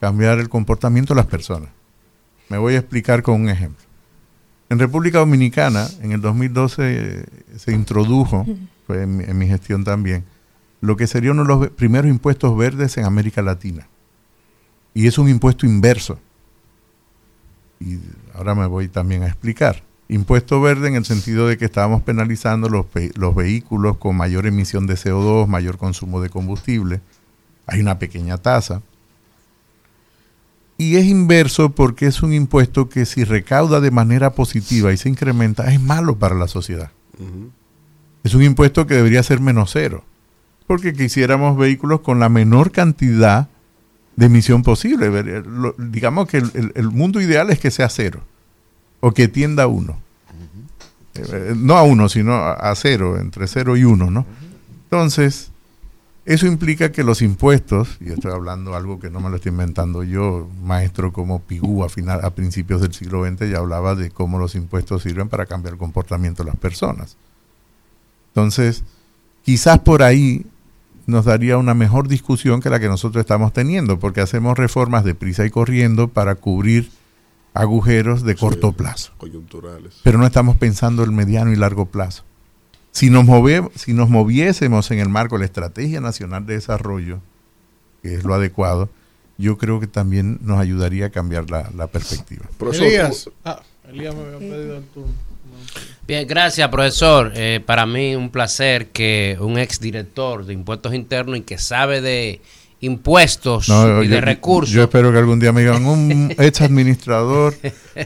cambiar el comportamiento de las personas. Me voy a explicar con un ejemplo. En República Dominicana, en el 2012 eh, se introdujo, fue en, mi- en mi gestión también, lo que sería uno de los primeros impuestos verdes en América Latina. Y es un impuesto inverso. Y ahora me voy también a explicar. Impuesto verde en el sentido de que estábamos penalizando los, los vehículos con mayor emisión de CO2, mayor consumo de combustible. Hay una pequeña tasa. Y es inverso porque es un impuesto que si recauda de manera positiva y se incrementa, es malo para la sociedad. Es un impuesto que debería ser menos cero. Porque quisiéramos vehículos con la menor cantidad de emisión posible. Lo- Digamos que el mundo ideal es que sea cero. O que tienda a uno. Eh, no a uno, sino a, cero, entre cero y uno, ¿no? Entonces, eso implica que los impuestos, y estoy hablando algo que no me lo estoy inventando yo, maestro como Pigú a, final, a principios del siglo XX ya hablaba de cómo los impuestos sirven para cambiar el comportamiento de las personas. Entonces, quizás por ahí nos daría una mejor discusión que la que nosotros estamos teniendo, porque hacemos reformas de prisa y corriendo para cubrir agujeros de corto plazo.
Coyunturales.
Pero no estamos pensando el mediano y largo plazo. Si nos, move- si nos moviésemos en el marco de la Estrategia Nacional de Desarrollo, que es lo adecuado, yo creo que también nos ayudaría a cambiar la, la perspectiva.
Elías, ah, Elías me había pedido el turno.
Bien, gracias, profesor. Eh, para mí un placer que un exdirector de impuestos internos y que sabe de impuestos
No,
y
yo,
de recursos.
yo espero que algún día me digan un ex administrador,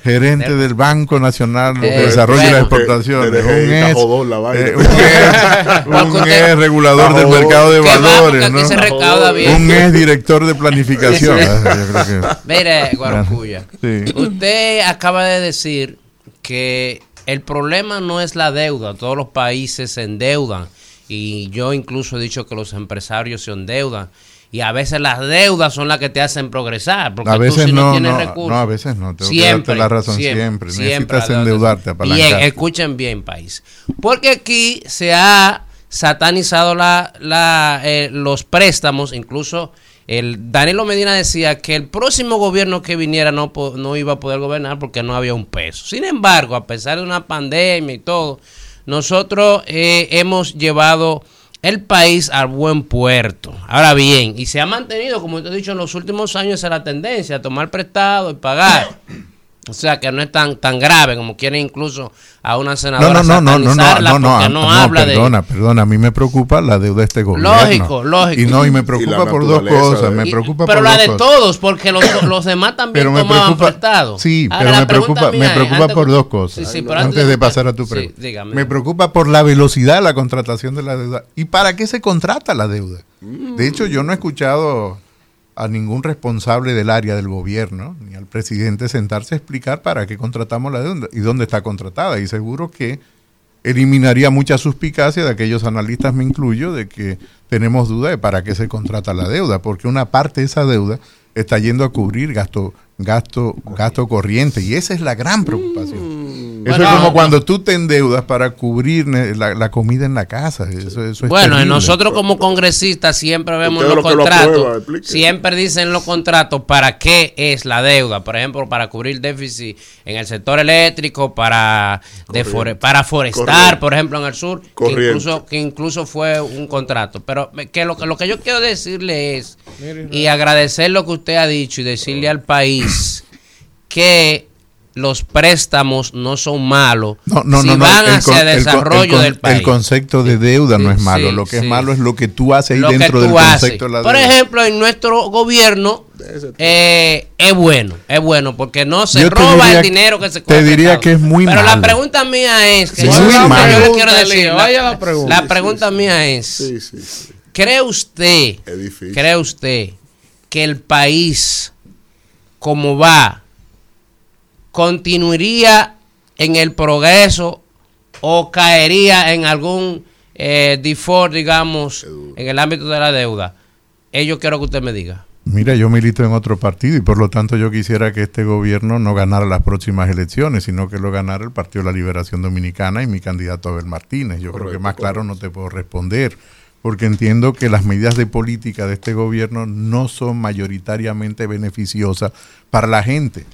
gerente del Banco Nacional de
Eh,
Desarrollo y las
bueno.
Exportaciones,
Te dejé
un ex,
jodón la
eh, un ex- un ex regulador del mercado de
Que
valores,
aquí
¿no?
se recauda bien.
un ex director de planificación.
Sí.
Ah, yo creo que-
Mire, Guarocuya,
Sí.
usted acaba de decir que el problema no es la deuda, todos los países se endeudan y yo incluso he dicho que los empresarios se endeudan y a veces las deudas son las que te hacen progresar, porque
A
tú
veces
si no,
no,
tienes
no,
recursos.
no, a veces no, tengo que darte la razón siempre. Necesitas
la-
endeudarte,
Bien, escuchen bien, país. Porque aquí se ha satanizado la, la, eh, los préstamos, incluso el Danilo Medina decía que el próximo gobierno que viniera no, no iba a poder gobernar porque no había un peso. Sin embargo, a pesar de una pandemia y todo, nosotros eh, hemos llevado el país al buen puerto. Ahora bien, y se ha mantenido, como te he dicho, en los últimos años esa es la tendencia, a tomar prestado y pagar. O sea que no es tan tan grave como quieren incluso a una
No,
senadora
no, no, no, no, no, no, no,
porque no,
no,
habla
perdona, perdona, a mí me preocupa la deuda de este gobierno.
Lógico, lógico.
Y no, y me
Y
preocupa
la
por dos cosas,
de-
me
Y-
preocupa
pero
por
la
dos
de
cosas.
todos, porque los, los demás también
Pero
tomaban
preocupa,
prestado.
sí,
Ahora,
pero me preocupa, me
es,
preocupa
antes
por dos cosas.
Sí, sí, pero
antes de pasar a tu
sí,
pregunta.
dígame.
me preocupa por la velocidad de la contratación de la deuda. ¿Y para qué se contrata la deuda? De hecho, yo no he escuchado a ningún responsable del área del gobierno, ni al presidente sentarse a explicar para qué contratamos la deuda y dónde está contratada. Y seguro que eliminaría mucha suspicacia de aquellos analistas, me incluyo, de que tenemos duda de para qué se contrata la deuda, porque una parte de esa deuda está yendo a cubrir gasto, gasto, gasto corriente, y esa es la gran preocupación. Eso es como cuando tú te endeudas para cubrir la, la comida en la casa. Eso, eso es
Bueno,
terrible.
nosotros como congresistas siempre vemos los
lo que lo
contratos,
aprueba,
siempre dicen los contratos para qué es la deuda, por ejemplo, para cubrir déficit en el sector eléctrico, para defore- para forestar,
Corriente.
por ejemplo, en el sur, que incluso, que incluso fue un contrato. Pero me- que lo, que lo que yo quiero decirle es, y agradecer lo que usted ha dicho y decirle al país que los préstamos no son malos
No, no,
si
no, no,
van
el
hacia
con-
el desarrollo
el con-
del país.
El concepto de deuda no es malo.
Sí,
lo que
sí.
es malo es lo que tú haces ahí
lo
dentro del concepto de la
Por
deuda.
ejemplo, en nuestro gobierno eh, es bueno, es bueno, porque no se
Yo
roba
diría-
el dinero que se
te diría que es muy
Pero la
malo.
pregunta mía es, que
Sí,
eso
muy
es lo que
malo.
yo le quiero
Pregunta,
decir.
Lina,
La,
vaya la pregunta.
la pregunta mía es, ¿cree usted, cree usted que el país como va continuaría en el progreso o caería en algún eh, default, digamos, en el ámbito de la deuda? Eh, yo quiero que usted me diga.
Mira, yo milito en otro partido y por lo tanto yo quisiera que este gobierno no ganara las próximas elecciones, sino que lo ganara el Partido de la Liberación Dominicana y mi candidato Abel Martínez. Yo creo que más claro no te puedo responder, porque entiendo que las medidas de política de este gobierno no son mayoritariamente beneficiosas para la gente.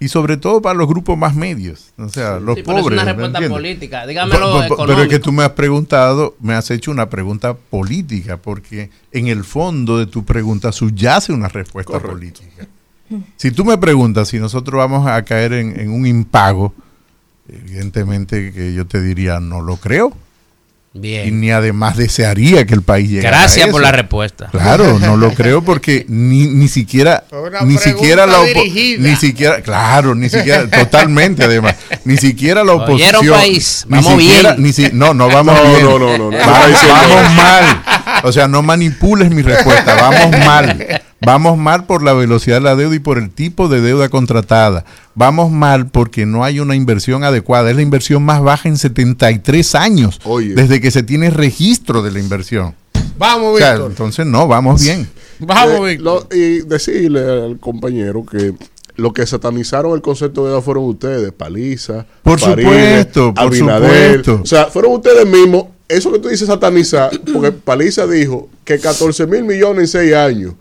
Y sobre todo para los grupos más medios, o sea, los
Sí, pero es una
¿me
respuesta política. Dígamelo
Pero es que tú me has preguntado, me has hecho una pregunta política, porque en el fondo de tu pregunta subyace una respuesta política. Si tú me preguntas si nosotros vamos a caer en, en un impago, evidentemente que yo te diría no lo creo.
Bien.
Y ni además desearía que el país llegara
Gracias
a
por la respuesta.
Claro, no lo creo porque ni, ni siquiera
una
ni siquiera la ni siquiera claro, ni siquiera totalmente además, ni siquiera la
Oyeron,
oposición
país,
ni
vamos
siquiera
bien.
ni si- no, no vamos
No,
bien.
no, no, no, no,
Va-
no está diciendo
vamos mal. O sea, no manipules mi respuesta, vamos mal. Vamos mal por la velocidad de la deuda y por el tipo de deuda contratada. Vamos mal porque no hay una inversión adecuada. Es la inversión más baja en 73 años desde que se tiene registro de la inversión.
Vamos,
O sea,
Víctor.
entonces no, vamos bien.
Vamos,
Eh, lo- y decirle al compañero que lo que satanizaron el concepto de deuda fueron ustedes, Paliza,
Por supuesto, por
Abinader.
supuesto.
O sea, fueron ustedes mismos. Eso que tú dices satanizar, porque Paliza dijo que 14 mil millones en 6 años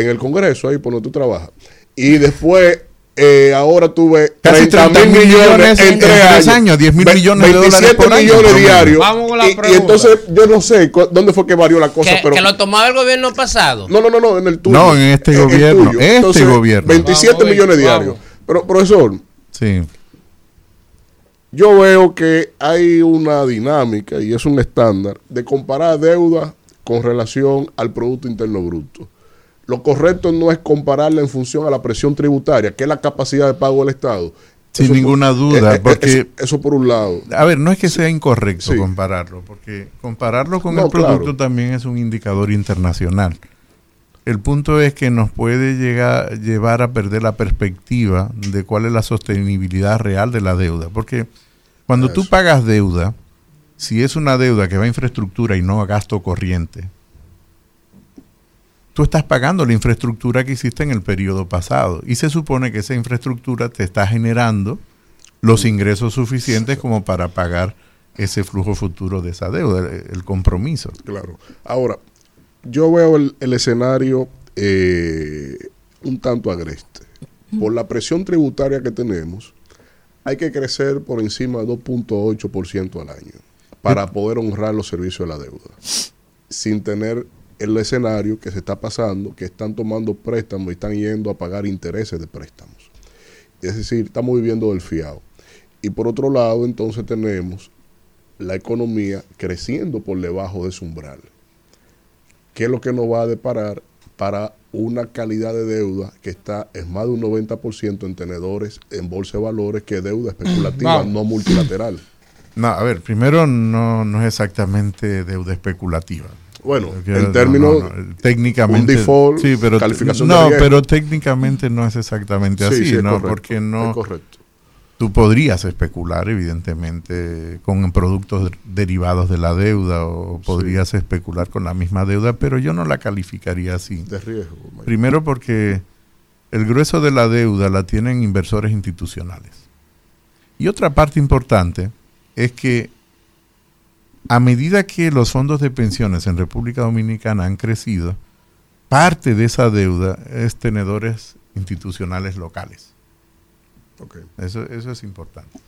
en el Congreso, ahí por donde tú trabajas. Y después, eh, ahora tuve
Casi
30 mil millones en 3
tres
años.
años, 10 mil millones de dólares
27
por año,
millones
promedio.
diarios.
Vamos con la
y, y
pregunta.
entonces, yo no sé dónde fue que varió la cosa,
Que,
pero...
que lo tomaba el gobierno pasado.
No, no, no, no, en el tuyo.
No, en este
el
gobierno,
tuyo.
este gobierno.
27
Vamos,
millones
vamos.
diarios. Pero, profesor,
Sí.
yo veo que hay una dinámica y es un estándar de comparar deuda con relación al Producto Interno Bruto. Lo correcto no es compararla en función a la presión tributaria, que es la capacidad de pago del Estado.
Sin
Eso por-
ninguna duda,
eh, eh,
porque-
eso, eso por un lado.
A ver, no es que sea incorrecto
Sí.
compararlo, porque compararlo con
No,
el producto
claro.
también es un indicador internacional. El punto es que nos puede llegar llevar a perder la perspectiva de cuál es la sostenibilidad real de la deuda, porque cuando tú pagas deuda, si es una deuda que va a infraestructura y no a gasto corriente, tú estás pagando la infraestructura que hiciste en el periodo pasado y se supone que esa infraestructura te está generando los ingresos suficientes como para pagar ese flujo futuro de esa deuda, el, compromiso.
Claro. Ahora, yo veo el, el escenario eh, un tanto agreste. Por la presión tributaria que tenemos, hay que crecer por encima de 2.8% al año para poder honrar los servicios de la deuda, sin tener el escenario que se está pasando, que están tomando préstamos y están yendo a pagar intereses de préstamos. Es decir, estamos viviendo del fiado. Y por otro lado, entonces tenemos la economía creciendo por debajo de su umbral. ¿Qué es lo que nos va a deparar para una calidad de deuda que está en más de un 90% en tenedores en bolsa de valores que deuda especulativa, no multilateral?
No, a ver, primero no, no es exactamente deuda especulativa.
Bueno, en
no,
términos,
no, no, técnicamente
un default,
sí, pero
calificación de
no, pero técnicamente no es exactamente
Sí,
así,
sí, es
¿no?
correcto,
Porque no
es correcto.
tú podrías especular evidentemente con productos derivados de la deuda o podrías especular con la misma deuda, pero yo no la calificaría así.
De riesgo.
Primero porque el grueso de la deuda la tienen inversores institucionales. Y otra parte importante es que a medida que los fondos de pensiones en República Dominicana han crecido, parte de esa deuda es tenedores institucionales locales. Eso, eso es importante.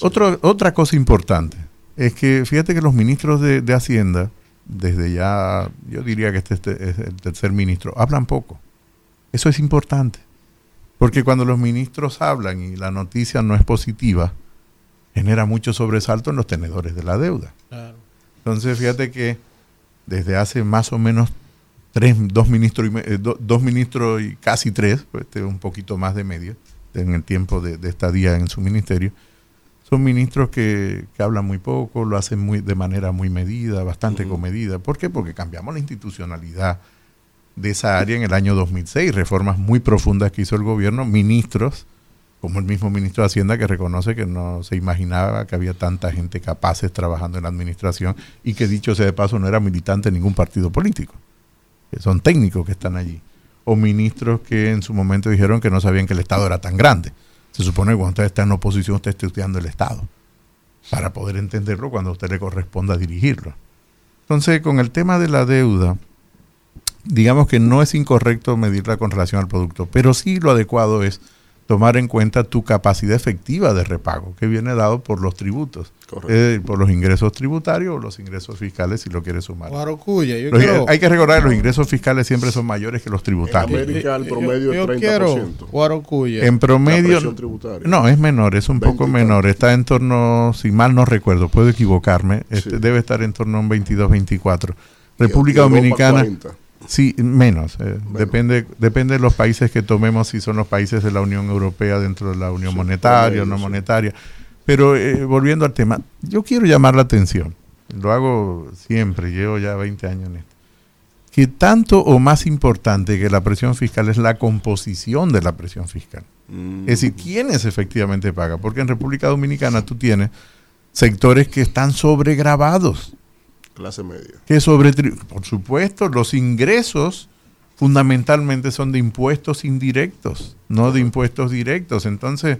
Otro- otra cosa importante es que fíjate que los ministros de, de Hacienda, desde ya, yo diría que este, este es el tercer ministro, hablan poco. Eso es importante. Porque cuando los ministros hablan y la noticia no es positiva, genera mucho sobresalto en los tenedores de la deuda. Entonces, fíjate que desde hace más o menos tres, dos ministros y, eh, do- dos ministros y casi tres, pues, este, un poquito más de medio, en el tiempo de, de estadía en su ministerio, son ministros que, que hablan muy poco, lo hacen muy de manera muy medida, bastante comedida. ¿Por qué? Porque cambiamos la institucionalidad de esa área en el año 2006, reformas muy profundas que hizo el gobierno, ministros, como el mismo ministro de Hacienda que reconoce que no se imaginaba que había tanta gente capaces trabajando en la administración y que dicho sea de paso no era militante de ningún partido político, que son técnicos que están allí, o ministros que en su momento dijeron que no sabían que el Estado era tan grande. Se supone que cuando usted está en oposición usted está estudiando el Estado para poder entenderlo cuando a usted le corresponda dirigirlo. Entonces, con el tema de la deuda, digamos que no es incorrecto medirla con relación al producto, pero sí lo adecuado es tomar en cuenta tu capacidad efectiva de repago, que viene dado por los tributos, eh, por los ingresos tributarios o los ingresos fiscales, si lo quieres sumar.
Guarocuya, yo
Los-
quiero-
hay que recordar que los ingresos fiscales siempre son mayores que los tributarios.
América el promedio
yo,
es
yo
30%.
quiero, Guarocuya.
En promedio. No, es menor, es un poco menor. Está en torno, si mal no recuerdo, puedo equivocarme, este, debe estar en torno a un 22, 24. República Dominicana.
40.
Sí, menos. eh, Depende, depende de los países que tomemos, si son los países de la Unión Europea dentro de la Unión Monetaria o no monetaria. Pero eh, volviendo al tema, yo quiero llamar la atención. Lo hago siempre, llevo ya 20 años en esto. Que tanto o más importante que la presión fiscal es la composición de la presión fiscal.
Mm.
Es decir, quiénes efectivamente pagan. Porque en República Dominicana tú tienes sectores que están sobregravados.
Clase media.
Que sobre, por supuesto, los ingresos fundamentalmente son de impuestos indirectos, no de impuestos directos. Entonces,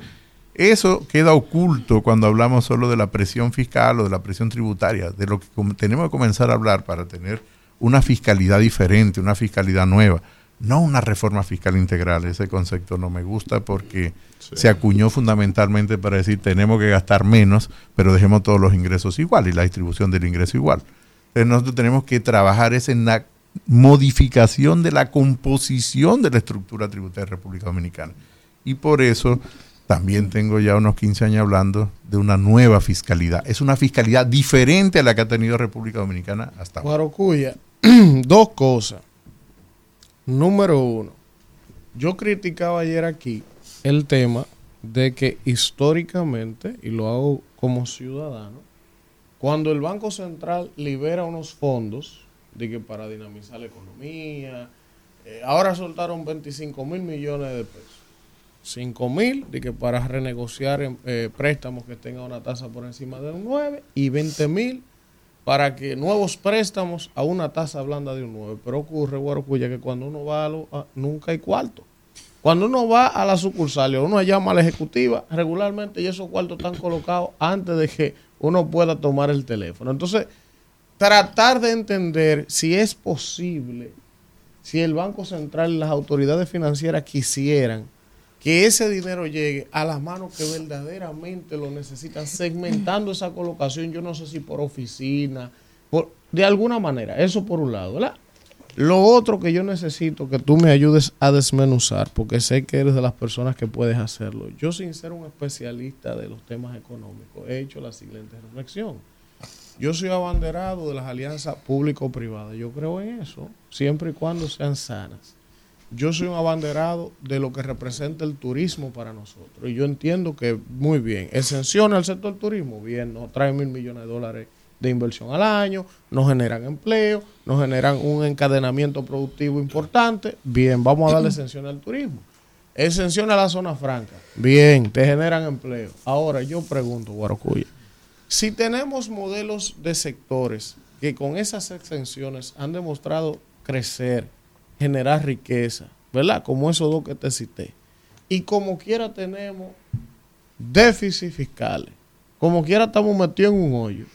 eso queda oculto cuando hablamos solo de la presión fiscal o de la presión tributaria, de lo que tenemos que comenzar a hablar para tener una fiscalidad diferente, una fiscalidad nueva, no una reforma fiscal integral. Ese concepto no me gusta porque se acuñó fundamentalmente para decir tenemos que gastar menos, pero dejemos todos los ingresos igual y la distribución del ingreso igual. Nosotros tenemos que trabajar es en la modificación de la composición de la estructura tributaria de República Dominicana. Y por eso también tengo ya unos 15 años hablando de una nueva fiscalidad. Es una fiscalidad diferente a la que ha tenido República Dominicana hasta ahora.
Guarocuya, dos cosas. Número uno, yo criticaba ayer aquí el tema de que históricamente, y lo hago como ciudadano, cuando el Banco Central libera unos fondos de que para dinamizar la economía, eh, ahora soltaron 25 mil millones de pesos. 5 mil de que para renegociar eh, préstamos que tengan una tasa por encima de un 9 y 20 mil para que nuevos préstamos a una tasa blanda de un 9. Pero ocurre, Guarocuya, que cuando uno va a lo, nunca hay cuarto. Cuando uno va a la sucursal uno llama a la ejecutiva, regularmente y esos cuartos están colocados antes de que uno pueda tomar el teléfono. Entonces, tratar de entender si es posible, si el Banco Central y las autoridades financieras quisieran que ese dinero llegue a las manos que verdaderamente lo necesitan, segmentando esa colocación, yo no sé si por oficina, por, de alguna manera, eso por un lado. Lo otro que yo necesito que tú me ayudes a desmenuzar, porque sé que eres de las personas que puedes hacerlo. Yo, sin ser un especialista de los temas económicos, he hecho la siguiente reflexión. Yo soy abanderado de las alianzas público-privadas. Yo creo en eso, siempre y cuando sean sanas. Yo soy un abanderado de lo que representa el turismo para nosotros. Y yo entiendo que, muy bien, exención al sector turismo, bien, nos trae mil millones de dólares de inversión al año, nos generan empleo, nos generan un encadenamiento productivo importante. Bien, vamos a darle exención al turismo. Exención a la zona franca. Bien, te generan empleo. Ahora yo pregunto, Guarocuya, si tenemos modelos de sectores que con esas exenciones han demostrado crecer, generar riqueza, ¿verdad? Como esos dos que te cité. Y como quiera tenemos déficit fiscales. Como quiera estamos metidos en un hoyo.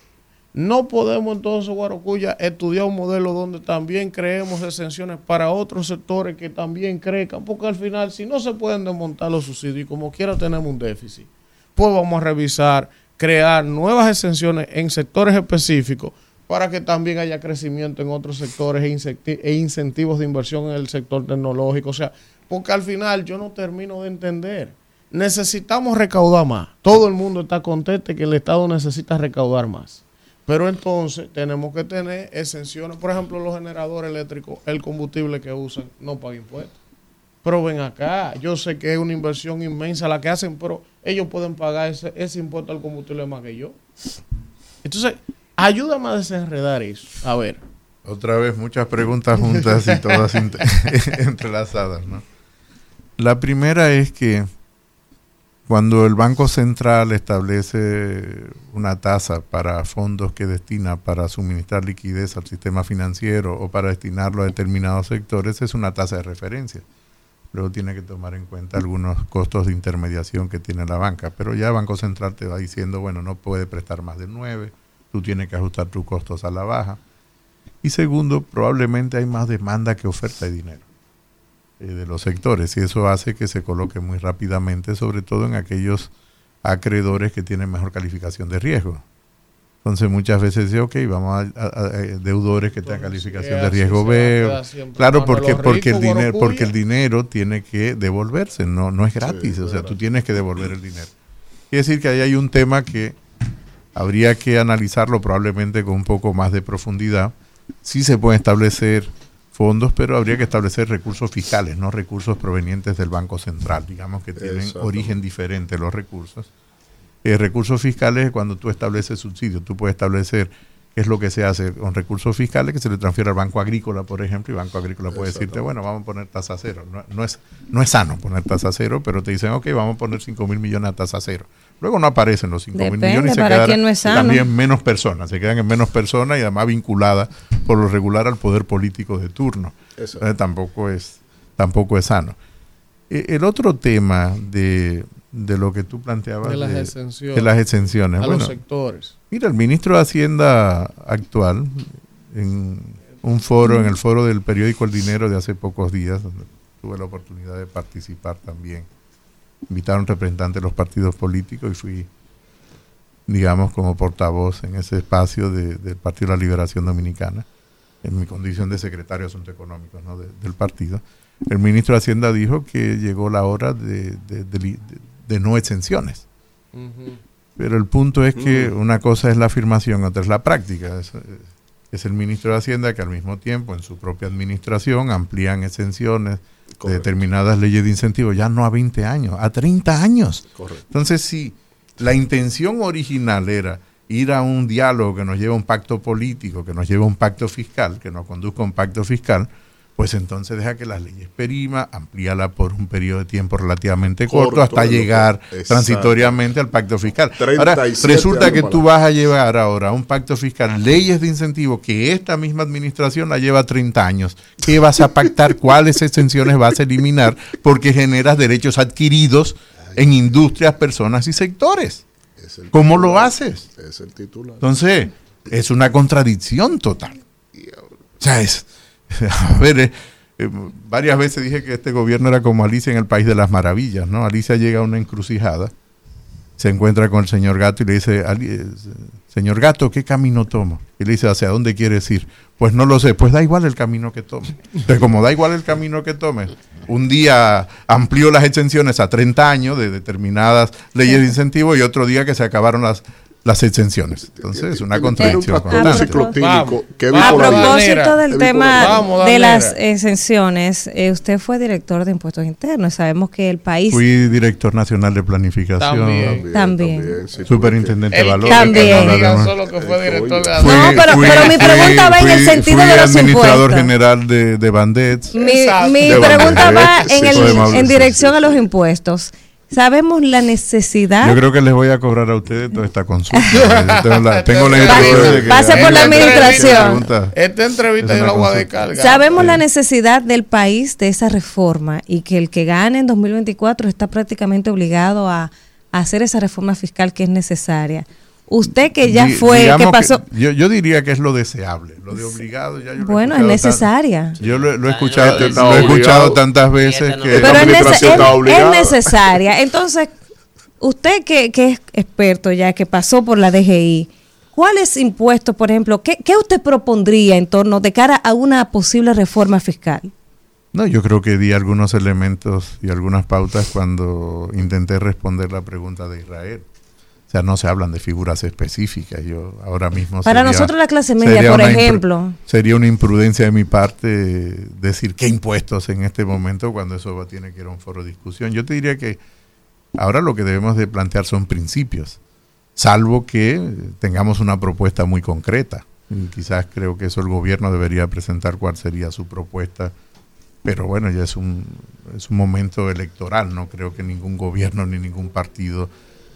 No podemos entonces, Guarocuya, estudiar un modelo donde también creemos exenciones para otros sectores que también crezcan, porque al final, si no se pueden desmontar los subsidios y como quiera tenemos un déficit, pues vamos a revisar, crear nuevas exenciones en sectores específicos para que también haya crecimiento en otros sectores e, e incentivos de inversión en el sector tecnológico. O sea, porque al final yo no termino de entender. Necesitamos recaudar más. Todo el mundo está contento que el Estado necesita recaudar más. Pero entonces tenemos que tener exenciones. Por ejemplo, los generadores eléctricos, el combustible que usan, no paga impuestos. Pero ven acá, yo sé que es una inversión inmensa la que hacen, pero ellos pueden pagar ese, ese impuesto al combustible más que yo. Entonces, ayúdame a desenredar eso. A ver.
Otra vez muchas preguntas juntas y todas entrelazadas, ¿no? La primera es que cuando el Banco Central establece una tasa para fondos que destina para suministrar liquidez al sistema financiero o para destinarlo a determinados sectores, es una tasa de referencia. Luego tiene que tomar en cuenta algunos costos de intermediación que tiene la banca, pero ya el Banco Central te va diciendo, bueno, no puede prestar más de 9, tú tienes que ajustar tus costos a la baja. Y segundo, probablemente hay más demanda que oferta de dinero eh, de los sectores y eso hace que se coloque muy rápidamente, sobre todo en aquellos acreedores que tienen mejor calificación de riesgo. Entonces muchas veces dice, ok, vamos a, a- a- a deudores que tengan calificación de riesgo B. Claro, porque, porque, el dinero, porque el dinero tiene que devolverse, no, no es gratis, o sea, tú tienes que devolver el dinero. Quiere decir que ahí hay un tema que habría que analizarlo probablemente con un poco más de profundidad. Sí se pueden establecer fondos, pero habría que establecer recursos fiscales, no recursos provenientes del Banco Central. Digamos que tienen origen diferente los recursos. Eh, recursos fiscales es cuando tú estableces subsidios. Tú puedes establecer qué es lo que se hace con recursos fiscales que se le transfiere al Banco Agrícola, por ejemplo, y Banco Agrícola puede decirte, bueno, vamos a poner tasa cero. No, no es, no es sano poner tasa cero, pero te dicen, ok, vamos a poner 5 mil millones a tasa cero. Luego no aparecen los 5 mil millones y se quedan
no
también menos personas, se quedan en menos personas y además vinculadas por lo regular al poder político de turno.
Exacto.
Entonces, tampoco es tampoco es sano. Eh, El otro tema de, de lo que tú planteabas
De las exenciones.
de las exenciones.
A
Bueno,
los sectores.
Mira, el ministro de Hacienda actual, en un foro, en el foro del periódico El Dinero de hace pocos días, donde tuve la oportunidad de participar también, invitaron representantes de los partidos políticos y fui, digamos, como portavoz en ese espacio de- del Partido de la Liberación Dominicana, en mi condición de secretario de Asuntos Económicos ¿no? de- del partido. El ministro de Hacienda dijo que llegó la hora de, de- no exenciones. Pero el punto es que
Mm.
una cosa es la afirmación, otra es la práctica. Es el ministro de Hacienda que al mismo tiempo en su propia administración amplían exenciones de determinadas leyes de incentivo, ya no a 20 años, a 30 años.
Correcto.
Entonces, si la intención original era ir a un diálogo que nos lleve a un pacto político, que nos lleve a un pacto fiscal, que nos conduzca a un pacto fiscal, pues entonces deja que las leyes perima, amplíala por un periodo de tiempo relativamente corto,
Corto,
hasta llegar
exacto.
transitoriamente al pacto fiscal. Ahora,
37
resulta que tú vas a llevar ahora a un pacto fiscal leyes de incentivo que esta misma administración la lleva 30 años. ¿Qué vas a pactar? ¿Cuáles exenciones vas a eliminar? Porque generas derechos adquiridos en industrias, personas y sectores. ¿Cómo lo haces?
Es el titular.
Entonces, es una contradicción total. O sea, es, a ver, eh, eh, varias veces dije que este gobierno era como Alicia en el País de las Maravillas, ¿no? Alicia llega a una encrucijada, se encuentra con el señor Gato y le dice, "Ali- eh, señor Gato, ¿qué camino tomo? Y le dice, ¿hacia dónde quieres ir? Pues no lo sé, pues da igual el camino que tome. Entonces, como da igual el camino que tome, un día amplió las exenciones a 30 años de determinadas leyes de incentivo y otro día que se acabaron las, las exenciones. Entonces, es una contradicción. constante.
Vamos.
que
Vamos,
A propósito del
Vamos,
tema de las exenciones, eh, usted fue director de impuestos internos. Sabemos que el país
Fui director nacional de planificación.
También.
También.
Superintendente de valores.
También.
que no
Digan
hablamos.
solo que fue director de
Fui-
No, pero-
fui-
pero mi pregunta va en el sentido
fui
de los
administrador
impuestos.
general de, de Bandets.
Mi,
Exacto.
mi
De
pregunta va en, el- en
sí,
dirección a los impuestos. Sabemos la necesidad.
Yo creo que les voy a cobrar a ustedes toda esta consulta. Yo tengo la, tengo la impresión de que
Pase por la
Esta
administración.
Esta entrevista
es
yo la voy a descargar.
Sabemos la necesidad del país de esa reforma y que el que gane en 2024 está prácticamente obligado a, hacer esa reforma fiscal que es necesaria. Usted que ya
Di-
fue, que pasó...
yo, yo diría que es lo deseable, lo de obligado ya yo
Bueno, es
escuchado tan-
necesaria.
yo lo, lo he escuchado,
Este está
lo he escuchado
obligado.
tantas veces que
Pero es, nece- es- es necesaria. Entonces, usted que, que es experto ya, que pasó por la DGI, ¿cuáles impuestos, por ejemplo, qué, qué usted propondría en torno de cara a una posible reforma fiscal?
No, yo creo que di algunos elementos y algunas pautas cuando intenté responder la pregunta de Israel. O sea, no se hablan de figuras específicas. Yo ahora mismo
Para
sería-
nosotros la clase media, por ejemplo.
sería una imprudencia de mi parte decir qué impuestos en este momento cuando eso va- tiene que ir a un foro de discusión. Yo te diría que ahora lo que debemos de plantear son principios, salvo que tengamos una propuesta muy concreta. Y quizás creo que eso el gobierno debería presentar cuál sería su propuesta pero bueno, ya es un, es un momento electoral, no creo que ningún gobierno ni ningún partido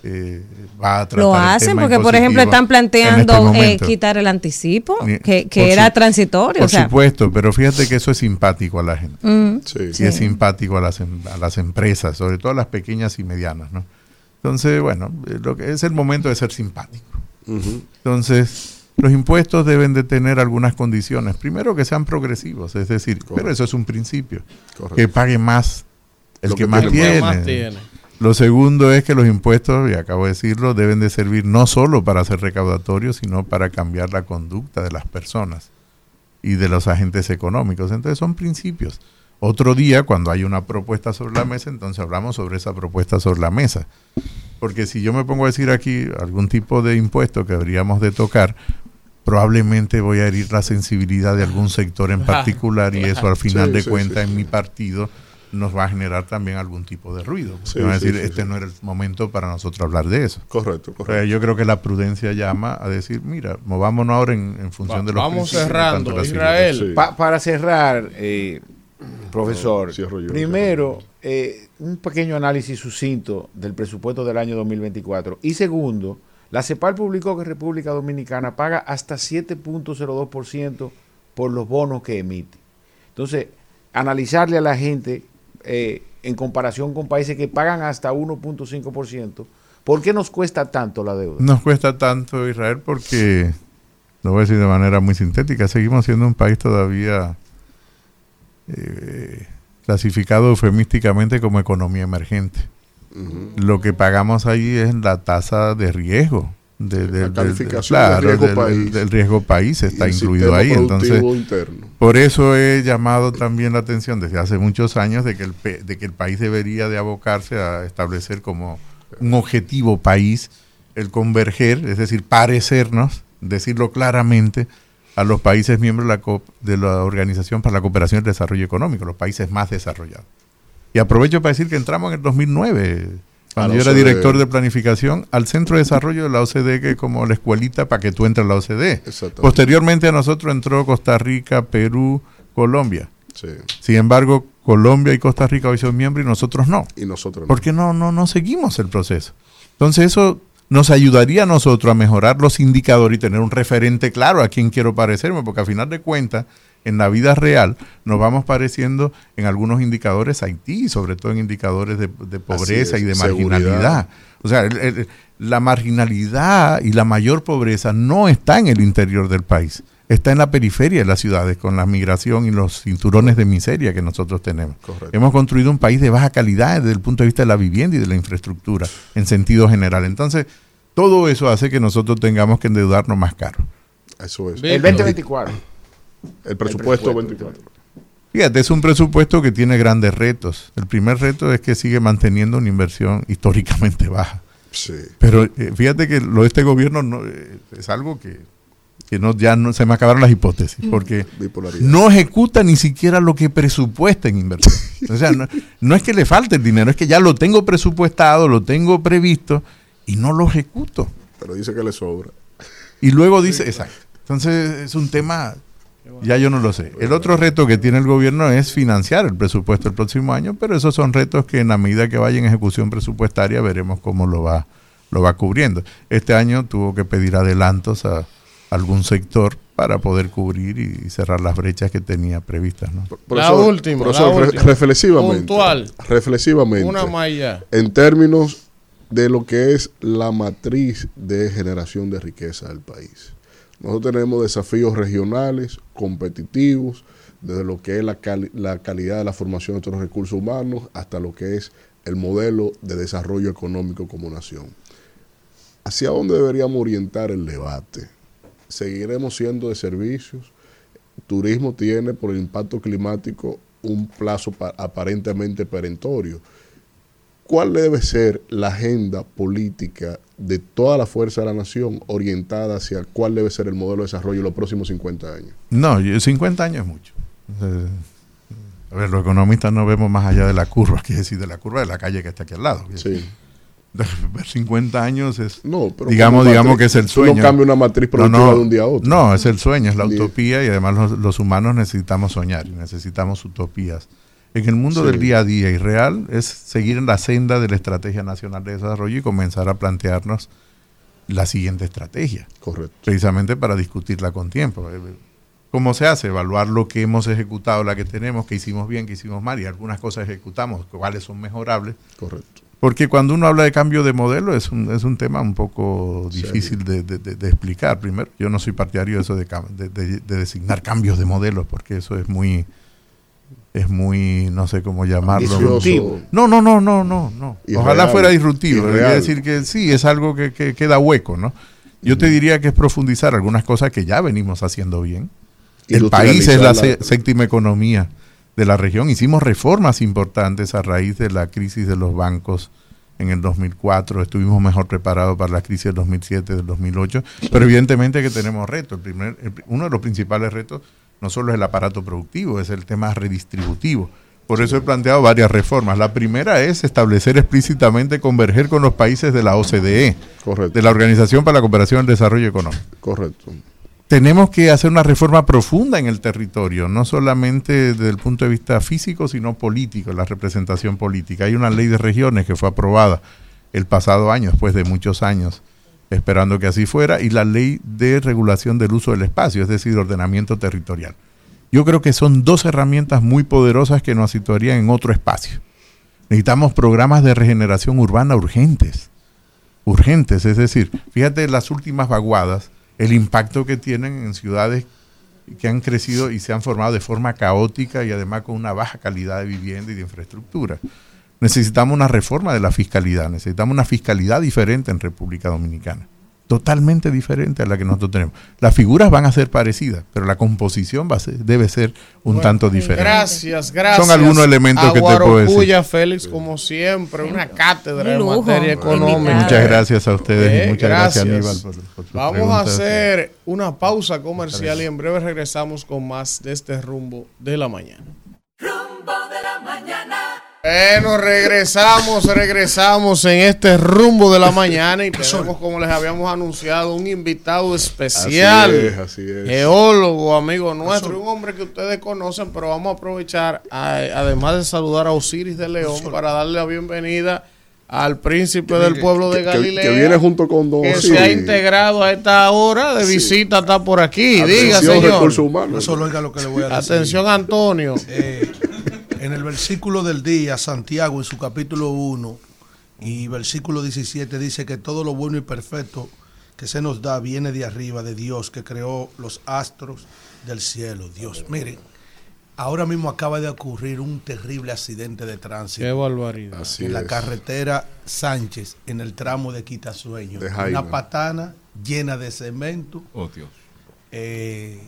eh, va a tratar
Lo
el
hacen
tema
porque, por ejemplo, están
en
planteando
este
eh, quitar el anticipo, que, era
su-
transitorio.
Por
o sea,
supuesto, pero fíjate que eso es simpático a la gente.
Mm,
y
sí.
es simpático a las, em- a las empresas, sobre todo a las pequeñas y medianas. ¿no? Entonces, bueno, eh, lo que es el momento de ser simpático. Entonces, los impuestos deben de tener algunas condiciones. Primero, que sean progresivos, es decir, pero eso es un principio.
Correcto.
Que pague más el que,
que
más
tiene
tiene.
más.
Más tiene.
Lo segundo es que los impuestos, y acabo de decirlo, deben de servir no solo para ser recaudatorios, sino para cambiar la conducta de las personas y de los agentes económicos. Entonces son principios. Otro día, cuando hay una propuesta sobre la mesa, entonces hablamos sobre esa propuesta sobre la mesa. Porque si yo me pongo a decir aquí algún tipo de impuesto que habríamos de tocar, probablemente voy a herir la sensibilidad de algún sector en particular y eso al final
Sí,
de
sí,
cuentas
sí,
en mi partido nos va a generar también algún tipo de ruido.
Sí,
van a
sí,
decir,
sí,
este
sí.
no era el momento para nosotros hablar de eso.
Correcto,
O sea, yo creo que la prudencia llama a decir, mira, movámonos ahora en, en función
Va-
de los
vamos cerrando, Israel.
Pa- para cerrar, eh, profesor,
yo,
primero, eh, un pequeño análisis sucinto del presupuesto del año 2024. Y segundo, la CEPAL publicó que República Dominicana paga hasta 7.02% por los bonos que emite. Entonces, analizarle a la gente eh, en comparación con países que pagan hasta 1.5%, ¿por qué nos cuesta tanto la deuda?
Nos cuesta tanto Israel porque, lo voy a decir de manera muy sintética, seguimos siendo un país todavía eh, clasificado eufemísticamente como economía emergente. Lo que pagamos ahí es la tasa de riesgo. De, del- del-
calificación de
claro,
riesgo
del-
país.
del riesgo país está incluido ahí. Entonces,
interno.
por eso he llamado también la atención desde hace muchos años de que el, de que el país debería de abocarse a establecer como un objetivo país el converger, es decir, parecernos, decirlo claramente, a los países miembros de la, co- de la Organización para la Cooperación y el Desarrollo Económico, los países más desarrollados. Y aprovecho para decir que entramos en el 2009, cuando yo era director de planificación, al Centro de Desarrollo de la OCDE, que es como la escuelita para que tú entres a la OCDE. Posteriormente a nosotros entró Costa Rica, Perú, Colombia.
Sí.
Sin embargo, Colombia y Costa Rica hoy son miembros y nosotros no.
Y nosotros no.
Porque no, no, no seguimos el proceso. Entonces eso nos ayudaría a nosotros a mejorar los indicadores y tener un referente claro a quién quiero parecerme, porque al final de cuentas, en la vida real, nos vamos pareciendo en algunos indicadores a Haití, sobre todo en indicadores de, de pobreza
es,
y de
seguridad.
marginalidad. O sea, el- el- la marginalidad y la mayor pobreza no está en el interior del país, está en la periferia de las ciudades con la migración y los cinturones de miseria que nosotros tenemos.
Correcto.
Hemos construido un país de baja calidad desde el punto de vista de la vivienda y de la infraestructura en sentido general. Entonces, todo eso hace que nosotros tengamos que endeudarnos más caro.
Eso es.
El 2024.
El presupuesto
El presupuesto,
24.
Fíjate, es un presupuesto que tiene grandes retos. El primer reto es que sigue manteniendo una inversión históricamente baja.
Sí.
Pero eh, fíjate que lo de este gobierno no, eh, es algo que, que no, ya no se me acabaron las hipótesis, porque
Bipolaridad.
no ejecuta ni siquiera lo que presupuesta en inversión. O sea, no, no es que le falte el dinero, es que ya lo tengo presupuestado, lo tengo previsto y no lo ejecuto.
Pero dice que le sobra.
Y luego dice, exacto. Entonces es un tema, ya yo no lo sé. El otro reto que tiene el gobierno es financiar el presupuesto el próximo año, pero esos son retos que en la medida que vaya en ejecución presupuestaria veremos cómo lo va, lo va cubriendo. Este año tuvo que pedir adelantos a algún sector para poder cubrir y cerrar las brechas que tenía previstas. ¿no?
La última,
profesor,
la
re-
última.
reflexivamente.
Puntual.
Reflexivamente.
Una ya.
En términos de lo que es la matriz de generación de riqueza del país. Nosotros tenemos desafíos regionales, competitivos, desde lo que es la, cali- la calidad de la formación de nuestros recursos humanos hasta lo que es el modelo de desarrollo económico como nación. ¿Hacia dónde deberíamos orientar el debate? ¿Seguiremos siendo de servicios? Turismo tiene por el impacto climático un plazo pa- aparentemente perentorio. ¿Cuál debe ser la agenda política de toda la fuerza de la nación orientada hacia cuál debe ser el modelo de desarrollo en los próximos 50 años?
No, yo- 50 años es mucho. Eh, a ver, los economistas no vemos más allá de la curva, quiere decir, de la curva de la calle que está aquí al lado.
Sí.
Ver 50 años es,
No, pero
digamos, digamos que es el
tú no
sueño.
cambias una matriz productiva de un día a otro.
No, es el sueño, es la utopía y además los, los humanos necesitamos soñar y necesitamos utopías. En el mundo
Sí.
del día a día y real es seguir en la senda de la Estrategia Nacional de Desarrollo y comenzar a plantearnos la siguiente estrategia.
Correcto.
Precisamente para discutirla con tiempo. Eh, ¿Cómo se hace? Evaluar lo que hemos ejecutado, la que tenemos, que hicimos bien, que hicimos mal y algunas cosas ejecutamos, cuáles son mejorables.
Correcto.
Porque cuando uno habla de cambio de modelo es un, es un tema un poco difícil de, de- de- de explicar. Primero, yo no soy partidario de eso de designar cambios de modelos, porque eso es muy, es muy, no sé cómo llamarlo.
Disruptivo.
No, no, no, no, no, no.
Irreal.
Ojalá fuera disruptivo. Quiere decir que sí, es algo que, que queda hueco, ¿no? Yo te diría que es profundizar algunas cosas que ya venimos haciendo bien. El país es la
la-
séptima economía de la región. Hicimos reformas importantes a raíz de la crisis de los bancos en el 2004. Estuvimos mejor preparados para la crisis del 2007, del 2008. Pero evidentemente que tenemos retos. El primer, el uno de los principales retos no solo es el aparato productivo, es el tema redistributivo. Por eso he planteado varias reformas. La primera es establecer explícitamente converger con los países de la OCDE, de la Organización para la Cooperación y el Desarrollo Económico
Correcto.
tenemos que hacer una reforma profunda en el territorio, no solamente desde el punto de vista físico, sino político, la representación política. Hay una ley de regiones que fue aprobada el pasado año, después de muchos años, esperando que así fuera, y la ley de regulación del uso del espacio, es decir, ordenamiento territorial. Yo creo que son dos herramientas muy poderosas que nos situarían en otro espacio. Necesitamos programas de regeneración urbana urgentes urgentes. Es decir, fíjate las últimas vaguadas, el impacto que tienen en ciudades que han crecido y se han formado de forma caótica y además con una baja calidad de vivienda y de infraestructura. Necesitamos una reforma de la fiscalidad, necesitamos una fiscalidad diferente en República Dominicana, totalmente diferente a la que nosotros tenemos. Las figuras van a ser parecidas, pero la composición va a ser- debe ser un
Bueno,
tanto diferente.
Gracias, gracias.
Son algunos elementos
a
que te puedo decir.
Félix, como siempre, una cátedra
lujo,
materia económica.
Muchas gracias a ustedes y
Eh,
muchas gracias, Aníbal, por- por sus
Vamos a
preguntas.
hacer una pausa comercial y en breve regresamos con más de este rumbo de la mañana.
Rumbo de la mañana.
Bueno, regresamos, regresamos en este rumbo de la mañana y tenemos, como les habíamos anunciado, un invitado especial.
Así es, así es.
Geólogo, amigo nuestro, un hombre que ustedes conocen, pero vamos a aprovechar, a- además de saludar a Osiris de León, para darle la bienvenida al príncipe del pueblo de
Que- que-
Galilea.
que viene junto con Don
que
Osiris.
se ha integrado a esta hora de
Sí.
visita, está por aquí. Diga,
Atención,
señor.
recursos humanos.
No solo oiga lo que le voy a decir.
Atención, Antonio.
Eh, en el versículo del día, Santiago en su capítulo 1 y versículo 17 dice que todo lo bueno y perfecto que se nos da viene de arriba, de Dios, que creó los astros del cielo. Dios, miren, ahora mismo acaba de ocurrir un terrible accidente de tránsito.
Qué barbaridad.
Así
en la
es.
carretera Sánchez, en el tramo de Quitasueño.
De.
Una patana llena de cemento.
Oh, Dios.
eh,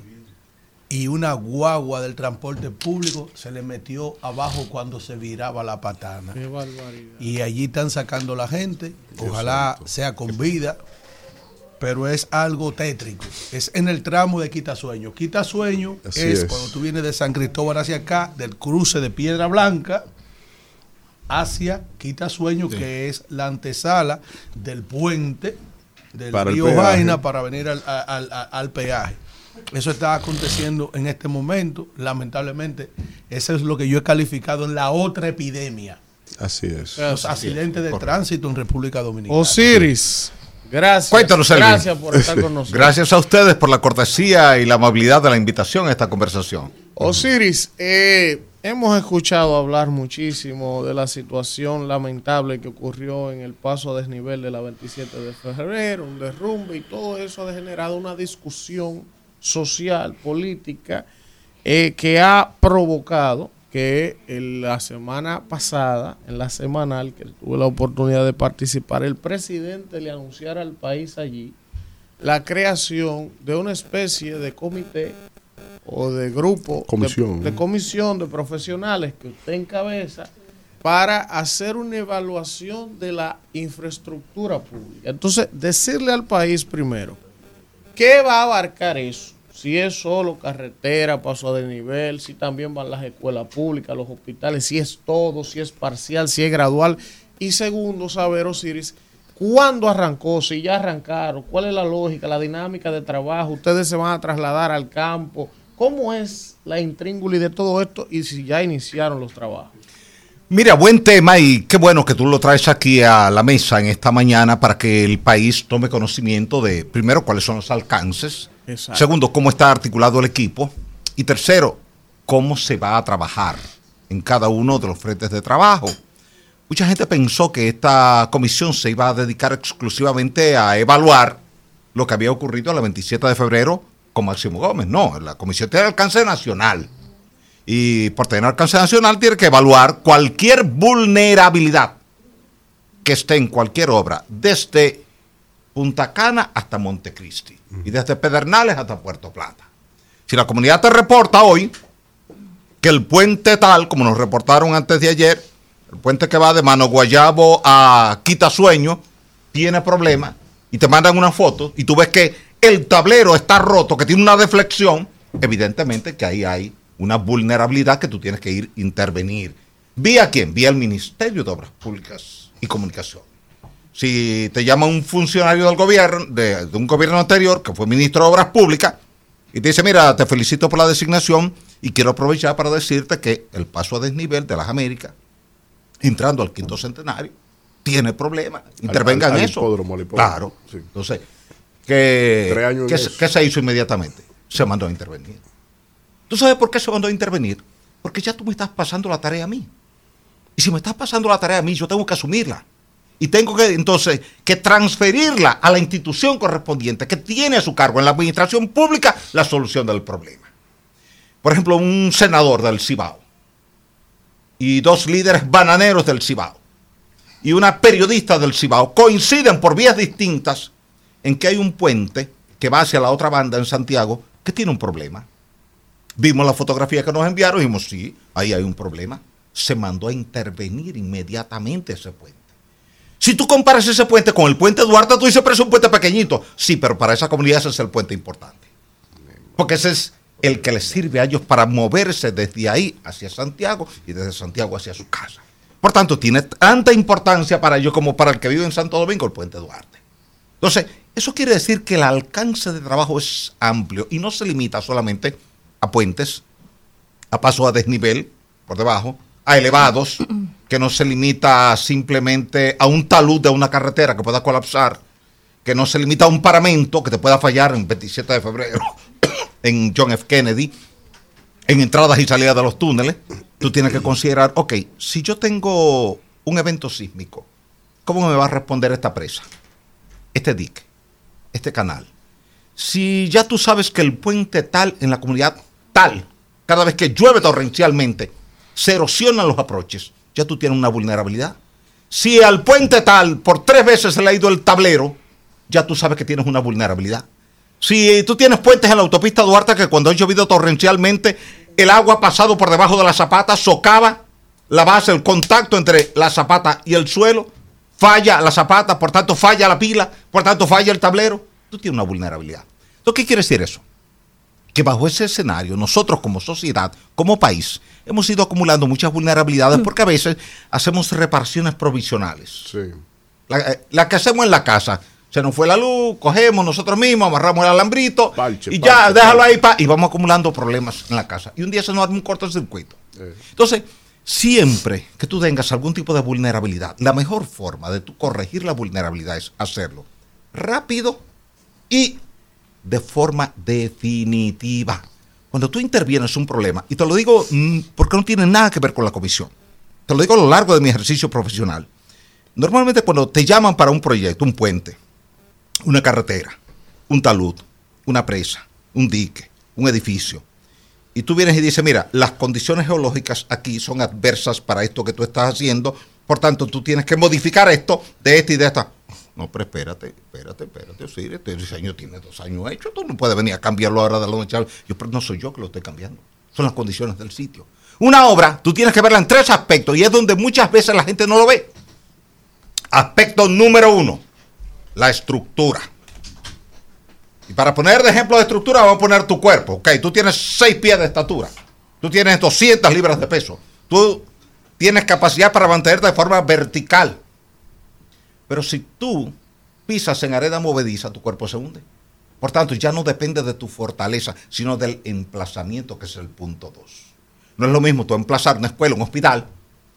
y una guagua del transporte público se le metió abajo cuando se viraba la patana.
Qué barbaridad.
Y allí están sacando la gente. Ojalá sea con vida. Pero es algo tétrico. Es en el tramo de Quitasueño. Quitasueño es,
es.
cuando tú vienes de San Cristóbal hacia acá, del cruce de Piedra Blanca hacia Quitasueño, que es la antesala del puente del
Para
río. Vaina para venir al, al- al- al peaje. Eso está aconteciendo en este momento. Lamentablemente, eso es lo que yo he calificado en la otra epidemia.
Así es.
Los accidentes de tránsito en República Dominicana.
Osiris, gracias.
Cuéntanos, Elvin.
Gracias por estar con nosotros.
Gracias a ustedes por la cortesía y la amabilidad de la invitación a esta conversación.
Osiris, eh, hemos escuchado hablar muchísimo de la situación lamentable que ocurrió en el paso a desnivel de la 27 de febrero, un derrumbe y todo eso ha generado una discusión social, política, eh, que ha provocado que en la semana pasada, en la semanal, que tuve la oportunidad de participar, el presidente le anunciara al país allí la creación de una especie de comité o de grupo, de-
Comisión.
de, comisión de profesionales que usted encabeza para hacer una evaluación de la infraestructura pública. Entonces, decirle al país primero, ¿qué va a abarcar eso? Si es solo carretera, paso de nivel, si también van las escuelas públicas, los hospitales, si es todo, si es parcial, si es gradual. Y segundo, saber, Osiris, ¿cuándo arrancó? Si ya arrancaron, ¿cuál es la lógica, la dinámica de trabajo? ¿Ustedes se van a trasladar al campo? ¿Cómo es la intríngulis de todo esto y si ya iniciaron los trabajos?
Mira, buen tema y qué bueno que tú lo traes aquí a la mesa en esta mañana para que el país tome conocimiento de, primero, cuáles son los alcances,
Exacto.
segundo, cómo está articulado el equipo y tercero, cómo se va a trabajar en cada uno de los frentes de trabajo. Mucha gente pensó que esta comisión se iba a dedicar exclusivamente a evaluar lo que había ocurrido el 27 de febrero con Máximo Gómez. No, la comisión tiene alcance nacional y por tener alcance nacional tiene que evaluar cualquier vulnerabilidad que esté en cualquier obra, desde Punta Cana hasta Montecristi y desde Pedernales hasta Puerto Plata. Si la comunidad te reporta hoy que el puente tal, como nos reportaron antes de ayer, el puente que va de Mano Guayabo a Quitasueño, tiene problemas y te mandan una foto y tú ves que el tablero está roto, que tiene una deflexión, evidentemente que ahí hay una vulnerabilidad que tú tienes que ir a intervenir. ¿Vía quién? Vía el Ministerio de Obras Públicas y Comunicación. Si te llama un funcionario del gobierno, de, de un gobierno anterior, que fue ministro de Obras Públicas, y te dice, mira, te felicito por la designación y quiero aprovechar para decirte que el paso a desnivel de las Américas, entrando al quinto centenario, tiene problemas. Intervenga
al-
en eso.
hipódromo, al hipódromo.
Claro. Entonces, ¿qué, qué se hizo inmediatamente? Se mandó a intervenir. ¿Tú sabes por qué se mandó a intervenir? Porque ya tú me estás pasando la tarea a mí. Y si me estás pasando la tarea a mí, yo tengo que asumirla. Y tengo que entonces que transferirla a la institución correspondiente que tiene a su cargo en la administración pública la solución del problema. Por ejemplo, un senador del Cibao y dos líderes bananeros del Cibao y una periodista del Cibao coinciden por vías distintas en que hay un puente que va hacia la otra banda en Santiago que tiene un problema. Vimos la fotografía que nos enviaron y dijimos, sí, ahí hay un problema. Se mandó a intervenir inmediatamente ese puente. Si tú comparas ese puente con el puente Duarte, tú dices, pero es un puente pequeñito. Sí, pero para esa comunidad ese es el puente importante. Porque ese es el que les sirve a ellos para moverse desde ahí hacia Santiago y desde Santiago hacia su casa. Por tanto, tiene tanta importancia para ellos como para el que vive en Santo Domingo el puente Duarte. Entonces, eso quiere decir que el alcance de trabajo es amplio y no se limita solamente a puentes, a paso a desnivel por debajo, a elevados, que no se limita simplemente a un talud de una carretera que pueda colapsar, que no se limita a un paramento que te pueda fallar en 27 de febrero, en John F. Kennedy, en entradas y salidas de los túneles, tú tienes que considerar, ok, si yo tengo un evento sísmico, ¿cómo me va a responder esta presa? Este dique, este canal. Si ya tú sabes que el puente tal en la comunidad cada vez que llueve torrencialmente, se erosionan los aproches, ya tú tienes una vulnerabilidad. Si al puente tal por tres veces se le ha ido el tablero, ya tú sabes que tienes una vulnerabilidad. Si tú tienes puentes en la autopista Duarte que cuando ha llovido torrencialmente, el agua ha pasado por debajo de la zapata, socava la base, el contacto entre la zapata y el suelo, falla la zapata, por tanto falla la pila, por tanto falla el tablero, tú tienes una vulnerabilidad. Entonces, ¿qué quiere decir eso? Que bajo ese escenario, nosotros como sociedad, como país, hemos ido acumulando muchas vulnerabilidades porque a veces hacemos reparaciones provisionales. La, eh, la que hacemos en la casa. Se nos fue la luz, cogemos nosotros mismos, amarramos el alambrito y ya,
parche,
déjalo ahí pa, y vamos acumulando problemas en la casa. Y un día se nos arma un cortocircuito. Entonces, siempre que tú tengas algún tipo de vulnerabilidad, la mejor forma de tú corregir la vulnerabilidad es hacerlo rápido y de forma definitiva. cuando tú intervienes un problema, y te lo digo mm, porque no tiene nada que ver con la comisión, te lo digo a lo largo de mi ejercicio profesional. Normalmente cuando te llaman para un proyecto, un puente, una carretera, un talud, una presa, un dique, un edificio, y tú vienes y dices, mira, las condiciones geológicas aquí son adversas para esto que tú estás haciendo, por tanto tú tienes que modificar esto de esta y de esta. No, pero espérate, espérate, espérate, Osiris, este diseño tiene dos años hecho, tú no puedes venir a cambiarlo ahora de la noche Yo, pero no soy yo que lo estoy cambiando, son las condiciones del sitio. Una obra, tú tienes que verla en tres aspectos y es donde muchas veces la gente no lo ve. Aspecto número uno, la estructura. Y para poner de ejemplo de estructura, vamos a poner tu cuerpo. Ok, tú tienes 6 pies de estatura. Tú tienes 200 libras de peso. Tú tienes capacidad para mantenerte de forma vertical. Pero si tú pisas en arena movediza, tu cuerpo se hunde. Por tanto, ya no depende de tu fortaleza, sino del emplazamiento, que es el punto 2. No es lo mismo tú emplazar una escuela, un hospital,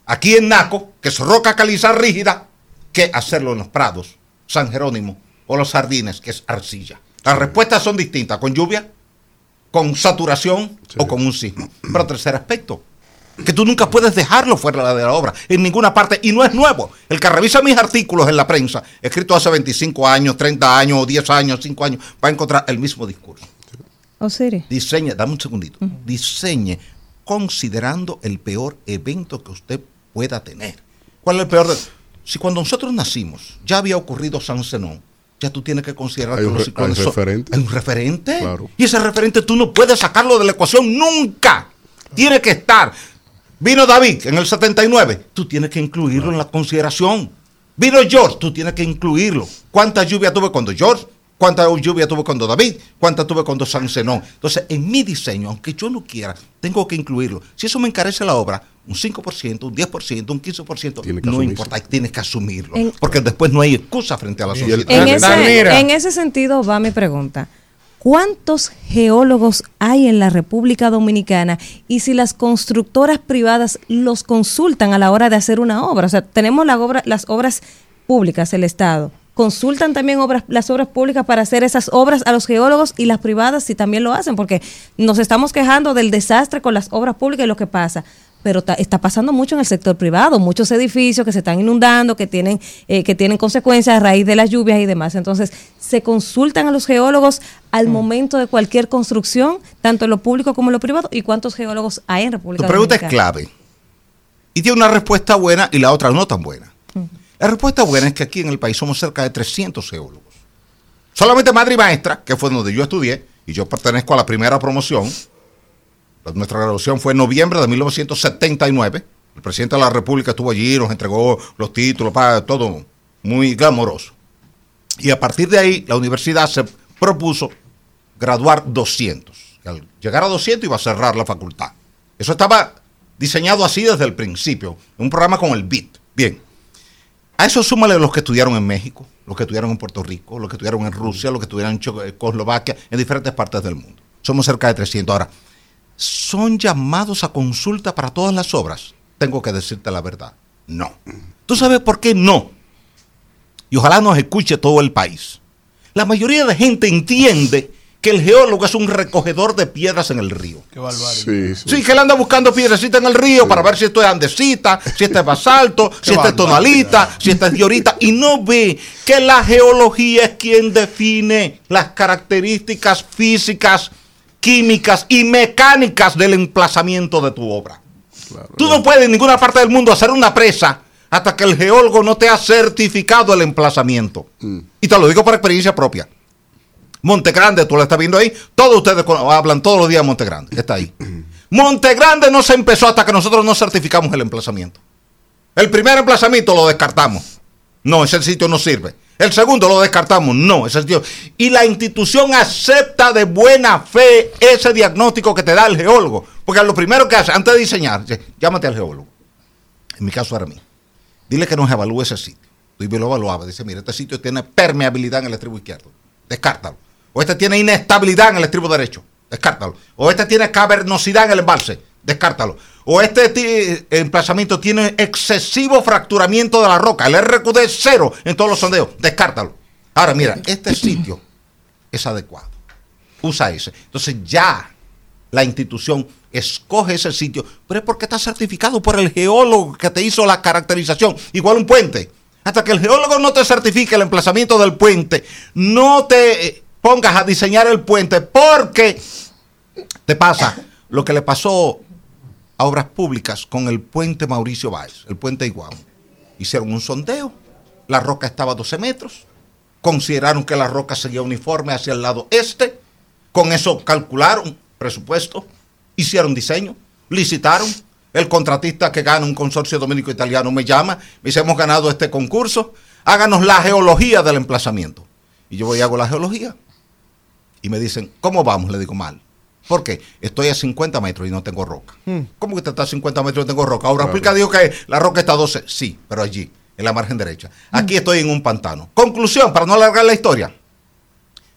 aquí en Naco, que es roca caliza rígida, que hacerlo en los prados, San Jerónimo o los jardines, que es arcilla. Las respuestas son distintas, con lluvia, con saturación o con un sismo. Pero tercer aspecto, que tú nunca puedes dejarlo fuera de la obra, en ninguna parte, y no es nuevo. El que revisa mis artículos en la prensa, escritos hace 25 años, 30 años, o 10 años, 5 años, va a encontrar el mismo discurso.
Osiris.
Diseñe, dame un segundito, diseñe considerando el peor evento que usted pueda tener. ¿Cuál es el peor? de- Si cuando nosotros nacimos ya había ocurrido San Zenón, ya tú tienes que considerar
Hay
que
un
los ciclones
hay
son-
referente.
hay un referente.
Claro.
Y ese referente tú no puedes sacarlo de la ecuación nunca. Tiene que estar. Vino David en el 79, tú tienes que incluirlo en la consideración. Vino George, tú tienes que incluirlo. ¿Cuánta lluvia tuve cuando George? ¿Cuánta lluvia tuve cuando David? ¿Cuánta tuve cuando San Zenón? Entonces, en mi diseño, aunque yo no quiera, tengo que incluirlo. Si eso me encarece la obra, un 5%, un 10%, un 15%, no
asumirse.
importa, tienes que asumirlo.
En-
porque después no hay excusa frente a la sociedad.
En ese, en ese sentido va mi pregunta. ¿Cuántos geólogos hay en la República Dominicana y si las constructoras privadas los consultan a la hora de hacer una obra? O sea, tenemos la obra, las obras públicas, el Estado. ¿Consultan también obras, las obras públicas para hacer esas obras a los geólogos y las privadas si también lo hacen? Porque nos estamos quejando del desastre con las obras públicas y lo que pasa. Pero está pasando mucho en el sector privado, muchos edificios que se están inundando, que tienen, eh, que tienen consecuencias a raíz de las lluvias y demás. Entonces, se consultan a los geólogos al momento de cualquier construcción, tanto en lo público como en lo privado, y cuántos geólogos hay en República
Tu pregunta es
Dominicana.
clave. Y tiene una respuesta buena y la otra no tan buena. La respuesta buena es que aquí en el país somos cerca de 300 geólogos. Solamente Madre y Maestra, que fue donde yo estudié, y yo pertenezco a la primera promoción. Nuestra graduación fue en noviembre de 1979. El presidente de la República estuvo allí, nos entregó los títulos, pa- todo muy glamoroso. Y a partir de ahí, la universidad se propuso graduar 200. Al llegar a 200 iba a cerrar la facultad. Eso estaba diseñado así desde el principio, un programa con el BIT. Bien. A eso súmale los que estudiaron en México, los que estudiaron en Puerto Rico, los que estudiaron en Rusia, los que estudiaron en Checoslovaquia, en diferentes partes del mundo. Somos cerca de 300. Ahora, ¿son llamados a consulta para todas las obras? Tengo que decirte la verdad. No. ¿Tú sabes por qué no? Y ojalá nos escuche todo el país. La mayoría de gente entiende que el geólogo es un recogedor de piedras en el río.
Qué barbaridad.
Sí, sí.
Sí, que él anda buscando piedrecita en el río para ver si esto es andesita, si esto es basalto, si esto es tonalita, si esto es diorita, y no ve que la geología es quien define las características físicas, químicas y mecánicas del emplazamiento de tu obra. Tú no puedes en ninguna parte del mundo hacer una presa hasta que el geólogo no te ha certificado el emplazamiento. Y te lo digo por experiencia propia. Monte Grande, tú lo estás viendo ahí. Todos ustedes hablan todos los días de Monte Grande. Está ahí. Monte Grande no se empezó hasta que nosotros no certificamos el emplazamiento. El primer emplazamiento lo descartamos. No, ese sitio no sirve. El segundo lo descartamos. No, ese sitio. Y la institución acepta de buena fe ese diagnóstico que te da el geólogo. Porque lo primero que hace, antes de diseñar, dice, llámate al geólogo. En mi caso era mí. Dile que nos evalúe ese sitio. Y lo evaluaba. Dice, mira, este sitio tiene permeabilidad en el estribo izquierdo. Descártalo. O este tiene inestabilidad en el estribo derecho. Descártalo. O este tiene cavernosidad en el embalse. Descártalo. O este emplazamiento tiene excesivo fracturamiento de la roca. El RQD es cero en todos los sondeos. Descártalo. Ahora, mira, este sitio es adecuado. Usa ese. Entonces ya la institución escoge ese sitio, pero es porque está certificado por el geólogo que te hizo la caracterización, igual un puente. Hasta que el geólogo no te certifique el emplazamiento del puente, no te eh, pongas a diseñar el puente porque te pasa lo que le pasó obras públicas con el puente Mauricio Báez, el puente Iguao. Hicieron un sondeo, la roca estaba a 12 metros, consideraron que la roca seguía uniforme hacia el lado este, con eso calcularon presupuesto, hicieron diseño, licitaron. El contratista que gana un consorcio dominico-italiano me llama, me dice, hemos ganado este concurso, háganos la geología del emplazamiento. Y yo voy y hago la geología. Y me dicen, ¿cómo vamos? Le digo, mal. ¿Por qué? Estoy a 50 metros y no tengo roca. ¿Cómo que está a 50 metros y no tengo roca? Ahora,
Claro.
digo que la roca está a 12. Sí, pero allí, en la margen derecha. Aquí estoy en un pantano. Conclusión, para no alargar la historia.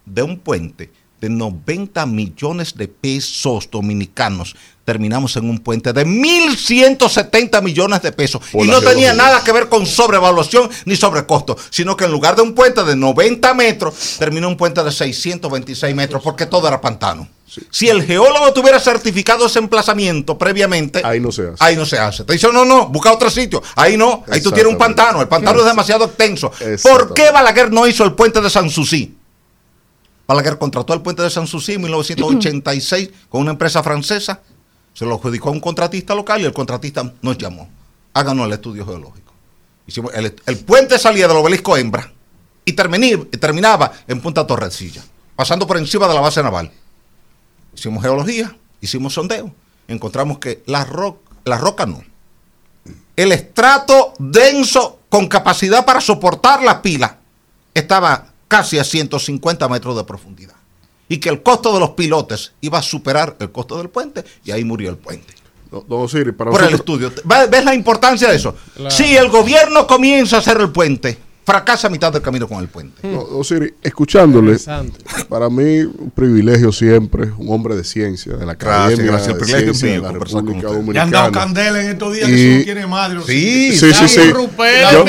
De un puente de 90 millones de pesos dominicanos, terminamos en un puente de 1.170 millones de pesos.
Por
y no tenía nada que ver con sobrevaluación ni sobrecosto, sino que en lugar de un puente de 90 metros, terminó un puente de 626 metros, porque todo era pantano. Si el geólogo tuviera certificado ese emplazamiento previamente,
Ahí no se hace.
ahí no se hace. Te dice, no, no, busca otro sitio. Ahí no, ahí tú tienes un pantano. El pantano es demasiado extenso. ¿Por qué Balaguer no hizo el puente de Sanssouci? Balaguer contrató el puente de Sanssouci en 1986 con una empresa francesa. Se lo adjudicó a un contratista local y el contratista nos llamó. Háganos el estudio geológico. Hicimos el, puente salía del obelisco Hembra y terminaba en Punta Torrecilla, pasando por encima de la base naval. Hicimos geología, hicimos sondeo, encontramos que la roca no. El estrato denso con capacidad para soportar la pila estaba casi a 150 metros de profundidad. Y que el costo de los pilotes iba a superar el costo del puente y ahí murió el puente.
Don Osiris, para
Por el estudio. ¿Ves ves la importancia de eso?
Claro.
Si el gobierno comienza a hacer el puente, fracasa a mitad del camino con el puente.
No, Osiris, escuchándole, para mí un privilegio siempre, un hombre de ciencia, de la
Gracias,
Academia
gracias.
De
privilegio
Ciencia de
mío
la
conversar con
República.
Le han dado
Dominicana.
candela en estos días que eso no tiene madre.
Sí, sí, sí. sí. Yo,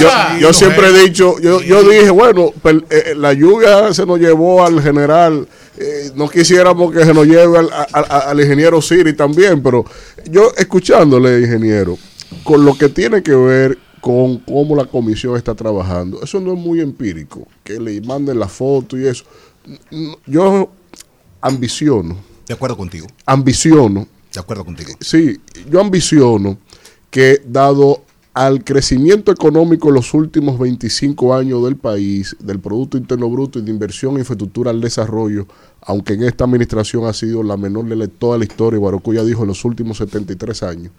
yo- yo siempre he dicho, yo, yo dije, bueno, pel- eh, la lluvia se nos llevó al general, eh, no quisiéramos que se nos lleve al, al ingeniero Siri también, pero yo escuchándole, ingeniero, con lo que tiene que ver con cómo la comisión está trabajando, eso no es muy empírico, que le manden la foto y eso. Yo ambiciono,
De acuerdo contigo.
ambiciono
De acuerdo contigo.
Sí, yo ambiciono que dado al crecimiento económico en los últimos 25 años del país, del Producto Interno Bruto y de inversión en infraestructura al desarrollo, aunque en esta administración ha sido la menor de toda la historia, Guarocuya dijo en los últimos 73 años,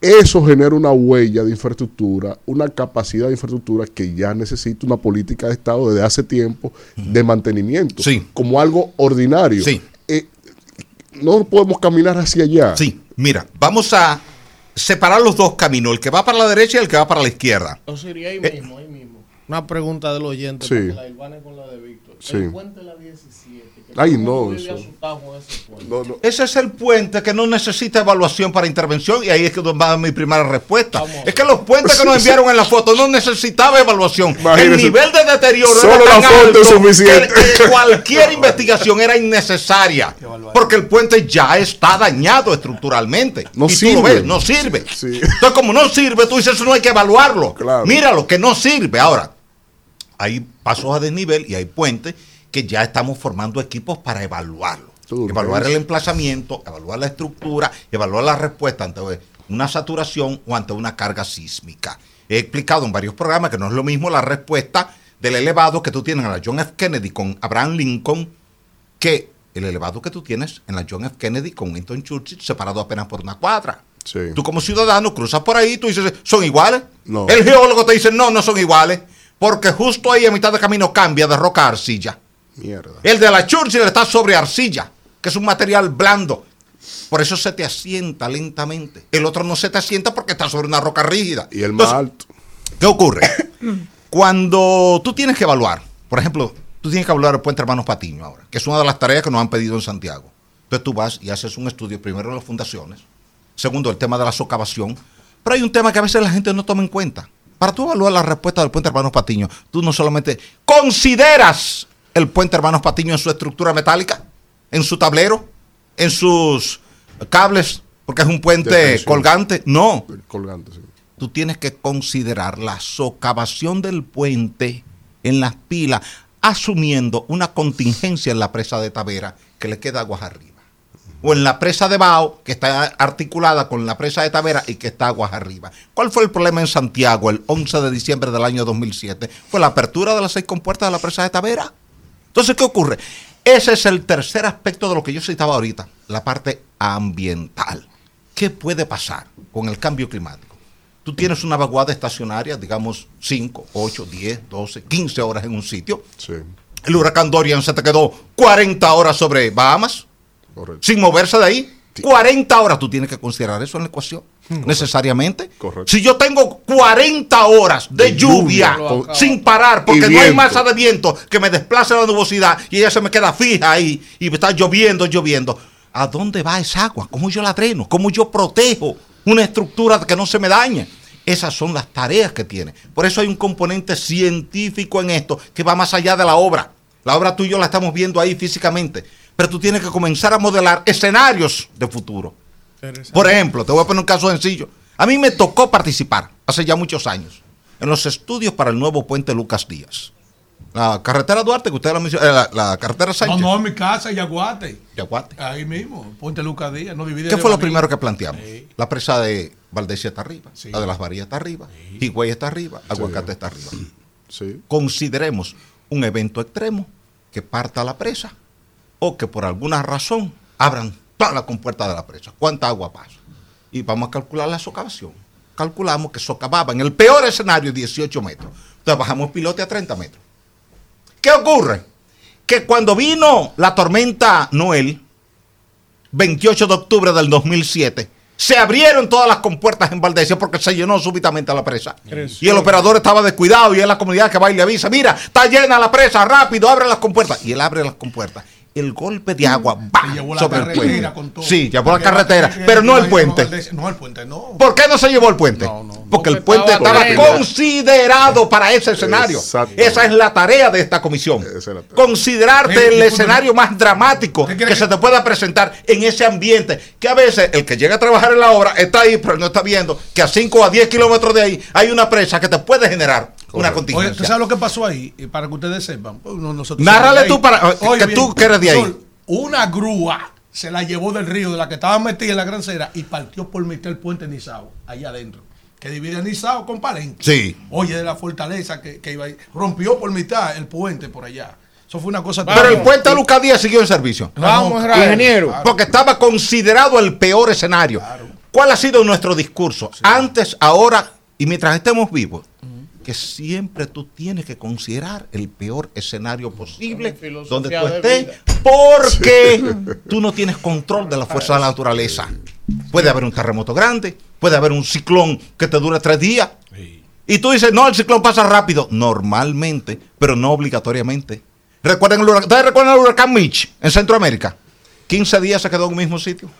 eso genera una huella de infraestructura, una capacidad de infraestructura que ya necesita una política de Estado desde hace tiempo de mantenimiento, como algo ordinario.
Sí.
Eh, no podemos caminar hacia allá.
Sí, mira, vamos a separar los dos caminos, el que va para la derecha y el que va para la izquierda.
Osiris, ahí mismo, ahí mismo. Una pregunta del oyente
Sí.
para que la ilvane con la de Víctor.
Sí.
El puente de la 17.
Ay, no, eso.
ese
es el puente que no necesita evaluación para intervención y ahí es que va mi primera respuesta. Es que los puentes que nos enviaron en la foto no necesitaba evaluación. El nivel de deterioro
Solo
era tan
la foto
alto
es suficiente.
que- que cualquier investigación era innecesaria porque el puente ya está dañado estructuralmente.
No
y tú
sirve.
lo ves, no sirve. Entonces como no sirve, tú dices eso no hay que evaluarlo. Míralo, que no sirve. Ahora, hay pasos a desnivel y hay puentes que ya estamos formando equipos para evaluarlo. Evaluar el emplazamiento, evaluar la estructura, evaluar la respuesta ante una saturación o ante una carga sísmica. He explicado en varios programas que no es lo mismo la respuesta del elevado que tú tienes en la John F. Kennedy con Abraham Lincoln que el elevado que tú tienes en la John F. Kennedy con Winston Churchill separado apenas por una cuadra. Tú como ciudadano cruzas por ahí y tú dices, ¿son iguales?
No.
El geólogo te dice, no, no son iguales, porque justo ahí a mitad de camino cambia de roca a arcilla.
Mierda.
El de la Churchill está sobre arcilla, que es un material blando. Por eso se te asienta lentamente. El otro no se te asienta porque está sobre una roca rígida.
Y el más alto.
¿Qué ocurre? Cuando tú tienes que evaluar, por ejemplo, tú tienes que evaluar el puente Hermanos Patiño ahora, que es una de las tareas que nos han pedido en Santiago. Entonces tú vas y haces un estudio, primero de las fundaciones, segundo el tema de la socavación, pero hay un tema que a veces la gente no toma en cuenta. Para tú evaluar la respuesta del puente Hermanos Patiño, tú no solamente consideras el puente Hermanos Patiño en su estructura metálica, en su tablero, en sus cables, porque es un puente colgante. No,
Colgante, sí.
tú tienes que considerar la socavación del puente en las pilas, asumiendo una contingencia en la presa de Tavera que le queda aguas arriba. O en la presa de Bao, que está articulada con la presa de Tavera y que está aguas arriba. ¿Cuál fue el problema en Santiago el 11 de diciembre del año 2007? Fue la apertura de las seis compuertas de la presa de Tavera. Entonces, ¿qué ocurre? Ese es el tercer aspecto de lo que yo citaba ahorita, la parte ambiental. ¿Qué puede pasar con el cambio climático? Tú tienes una vaguada estacionaria, digamos 5, 8, 10, 12, 15 horas en un sitio. El huracán Dorian se te quedó 40 horas sobre Bahamas, sin moverse de ahí. 40 horas, tú tienes que considerar eso en la ecuación, necesariamente. Si yo tengo 40 horas de,
De
lluvia,
lluvia.
sin parar, porque no hay masa de viento que me desplace la nubosidad y ella se me queda fija ahí y está lloviendo, lloviendo. ¿A dónde va esa agua? ¿Cómo yo la dreno? ¿Cómo yo protejo una estructura que no se me dañe? Esas son las tareas que tiene. Por eso hay un componente científico en esto que va más allá de la obra. La obra tú y yo la estamos viendo ahí físicamente. Pero tú tienes que comenzar a modelar escenarios de futuro. Por ejemplo, te voy a poner un caso sencillo. A mí me tocó participar hace ya muchos años en los estudios para el nuevo puente Lucas Díaz. La carretera Duarte, que usted la mencionó, eh, la, la carretera
No,
Sánchez.
no, en mi casa, Yaguate.
Yaguate.
Ahí mismo, Puente Lucas Díaz, no divide
¿Qué fue lo primero que planteamos? La presa de Valdesia está arriba, la de las Varillas está arriba, Higüey está arriba, Aguacate está arriba. Consideremos un evento extremo que parta la presa o que por alguna razón abran toda la compuerta de la presa. ¿Cuánta agua pasa? Y vamos a calcular la socavación. Calculamos que socavaba en el peor escenario 18 metros. Entonces bajamos pilote a 30 metros. ¿Qué ocurre? Que cuando vino la tormenta Noel, 28 de octubre del 2007, se abrieron todas las compuertas en Valdesia porque se llenó súbitamente la presa. Y el operador estaba descuidado y es la comunidad que va y le avisa, mira, está llena la presa, rápido, abre las compuertas. Y él abre las compuertas. El golpe de agua va
llevó la
sobre el
carretera
puente.
con todo.
Sí, llevó la
Porque
carretera,
va-
pero no el puente.
No, el puente no.
¿Por qué no se llevó el puente? Porque el puente
estaba
considerado para ese escenario. Esa es la tarea de esta comisión. Considerarte
Mire,
el escenario más dramático que,
quiere
se te pueda presentar en ese ambiente. Que a veces el que llega a trabajar en la obra está ahí, pero no está viendo que a 5 o a 10 kilómetros de ahí hay una presa que te puede generar una
Oye, ¿tú
contingencia.
sabes lo que pasó ahí? Para que ustedes sepan. pues, no- nosotros
Nárrale tú para- que tú que eres de ahí.
Una grúa se la llevó del río, de la que estaba metida en la gran cera, y partió por mitad el puente Nizao, allá adentro. Que divide a Nizao con Palenque.
Sí.
Oye, de la fortaleza que, que iba ahí. Rompió por mitad el puente por allá. Eso fue una cosa
Pero el puente Lucas Díaz siguió en servicio.
Vamos, Israel.
Ingeniero. Porque estaba considerado el peor escenario. ¿Cuál ha sido nuestro discurso? Antes, ahora y mientras estemos vivos. Que siempre tú tienes que considerar el peor escenario posible donde tú estés, porque tú no tienes control de la fuerza de la naturaleza. Puede haber un terremoto grande, puede haber un ciclón que te dure tres días. Y tú dices, no, el ciclón pasa rápido. Normalmente, pero no obligatoriamente. ¿Recuerdan el huracán, ¿Ustedes recuerdan el huracán Mitch en Centroamérica? 15 días se quedó en un mismo sitio.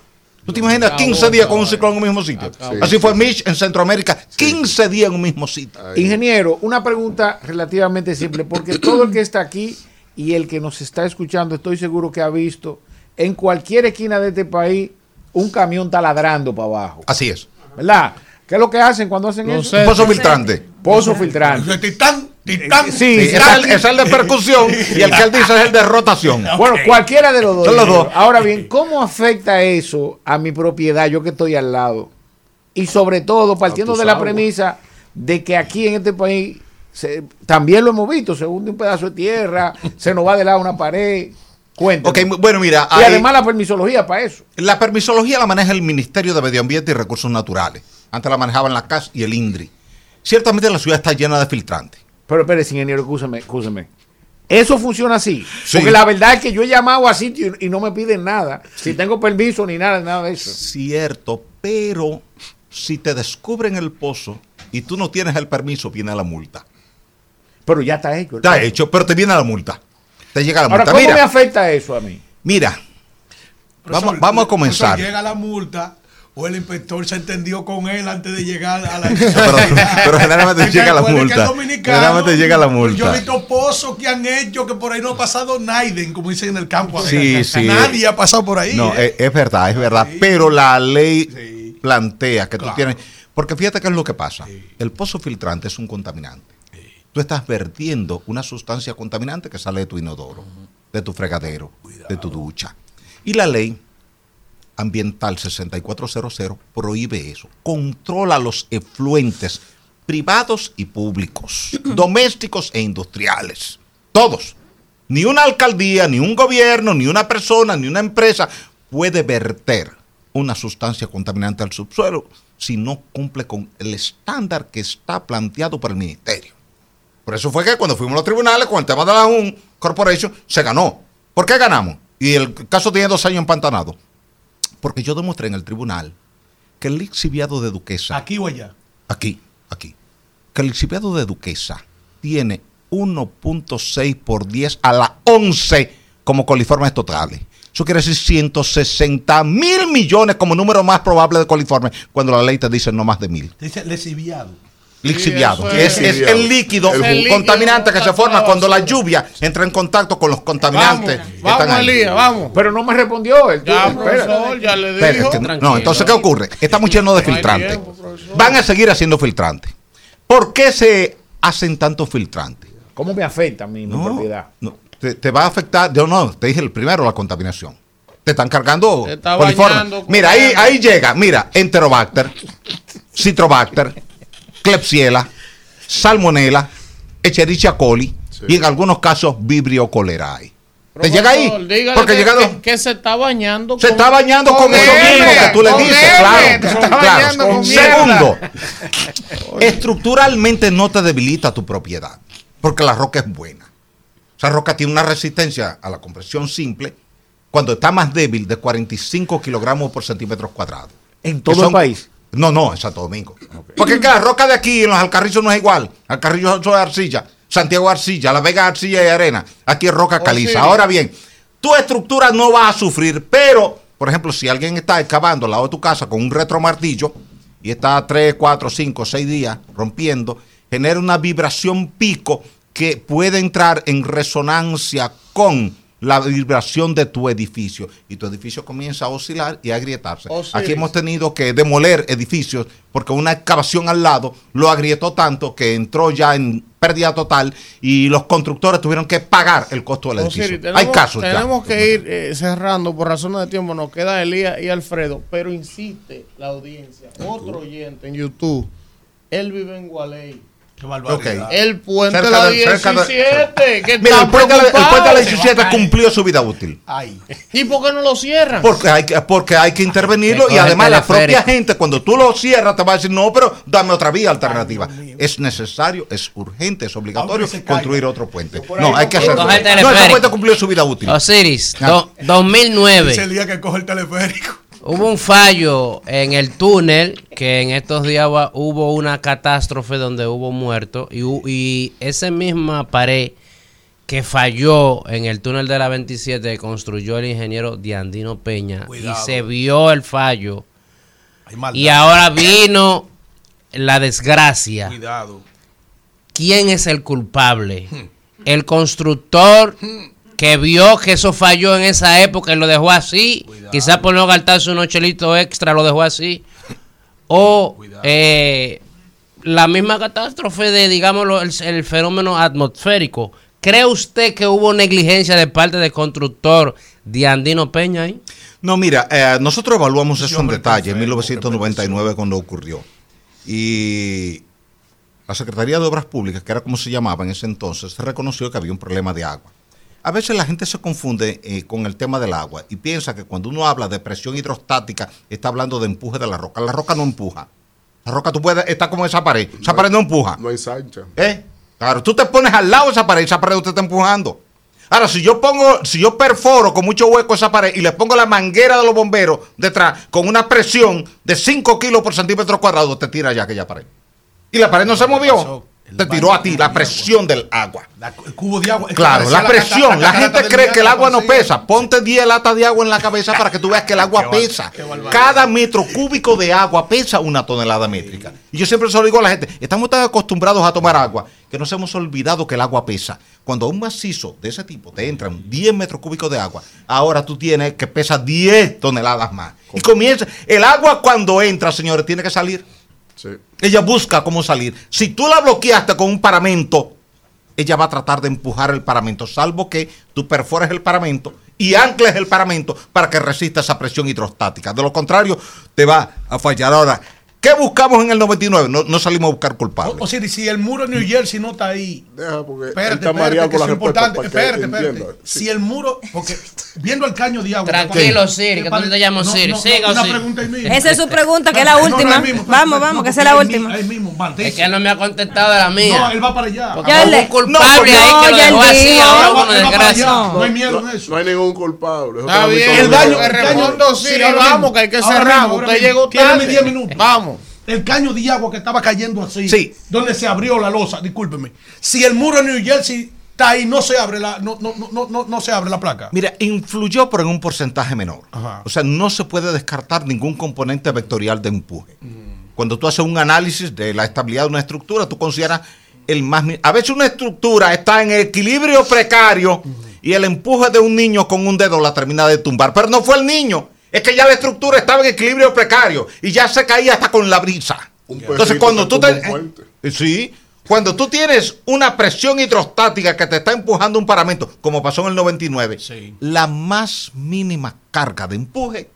¿Tú te imaginas 15 días con un ciclón en un mismo sitio? Así fue Mitch en Centroamérica, 15 días en un mismo sitio.
Ingeniero, una pregunta relativamente simple, porque todo el que está aquí y el que nos está escuchando, estoy seguro que ha visto en cualquier esquina de este país un camión taladrando para abajo.
Así es.
¿Verdad? ¿Qué es lo que hacen cuando hacen eso?
Pozo filtrante.
Pozo filtrante.
Titán, titán.
Sí,
es,
titán.
el, es el de percusión y el que él dice es el de rotación.
Bueno, cualquiera de los dos.
Son los dos.
Ahora bien, ¿cómo afecta eso a mi propiedad, yo que estoy al lado? Y sobre todo, partiendo de la premisa de que aquí en este país se- también lo hemos visto, se hunde un pedazo de tierra, se nos va de lado una pared. Cuéntame.
Ok, bueno, mira.
y
hay-
además la permisología para eso.
La permisología la maneja el Ministerio de Medio Ambiente y Recursos Naturales. Antes la manejaban la CAS y el INDRI. Ciertamente la ciudad está llena de filtrantes.
Pero espérese, ingeniero, escúchame, escúchame. Eso funciona así.
Sí.
Porque la verdad es que yo he llamado a sitio y, y no me piden nada. Si tengo permiso ni nada, nada de eso.
Cierto, pero si te descubren el pozo y tú no tienes el permiso, viene la multa.
Pero ya está hecho.
Está hecho, pero te viene la multa. Te llega la
Ahora,
multa.
¿cómo me
Mira,
afecta eso a mí?
mira. Vamos,
Profesor,
vamos a comenzar.
Llega la multa, o el inspector se entendió con él antes de llegar a la
pero, pero generalmente llega la multa. Generalmente llega la
Yo he
multa.
visto pozos que han hecho que por ahí no ha pasado Naiden, como dicen en el campo.
Sí, sí.
Nadie ha pasado por ahí.
No,
¿eh?
es, es verdad, es verdad. Pero la ley plantea que tú tienes. Porque fíjate qué es lo que pasa. El pozo filtrante es un contaminante. Tú estás vertiendo una sustancia contaminante que sale de tu inodoro, de tu fregadero, de tu ducha. Y la ley ambiental 6400 prohíbe eso. Controla los efluentes privados y públicos, domésticos e industriales. Todos. Ni una alcaldía, ni un gobierno, ni una persona, ni una empresa puede verter una sustancia contaminante al subsuelo si no cumple con el estándar que está planteado por el ministerio. Por eso fue que cuando fuimos a los tribunales con el tema de la UN Corporation se ganó. ¿Por qué ganamos? Y el caso tiene dos años empantanado. Porque yo demostré en el tribunal que el lixiviado de Duquesa.
Aquí o allá.
Aquí, aquí. Que el lixiviado de Duquesa tiene 1.6 por 10 a la 11 como coliformes totales. Eso quiere decir 160 mil millones como número más probable de coliformes cuando la ley te dice no más de mil.
Dice lesiviado.
Lixiviado.
eso
es,
es.
es el líquido
El
contaminante que se forma cuando la lluvia entra en contacto con los contaminantes. que están ahí.
vamos.
Pero no me respondió. tú,
Ya, profesor, ya le dijo.
no, entonces, ¿qué ocurre? Estamos llenos de filtrantes. Van a seguir haciendo filtrantes. ¿Por qué se hacen tantos filtrantes?
¿Cómo me afecta a mí mi propiedad?
no, te, te va a afectar, yo no, te dije el primero, la contaminación. Te están cargando
Te está
coliformes.
bañando con
Mira, ahí, ahí llega, mira, Enterobacter, Citrobacter, Klebsiella, Salmonella, Echerichia coli y en algunos casos Vibrio cholerae. ¿Te llega ahí? Porque
que,
llegado,
que- que se está bañando
se está bañando con, eso
M,
mismo que tú le
con
dices,
M,
claro.
se está
claro.
con
Segundo, estructuralmente no te debilita tu propiedad, porque la roca es buena. Esa roca tiene una resistencia a la compresión simple cuando está más débil de 45 kilogramos por centímetros cuadrados.
¿En todo el país?
No, no, en Santo Domingo. Porque es que la roca de aquí en los Alcarrizos no es igual. Alcarrizos es arcilla, Santiago arcilla, La Vega arcilla y arena. Aquí es roca caliza.
sí.
Ahora bien, tu estructura no va a sufrir, pero, por ejemplo, si alguien está excavando al lado de tu casa con un retromartillo y está 3, 4, 5, 6 días rompiendo, genera una vibración pico que puede entrar en resonancia con la vibración de tu edificio y tu edificio comienza a oscilar y a agrietarse.
Osiris.
Aquí hemos tenido que demoler edificios porque una excavación al lado lo agrietó tanto que entró ya en pérdida total y los constructores tuvieron que pagar el costo del edificio.
Osiris, tenemos,
Hay casos ya.
tenemos que ir eh, cerrando por razones de tiempo. Nos queda Elías y Alfredo, pero insiste la audiencia. Otro oyente en YouTube. Él vive en Gualey.
Qué.
El puente de la
de- cerca de-
17. que
Mira, el puente, de la- el puente de la
preocupado.
17 cumplió su vida útil.
¿Y por qué no lo cierran?
Porque hay que, porque hay que intervenirlo y además la propia gente cuando tú lo cierras te va a decir no, pero dame otra vía alternativa. es necesario, es urgente, es obligatorio construir otro puente. No, hay que hacerlo. No, ese puente cumplió su vida útil.
Osiris,
Ah.
do- 2009.
Dice el día que coge el teleférico.
Hubo un fallo en el túnel que en estos días hubo una catástrofe donde hubo muertos y, y esa misma pared que falló en el túnel de la 27 que construyó el ingeniero Diandino Peña
Cuidado.
y se vio el fallo y ahora vino la desgracia.
Cuidado.
¿Quién es el culpable? El constructor que vio que eso falló en esa época y lo dejó así, quizás por no gastarse unos chelitos extra lo dejó así, o eh, la misma catástrofe de, digámoslo, el, el fenómeno atmosférico. ¿Cree usted que hubo negligencia de parte del constructor de Andino Peña ahí?
No, mira, eh, nosotros evaluamos eso en detalle en 1999 cuando ocurrió. Y la Secretaría de Obras Públicas, que era como se llamaba en ese entonces, reconoció que había un problema de agua. A veces la gente se confunde eh, con el tema del agua y piensa que cuando uno habla de presión hidrostática está hablando de empuje de la roca. La roca no empuja. La roca tú puedes, está como esa pared. Esa pared no empuja.
No hay sancha.
¿Eh? Claro, tú te pones al lado de esa pared y esa pared usted está empujando. Ahora, si yo pongo, si yo perforo con mucho hueco esa pared y le pongo la manguera de los bomberos detrás con una presión de 5 kilos por centímetro cuadrado, te tira ya aquella pared. Y la pared no se movió. Te tiró a ti la presión del agua.
El cubo de agua.
Claro,
parecía
la presión.
cata-
La
catarata
gente cree que el agua no pesa. Ponte 10 latas de agua en la cabeza para que tú veas que el agua pesa. Cada metro cúbico de agua pesa una tonelada métrica. Y yo siempre se lo digo a la gente, estamos tan acostumbrados a tomar agua que nos hemos olvidado que el agua pesa. Cuando un macizo de ese tipo te entran 10 metros cúbicos de agua, ahora tú tienes que pesa 10 toneladas más. Y comienza, el agua cuando entra, señores, tiene que salir. Ella busca cómo salir. Si tú la bloqueaste con un paramento, ella va a tratar de empujar el paramento, salvo que tú perfores el paramento y ancles el paramento para que resista esa presión hidrostática. De lo contrario, te va a fallar. Ahora, ¿qué buscamos en el 99? No, no salimos a buscar culpables.
O sea, si el muro de New Jersey no está ahí.
Deja porque
Espérate,
está
espérate, que
con
es importante. Espérate, espérate. Si el muro, porque viendo el caño de agua.
Tranquilo,
¿qué
Siri, que tú te llamas
no,
Siri.
no,
Siga,
no, una
Siri.
pregunta ahí mismo.
Esa es su pregunta, que es la
No, no,
última.
mismo,
Vamos,
no,
vamos, que esa es la última.
Ahí mismo, maldito.
Es que él no me ha contestado de la mía.
No, él va para allá.
Porque
Ya le-
un culpable
No,
ahí que
ya
lo dejó así, ahora desgracia.
No hay miedo en eso.
No hay ningún culpable.
Está bien, el daño, Siri, vamos, que hay que cerrar. Usted llegó
Tiene
tarde.
10 minutos.
Vamos.
El caño de agua que estaba cayendo así.
Sí.
Donde se abrió la losa, discúlpeme. Si el muro de New Jersey está ahí, no se abre la, no, no, no, no, no, se abre la placa.
Mira, influyó, pero en un porcentaje menor.
Ajá.
O sea, no se puede descartar ningún componente vectorial de empuje.
Mm.
Cuando tú haces un análisis de la estabilidad de una estructura, tú consideras el más... A veces una estructura está en equilibrio precario y el empuje de un niño con un dedo la termina de tumbar. Pero no fue el niño. Es que ya la estructura estaba en equilibrio precario y ya se caía hasta con la brisa. Entonces, cuando tú te...
puente.
Eh, Sí. Cuando tú tienes una presión hidrostática que te está empujando un paramento, como pasó en el 99, la más mínima carga de empuje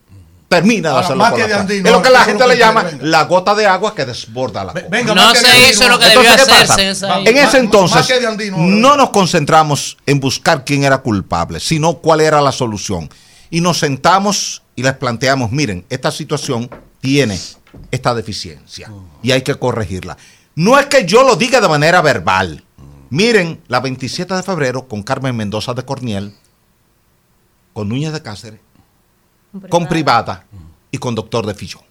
termina de hacerlo
más
con
que
la
de
cara.
Andino,
Es lo que la gente le llama
venga.
la gota de agua que desborda la copa.
Venga,
No se hizo lo que
Entonces,
debió
¿qué pasa?
hacerse. esa.
En ese entonces
Andino
no nos concentramos en buscar quién era culpable, sino cuál era la solución. Y nos sentamos y les planteamos, miren, esta situación tiene esta deficiencia y hay que corregirla. No es que yo lo diga de manera verbal. Miren, la 27 de febrero con Carmen Mendoza de Corniel, con Núñez de Cáceres, con Privada y con Doctor de Fillón.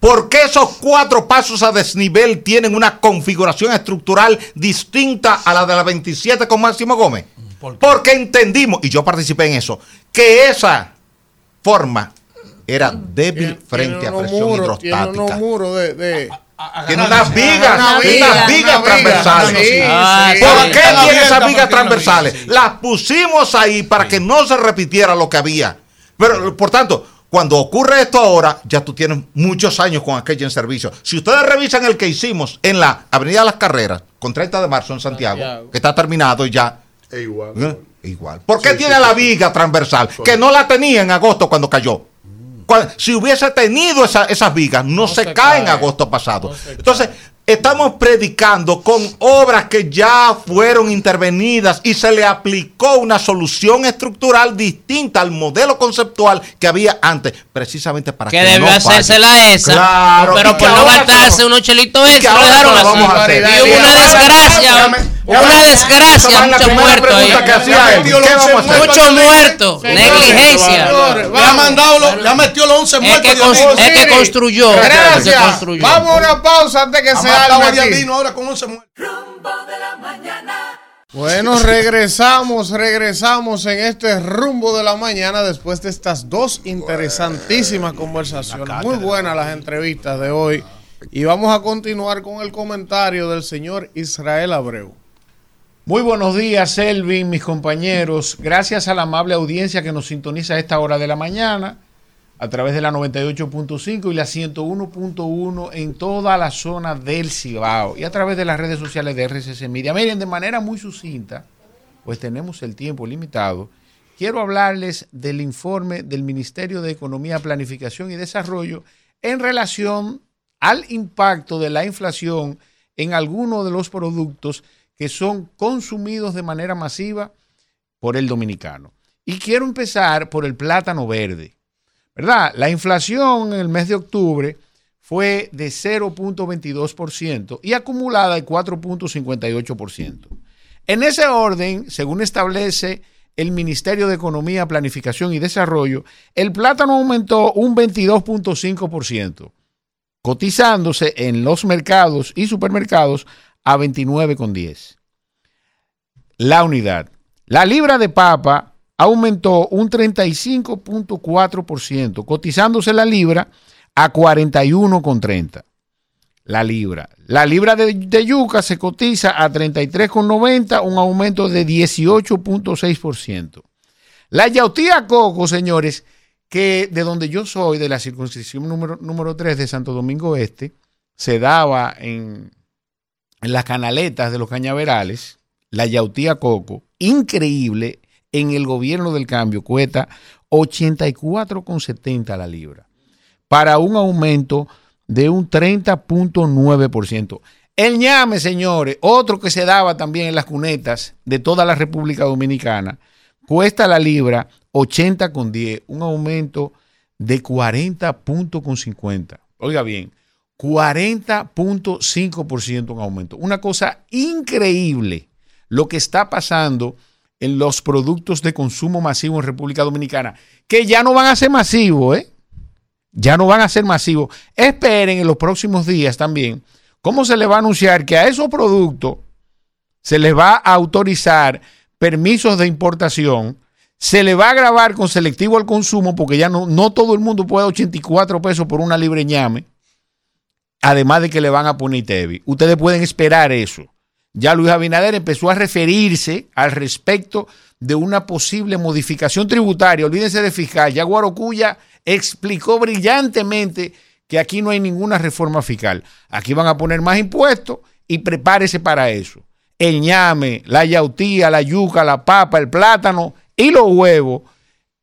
¿Por qué esos cuatro pasos a desnivel tienen una configuración estructural distinta a la de la 27 con Máximo Gómez? Porque entendimos, y yo participé en eso, que esa forma era débil frente a presión
muros, Tiene unos
hidrostática.
muros de... de
Tiene unas vigas,
Una
tiene
viga,
unas vigas
una viga.
transversales.
Sí,
Ah,
sí.
¿Por qué tiene esas vigas transversales? Las pusimos ahí para que no se repitiera lo que había. Pero, por tanto, cuando ocurre esto ahora, ya tú tienes muchos años con aquello en servicio. Si ustedes revisan el que hicimos en la Avenida Las Carreras, con 30 de marzo en Santiago,
Santiago.
que está terminado y ya.
Es igual.
¿eh? Igual. ¿Por qué
Sí,
tiene
sí,
la
sí.
viga transversal? Que no la tenía en agosto cuando cayó. Cuan- Si hubiese tenido esa- esas vigas, no, se,
se
cae en
cae.
agosto pasado.
No
Entonces, estamos predicando con obras que ya fueron intervenidas y se le aplicó una solución estructural distinta al modelo conceptual que había antes, precisamente para que,
Que debió
no falle.
hacérsela esa.
Claro,
pero por
que
no gastarse unos chelitos extra, lo dejaron así.
vamos a hacer.
Y hubo una desgracia, una desgracia,
la
muchos muertos. Muchos muertos, negligencia.
señores,
Le ha mandado, lo- le ha metido los 11
Es
muertos.
es que construyó.
Gracias.
construyó.
Vamos a una pausa antes que se
matado a
arme aquí.
Andino ahora con 11 muertos.
Rumbo de la mañana.
Bueno, regresamos, regresamos en este rumbo de la mañana después de estas dos interesantísimas conversaciones. Muy buenas las entrevistas de hoy. Y vamos a continuar con el comentario del señor Israel Abreu.
Muy buenos días, Elvin, mis compañeros. Gracias a la amable audiencia que nos sintoniza a esta hora de la mañana a través de la 98.5 y la 101.1 en toda la zona del Cibao y a través de las redes sociales de RCC Media. Miren, de manera muy sucinta, pues tenemos el tiempo limitado. Quiero hablarles del informe del Ministerio de Economía, Planificación y Desarrollo en relación al impacto de la inflación en algunos de los productos que son consumidos de manera masiva por el dominicano. Y quiero empezar por el plátano verde. La inflación en el mes de octubre fue de 0.22% y acumulada de 4.58%. En ese orden, según establece el Ministerio de Economía, Planificación y Desarrollo, el plátano aumentó un 22.5%, cotizándose en los mercados y supermercados a 29,10. La unidad. La libra de papa aumentó un 35.4%, cotizándose la libra a 41,30. La libra. La libra de, yuca se cotiza a 33,90, un aumento de 18.6%. La yautía coco, señores, que de donde yo soy, de la circunscripción número, número 3 de Santo Domingo Este, se daba en, en las canaletas de los cañaverales, la yautía coco, increíble, en el gobierno del cambio cuesta 84,70 la libra, para un aumento de un 30.9%. El ñame, señores, otro que se daba también en las cunetas de toda la República Dominicana, cuesta la libra 80,10, un aumento de 40.50. Oiga bien, 40.5% un aumento. Una cosa increíble lo que está pasando en los productos de consumo masivo en República Dominicana, que ya no van a ser masivos, ¿eh? Ya no van a ser masivos. Esperen en los próximos días también cómo se les va a anunciar que a esos productos se les va a autorizar permisos de importación, se le va a grabar con selectivo al consumo, porque ya no, no todo el mundo puede 84 pesos por una libre ñame, además de que le van a poner ITEVI. Ustedes pueden esperar eso. Ya Luis Abinader empezó a referirse al respecto de una posible modificación tributaria. Olvídense de fiscal. Ya Guarocuya explicó brillantemente que aquí no hay ninguna reforma fiscal. Aquí van a poner más impuestos y prepárese para eso. El ñame, la yautía, la yuca, la papa, el plátano y los huevos.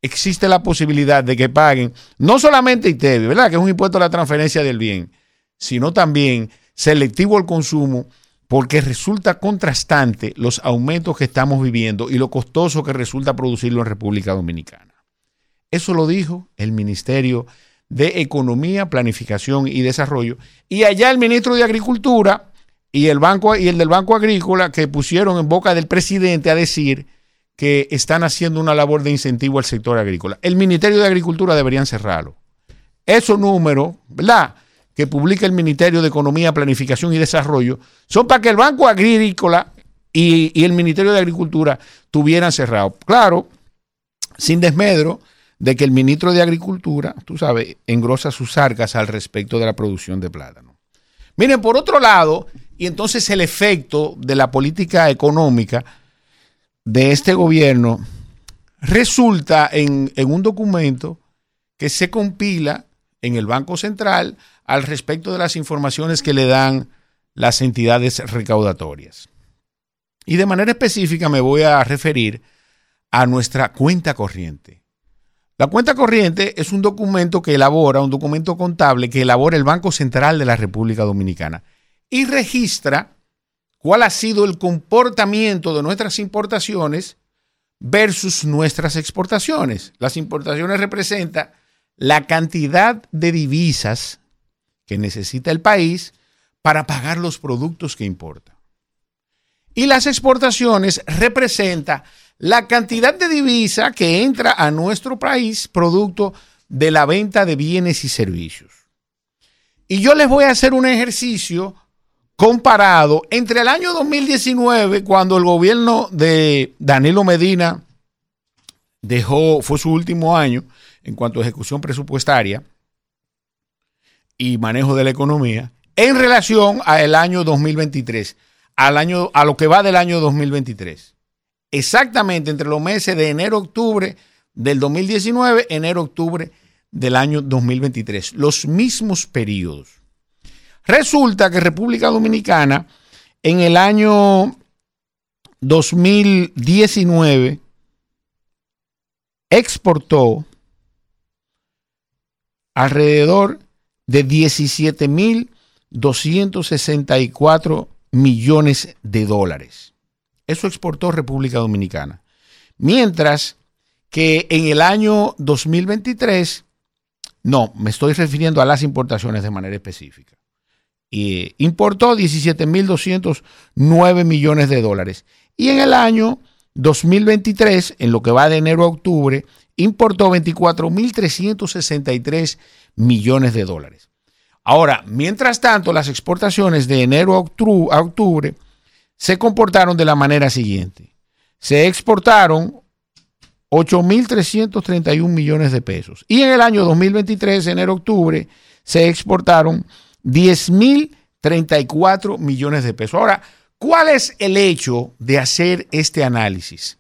Existe la posibilidad de que paguen no solamente ITEVI, ¿verdad? Que es un impuesto a la transferencia del bien, sino también selectivo al consumo porque resulta contrastante los aumentos que estamos viviendo y lo costoso que resulta producirlo en República Dominicana. Eso lo dijo el Ministerio de Economía, Planificación y Desarrollo y allá el ministro de Agricultura y el del Banco Agrícola que pusieron en boca del presidente a decir que están haciendo una labor de incentivo al sector agrícola. El Ministerio de Agricultura deberían cerrarlo. Esos números, ¿verdad? Que publica el Ministerio de Economía, Planificación y Desarrollo son para que el Banco Agrícola y, y el Ministerio de Agricultura tuvieran cerrado. Claro, sin desmedro de que el ministro de Agricultura, tú sabes, engrosa sus arcas al respecto de la producción de plátano. Miren, por otro lado, y entonces el efecto de la política económica de este gobierno resulta en, en un documento que se compila en el Banco Central al respecto de las informaciones que le dan las entidades recaudatorias. Y de manera específica me voy a referir a nuestra cuenta corriente. La cuenta corriente es un documento que elabora, un documento contable que elabora el Banco Central de la República Dominicana y registra cuál ha sido el comportamiento de nuestras importaciones versus nuestras exportaciones. Las importaciones representan la cantidad de divisas que necesita el país para pagar los productos que importa. Y las exportaciones representa la cantidad de divisa que entra a nuestro país producto de la venta de bienes y servicios. Y yo les voy a hacer un ejercicio comparado entre el año 2019, cuando el gobierno de Danilo Medina dejó, fue su último año en cuanto a ejecución presupuestaria, y manejo de la economía en relación al año 2023, al año, a lo que va del año 2023. Exactamente entre los meses de enero-octubre del 2019, enero-octubre del año 2023, los mismos periodos. Resulta que República Dominicana en el año 2019 exportó alrededor de 17.264 millones de dólares. Eso exportó República Dominicana. Mientras que en el año 2023, no, me estoy refiriendo a las importaciones de manera específica. Y importó 17.209 millones de dólares. Y en el año 2023, en lo que va de enero a octubre, importó 24.363 millones de dólares. Ahora, mientras tanto, las exportaciones de enero a octu- a octubre se comportaron de la manera siguiente. Se exportaron 8.331 millones de pesos. Y en el año 2023, enero-octubre, se exportaron 10.034 millones de pesos. Ahora, ¿cuál es el hecho de hacer este análisis?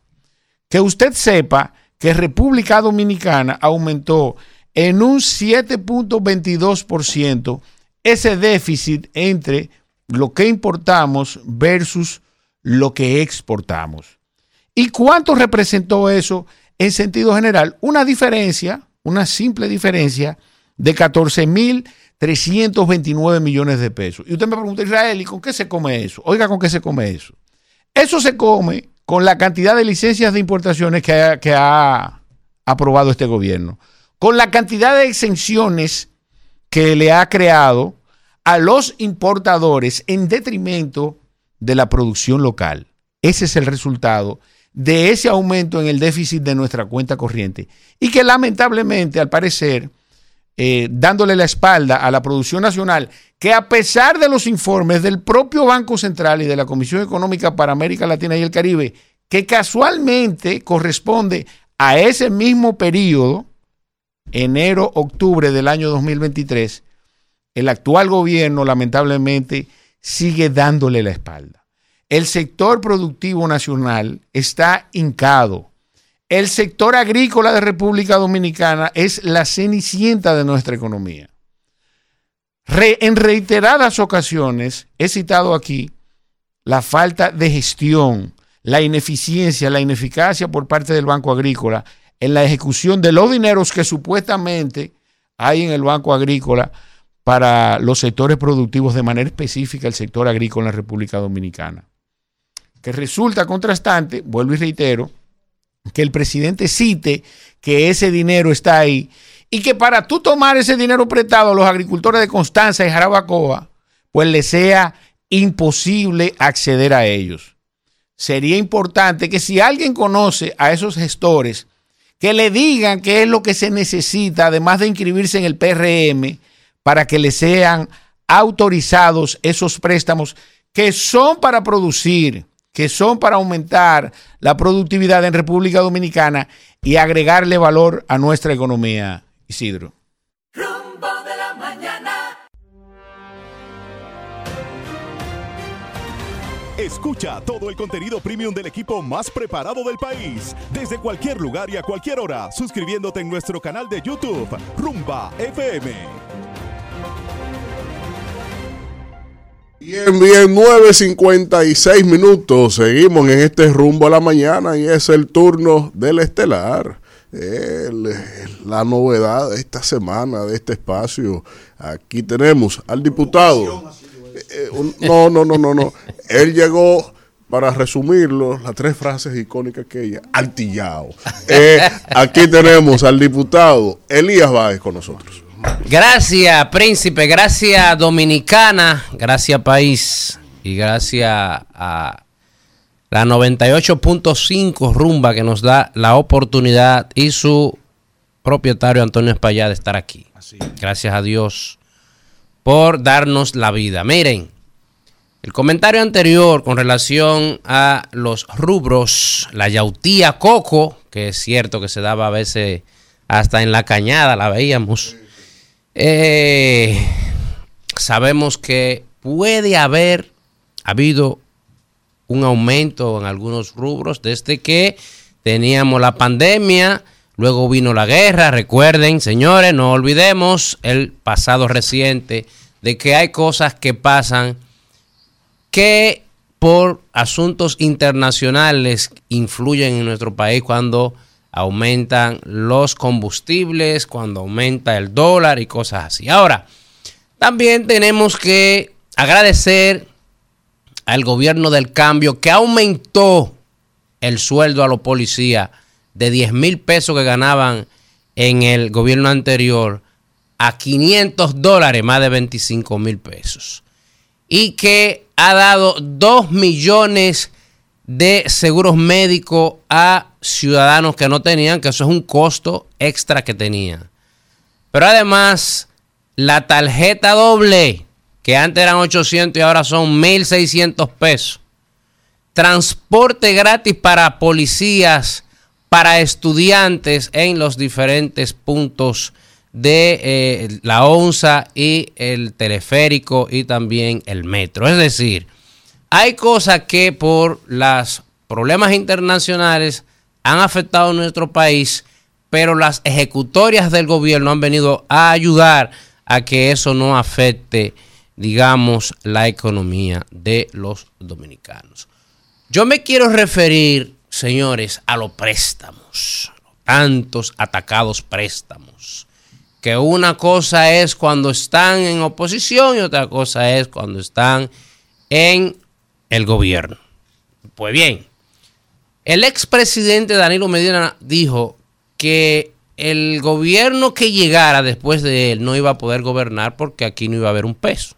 Que usted sepa que República Dominicana aumentó en un 7.22% ese déficit entre lo que importamos versus lo que exportamos. ¿Y cuánto representó eso en sentido general? Una diferencia, una simple diferencia de 14.329 millones de pesos. Y usted me pregunta, Israel, ¿y con qué se come eso? Oiga, ¿con qué se come eso? Eso se come con la cantidad de licencias de importaciones que ha, que ha aprobado este gobierno, con la cantidad de exenciones que le ha creado a los importadores en detrimento de la producción local. Ese es el resultado de ese aumento en el déficit de nuestra cuenta corriente y que lamentablemente, al parecer, eh, dándole la espalda a la producción nacional, que a pesar de los informes del propio Banco Central y de la Comisión Económica para América Latina y el Caribe, que casualmente corresponde a ese mismo periodo, enero-octubre del año 2023, el actual gobierno lamentablemente sigue dándole la espalda. El sector productivo nacional está hincado. El sector agrícola de República Dominicana es la cenicienta de nuestra economía. En reiteradas ocasiones he citado aquí la falta de gestión, la ineficiencia, la ineficacia por parte del Banco Agrícola en la ejecución de los dineros que supuestamente hay en el Banco Agrícola para los sectores productivos, de manera específica el sector agrícola en la República Dominicana. Que resulta contrastante, vuelvo y reitero, que el presidente cite que ese dinero está ahí y que para tú tomar ese dinero prestado a los agricultores de Constanza y Jarabacoa, pues le sea imposible acceder a ellos. Sería importante que si alguien conoce a esos gestores, que le digan qué es lo que se necesita, además de inscribirse en el PRM, para que le sean autorizados esos préstamos que son para producir, que son para aumentar la productividad en República Dominicana y agregarle valor a nuestra economía. Isidro.
Escucha todo el contenido premium del equipo más preparado del país, desde cualquier lugar y a cualquier hora, suscribiéndote en nuestro canal de YouTube, Rumba FM.
Bien, bien, 9.56 minutos. Seguimos en este rumbo a la mañana y es el turno del estelar. El- la novedad de esta semana, de este espacio. Aquí tenemos al diputado. Eh, un- no, no, no, no, no. Él llegó, para resumirlo, las tres frases icónicas que ella, altillao. Eh, aquí tenemos al diputado Elías Báez con nosotros.
Gracias, príncipe. Gracias, dominicana. Gracias, país. Y gracias a la 98.5 Rumba que nos da la oportunidad y su propietario Antonio Espaillá de estar aquí. Gracias a Dios por darnos la vida. Miren, el comentario anterior con relación a los rubros, la yautía coco, que es cierto que se daba a veces hasta en la cañada, la veíamos. Eh, sabemos que puede haber habido un aumento en algunos rubros desde que teníamos la pandemia, luego vino la guerra, recuerden, señores, no olvidemos el pasado reciente de que hay cosas que pasan que por asuntos internacionales influyen en nuestro país cuando aumentan los combustibles, cuando aumenta el dólar y cosas así. Ahora, también tenemos que agradecer al gobierno del cambio que aumentó el sueldo a los policías de 10 mil pesos que ganaban en el gobierno anterior a 500 dólares, más de 25 mil pesos. Y que ha dado 2 millones de seguros médicos a ciudadanos que no tenían, que eso es un costo extra que tenían. Pero además la tarjeta doble, que antes eran 800 y ahora son 1.600 pesos. Transporte gratis para policías, para estudiantes en los diferentes puntos de eh, la onza y el teleférico y también el metro. Es decir, hay cosas que por los problemas internacionales han afectado a nuestro país, pero las ejecutorias del gobierno han venido a ayudar a que eso no afecte, digamos, la economía de los dominicanos. Yo me quiero referir, señores, a los préstamos, tantos atacados préstamos que una cosa es cuando están en oposición y otra cosa es cuando están en el gobierno. Pues bien, el expresidente Danilo Medina dijo que el gobierno que llegara después de él no iba a poder gobernar porque aquí no iba a haber un peso.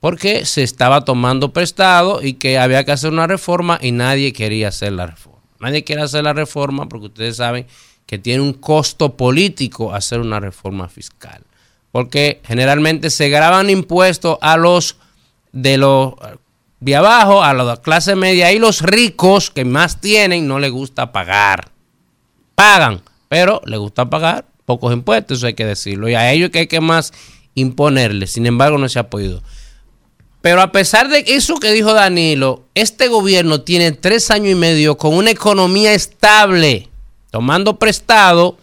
Porque se estaba tomando prestado y que había que hacer una reforma y nadie quería hacer la reforma. Nadie quiere hacer la reforma porque ustedes saben que tiene un costo político hacer una reforma fiscal. Porque generalmente se graban impuestos a los de los de abajo, a la clase media y los ricos que más tienen no les gusta pagar. Pagan, pero les gusta pagar pocos impuestos, eso hay que decirlo. Y a ellos que hay que más imponerles. Sin embargo, no se ha podido. Pero a pesar de eso que dijo Danilo, este gobierno tiene tres años y medio con una economía estable tomando prestado,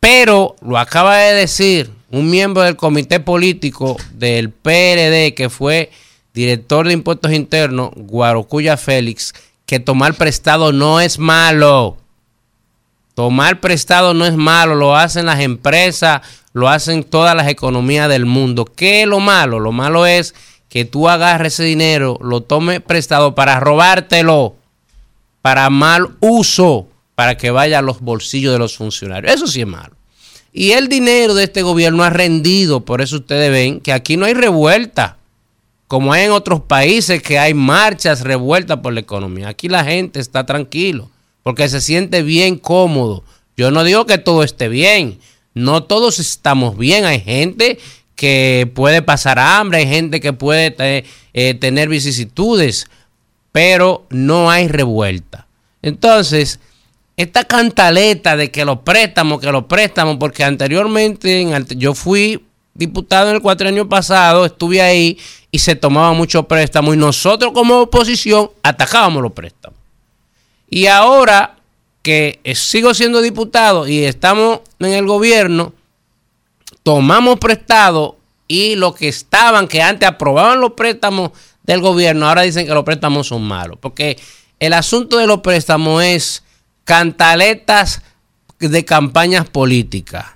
pero lo acaba de decir un miembro del comité político del PRD que fue director de impuestos internos, Guarocuya Félix, que tomar prestado no es malo. Tomar prestado no es malo, lo hacen las empresas, lo hacen todas las economías del mundo. ¿Qué es lo malo? Lo malo es que tú agarres ese dinero, lo tomes prestado para robártelo, para mal uso para que vaya a los bolsillos de los funcionarios. Eso sí es malo. Y el dinero de este gobierno ha rendido, por eso ustedes ven que aquí no hay revuelta, como hay en otros países que hay marchas revueltas por la economía. Aquí la gente está tranquilo, porque se siente bien cómodo. Yo no digo que todo esté bien, no todos estamos bien, hay gente que puede pasar hambre, hay gente que puede eh, tener vicisitudes, pero no hay revuelta. Entonces, esta cantaleta de que los préstamos, que los préstamos, porque anteriormente yo fui diputado en el cuatrenio pasado, estuve ahí y se tomaba mucho préstamo y nosotros como oposición atacábamos los préstamos. Y ahora que sigo siendo diputado y estamos en el gobierno, tomamos prestado y los que estaban, que antes aprobaban los préstamos del gobierno, ahora dicen que los préstamos son malos. Porque el asunto de los préstamos es cantaletas de campañas políticas.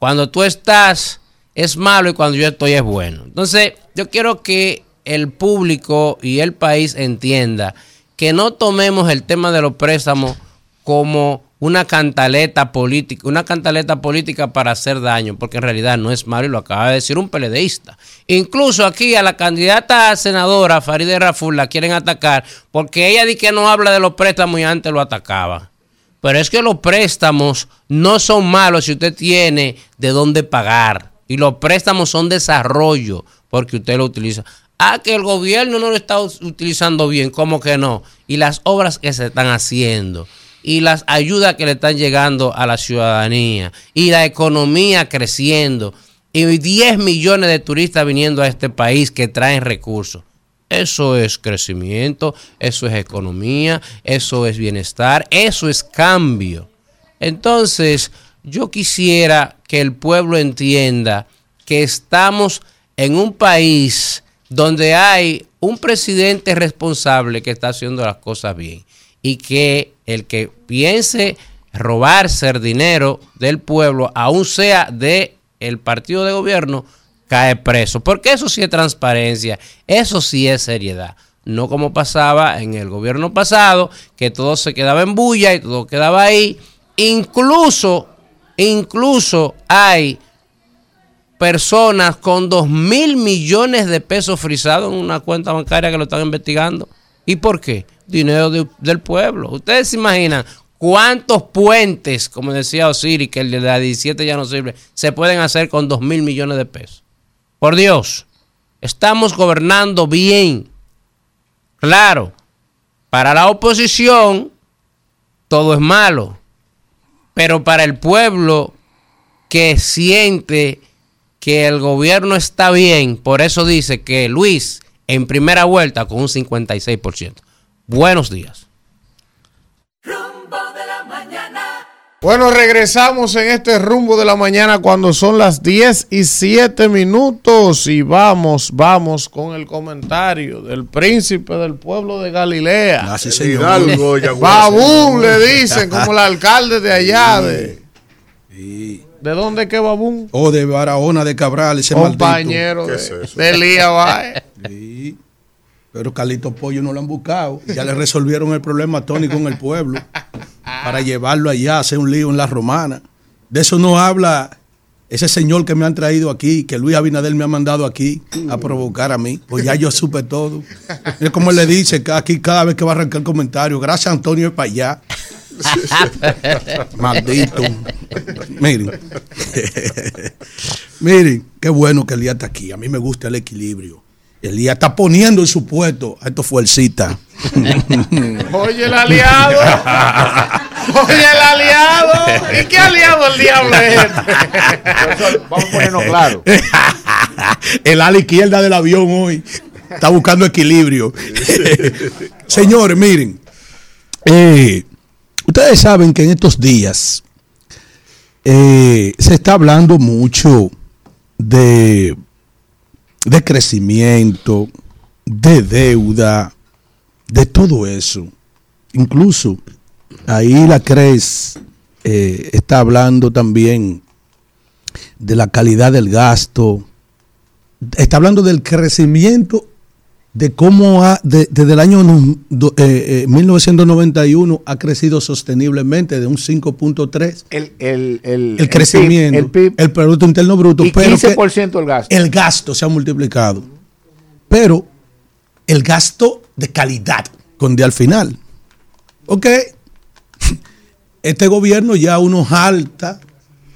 Cuando tú estás es malo y cuando yo estoy es bueno. Entonces, yo quiero que el público y el país entienda que no tomemos el tema de los préstamos como una cantaleta política, una cantaleta política para hacer daño, porque en realidad no es malo y lo acaba de decir un peledeísta. Incluso aquí a la candidata senadora Farideh Raful la quieren atacar porque ella dice que no habla de los préstamos y antes lo atacaba. Pero es que los préstamos no son malos si usted tiene de dónde pagar. Y los préstamos son desarrollo porque usted lo utiliza. Ah, que el gobierno no lo está utilizando bien, ¿cómo que no? Y las obras que se están haciendo y las ayudas que le están llegando a la ciudadanía y la economía creciendo y 10 millones de turistas viniendo a este país que traen recursos. Eso es crecimiento, eso es economía, eso es bienestar, eso es cambio. Entonces, yo quisiera que el pueblo entienda que estamos en un país donde hay un presidente responsable que está haciendo las cosas bien y que el que piense robarse el dinero del pueblo, aun sea de el partido de gobierno, cae preso. Porque eso sí es transparencia, eso sí es seriedad. No como pasaba en el gobierno pasado, que todo se quedaba en bulla y todo quedaba ahí. Incluso, incluso hay personas con dos mil millones de pesos frisados en una cuenta bancaria que lo están investigando. ¿Y por qué? Dinero del pueblo. Ustedes se imaginan ¿Cuántos puentes, como decía Osiris, que el de la 17 ya no sirve, se pueden hacer con 2 mil millones de pesos? Por Dios, estamos gobernando bien. Claro, para la oposición todo es malo, pero para el pueblo que siente que el gobierno está bien, por eso dice que Luis en primera vuelta con un 56%. Buenos días.
Bueno, regresamos en este rumbo de la mañana cuando son las 10 y 7 minutos y vamos, vamos con el comentario del príncipe del pueblo de Galilea.
Así
El Hidalgo, Babún le dicen, como el alcalde de allá. De, ¿De dónde que Babún?
O de Barahona de Cabral, ese
Compañero
maldito.
de, de Elías.
Sí. Pero Carlito Pollo no lo han buscado. Ya le resolvieron el problema Tony con el pueblo. Para llevarlo allá a hacer un lío en la romana. De eso no habla ese señor que me han traído aquí, que Luis Abinader me ha mandado aquí a provocar a mí. Pues ya yo supe todo. Es como él le dice que aquí cada vez que va a arrancar el comentario, gracias Antonio es para allá. Maldito. Miren. Miren, qué bueno que Elías está aquí. A mí me gusta el equilibrio. Elías está poniendo en su puesto a estos fuercitas.
Oye el aliado. Oye el aliado. ¿Y qué aliado el diablo es este?
Vamos a ponernos claro.
El ala izquierda del avión hoy está buscando equilibrio. Señores, miren. eh, ustedes saben que en estos días eh, se está hablando mucho de, de crecimiento, de deuda, de todo eso. Incluso ahí la CRES eh, está hablando también de la calidad del gasto, está hablando del crecimiento de cómo ha, de- desde el año no- do- eh, eh, 1991 ha crecido sosteniblemente de un 5.3
El, el, el,
el crecimiento,
El PIB,
el Producto Interno Bruto,
y
pero que
15% el gasto.
el gasto se ha multiplicado. Pero el gasto de calidad, con de al final. Ok, este gobierno ya uno jalta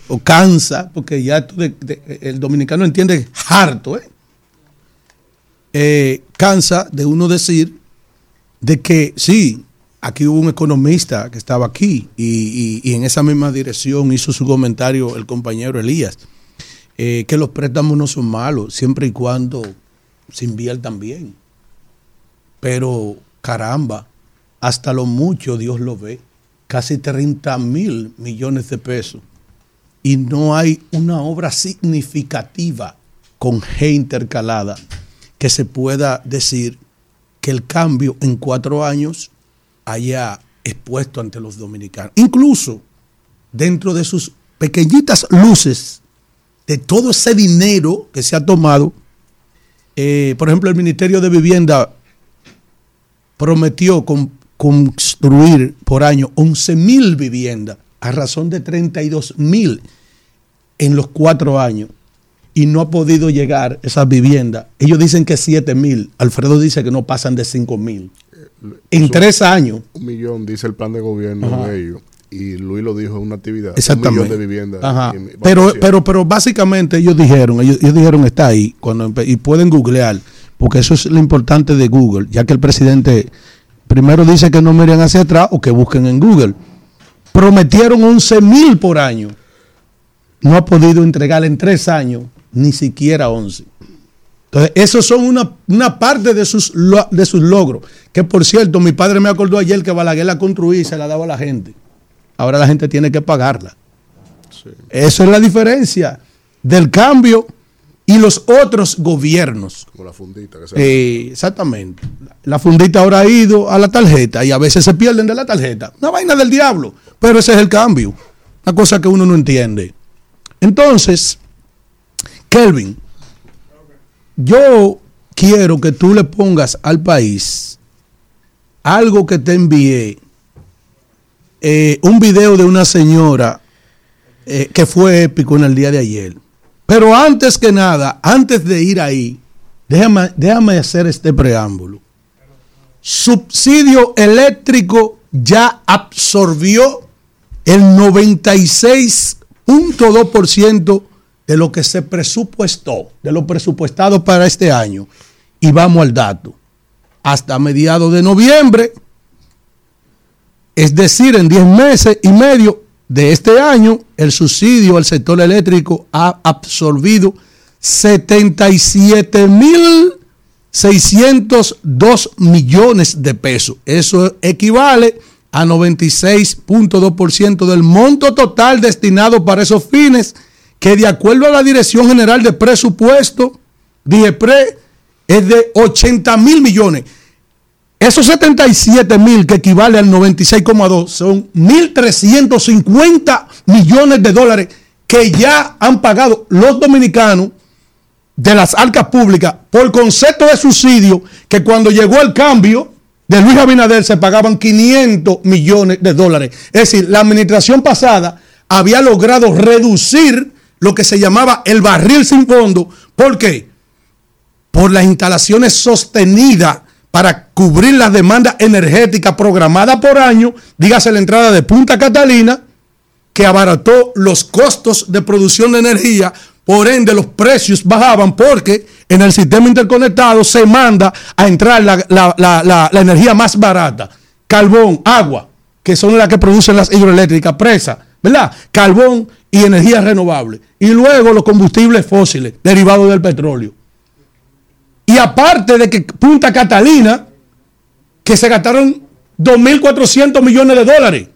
o cansa, porque ya esto de- de- el dominicano entiende harto, ¿eh? Eh, cansa de uno decir de que sí, aquí hubo un economista que estaba aquí y, en esa misma dirección hizo su comentario el compañero Elías, eh, que los préstamos no son malos siempre y cuando se inviertan bien. Pero caramba, hasta lo mucho Dios lo ve, casi 30 mil millones de pesos y no hay una obra significativa con G intercalada que se pueda decir que el cambio en cuatro años haya expuesto ante los dominicanos. Incluso dentro de sus pequeñitas luces de todo ese dinero que se ha tomado, eh, por ejemplo, el Ministerio de Vivienda prometió con- construir por año 11 mil viviendas a razón de 32 mil en los cuatro años y no ha podido llegar esas viviendas. Ellos dicen que 7 mil, Alfredo dice que no pasan de 5 mil. En
Eso-
tres años.
Un millón, dice el plan de gobierno
Ajá.
de ellos. Y Luis lo dijo en una actividad. Un
Exactamente.
millón de viviendas.
Ajá.
en-
Pero, pero, pero básicamente ellos dijeron, ellos, ellos dijeron está ahí, cuando y pueden googlear, porque eso es lo importante de Google, ya que el presidente primero dice que no miren hacia atrás o que busquen en Google. Prometieron 11 mil por año. No ha podido entregar en tres años ni siquiera 11. Entonces, esos son una, una parte de sus, de sus logros. Que por cierto, mi padre me acordó ayer que Balaguer la construía y se la daba a la gente. Ahora la gente tiene que pagarla. Eso es la diferencia del cambio y los otros gobiernos.
Como la fundita. Que se
Eh, exactamente. La fundita ahora ha ido a la tarjeta y a veces se pierden de la tarjeta. Una vaina del diablo. Pero ese es el cambio. Una cosa que uno no entiende. Entonces, Kelvin, yo quiero que tú le pongas al país algo que te envié. eh, un video de una señora eh, que fue épico en el día de ayer. Pero antes que nada, antes de ir ahí, déjame, déjame hacer este preámbulo. Subsidio eléctrico ya absorbió el 96.2% de lo que se presupuestó, de lo presupuestado para este año. Y vamos al dato. Hasta mediados de noviembre, es decir, en 10 meses y medio de este año, el subsidio al sector eléctrico ha absorbido 77.602 millones de pesos. Eso equivale a 96.2% del monto total destinado para esos fines, que de acuerdo a la Dirección General de Presupuesto, DIEPRE, es de 80 mil millones. Esos 77 mil que equivale al 96,2 son 1.350 millones de dólares que ya han pagado los dominicanos de las arcas públicas por concepto de subsidio que cuando llegó el cambio de Luis Abinader se pagaban 500 millones de dólares. Es decir, la administración pasada había logrado reducir lo que se llamaba el barril sin fondo. ¿Por qué? Por las instalaciones sostenidas para cubrir las demandas energéticas programadas por año, dígase la entrada de Punta Catalina, que abarató los costos de producción de energía, por ende los precios bajaban porque en el sistema interconectado se manda a entrar la, la- la- la- energía más barata, carbón, agua, que son las que producen las hidroeléctricas, presa, ¿verdad? Carbón y energía renovable. Y luego los combustibles fósiles derivados del petróleo. Y aparte de que Punta Catalina, que se gastaron 2.400 millones de dólares.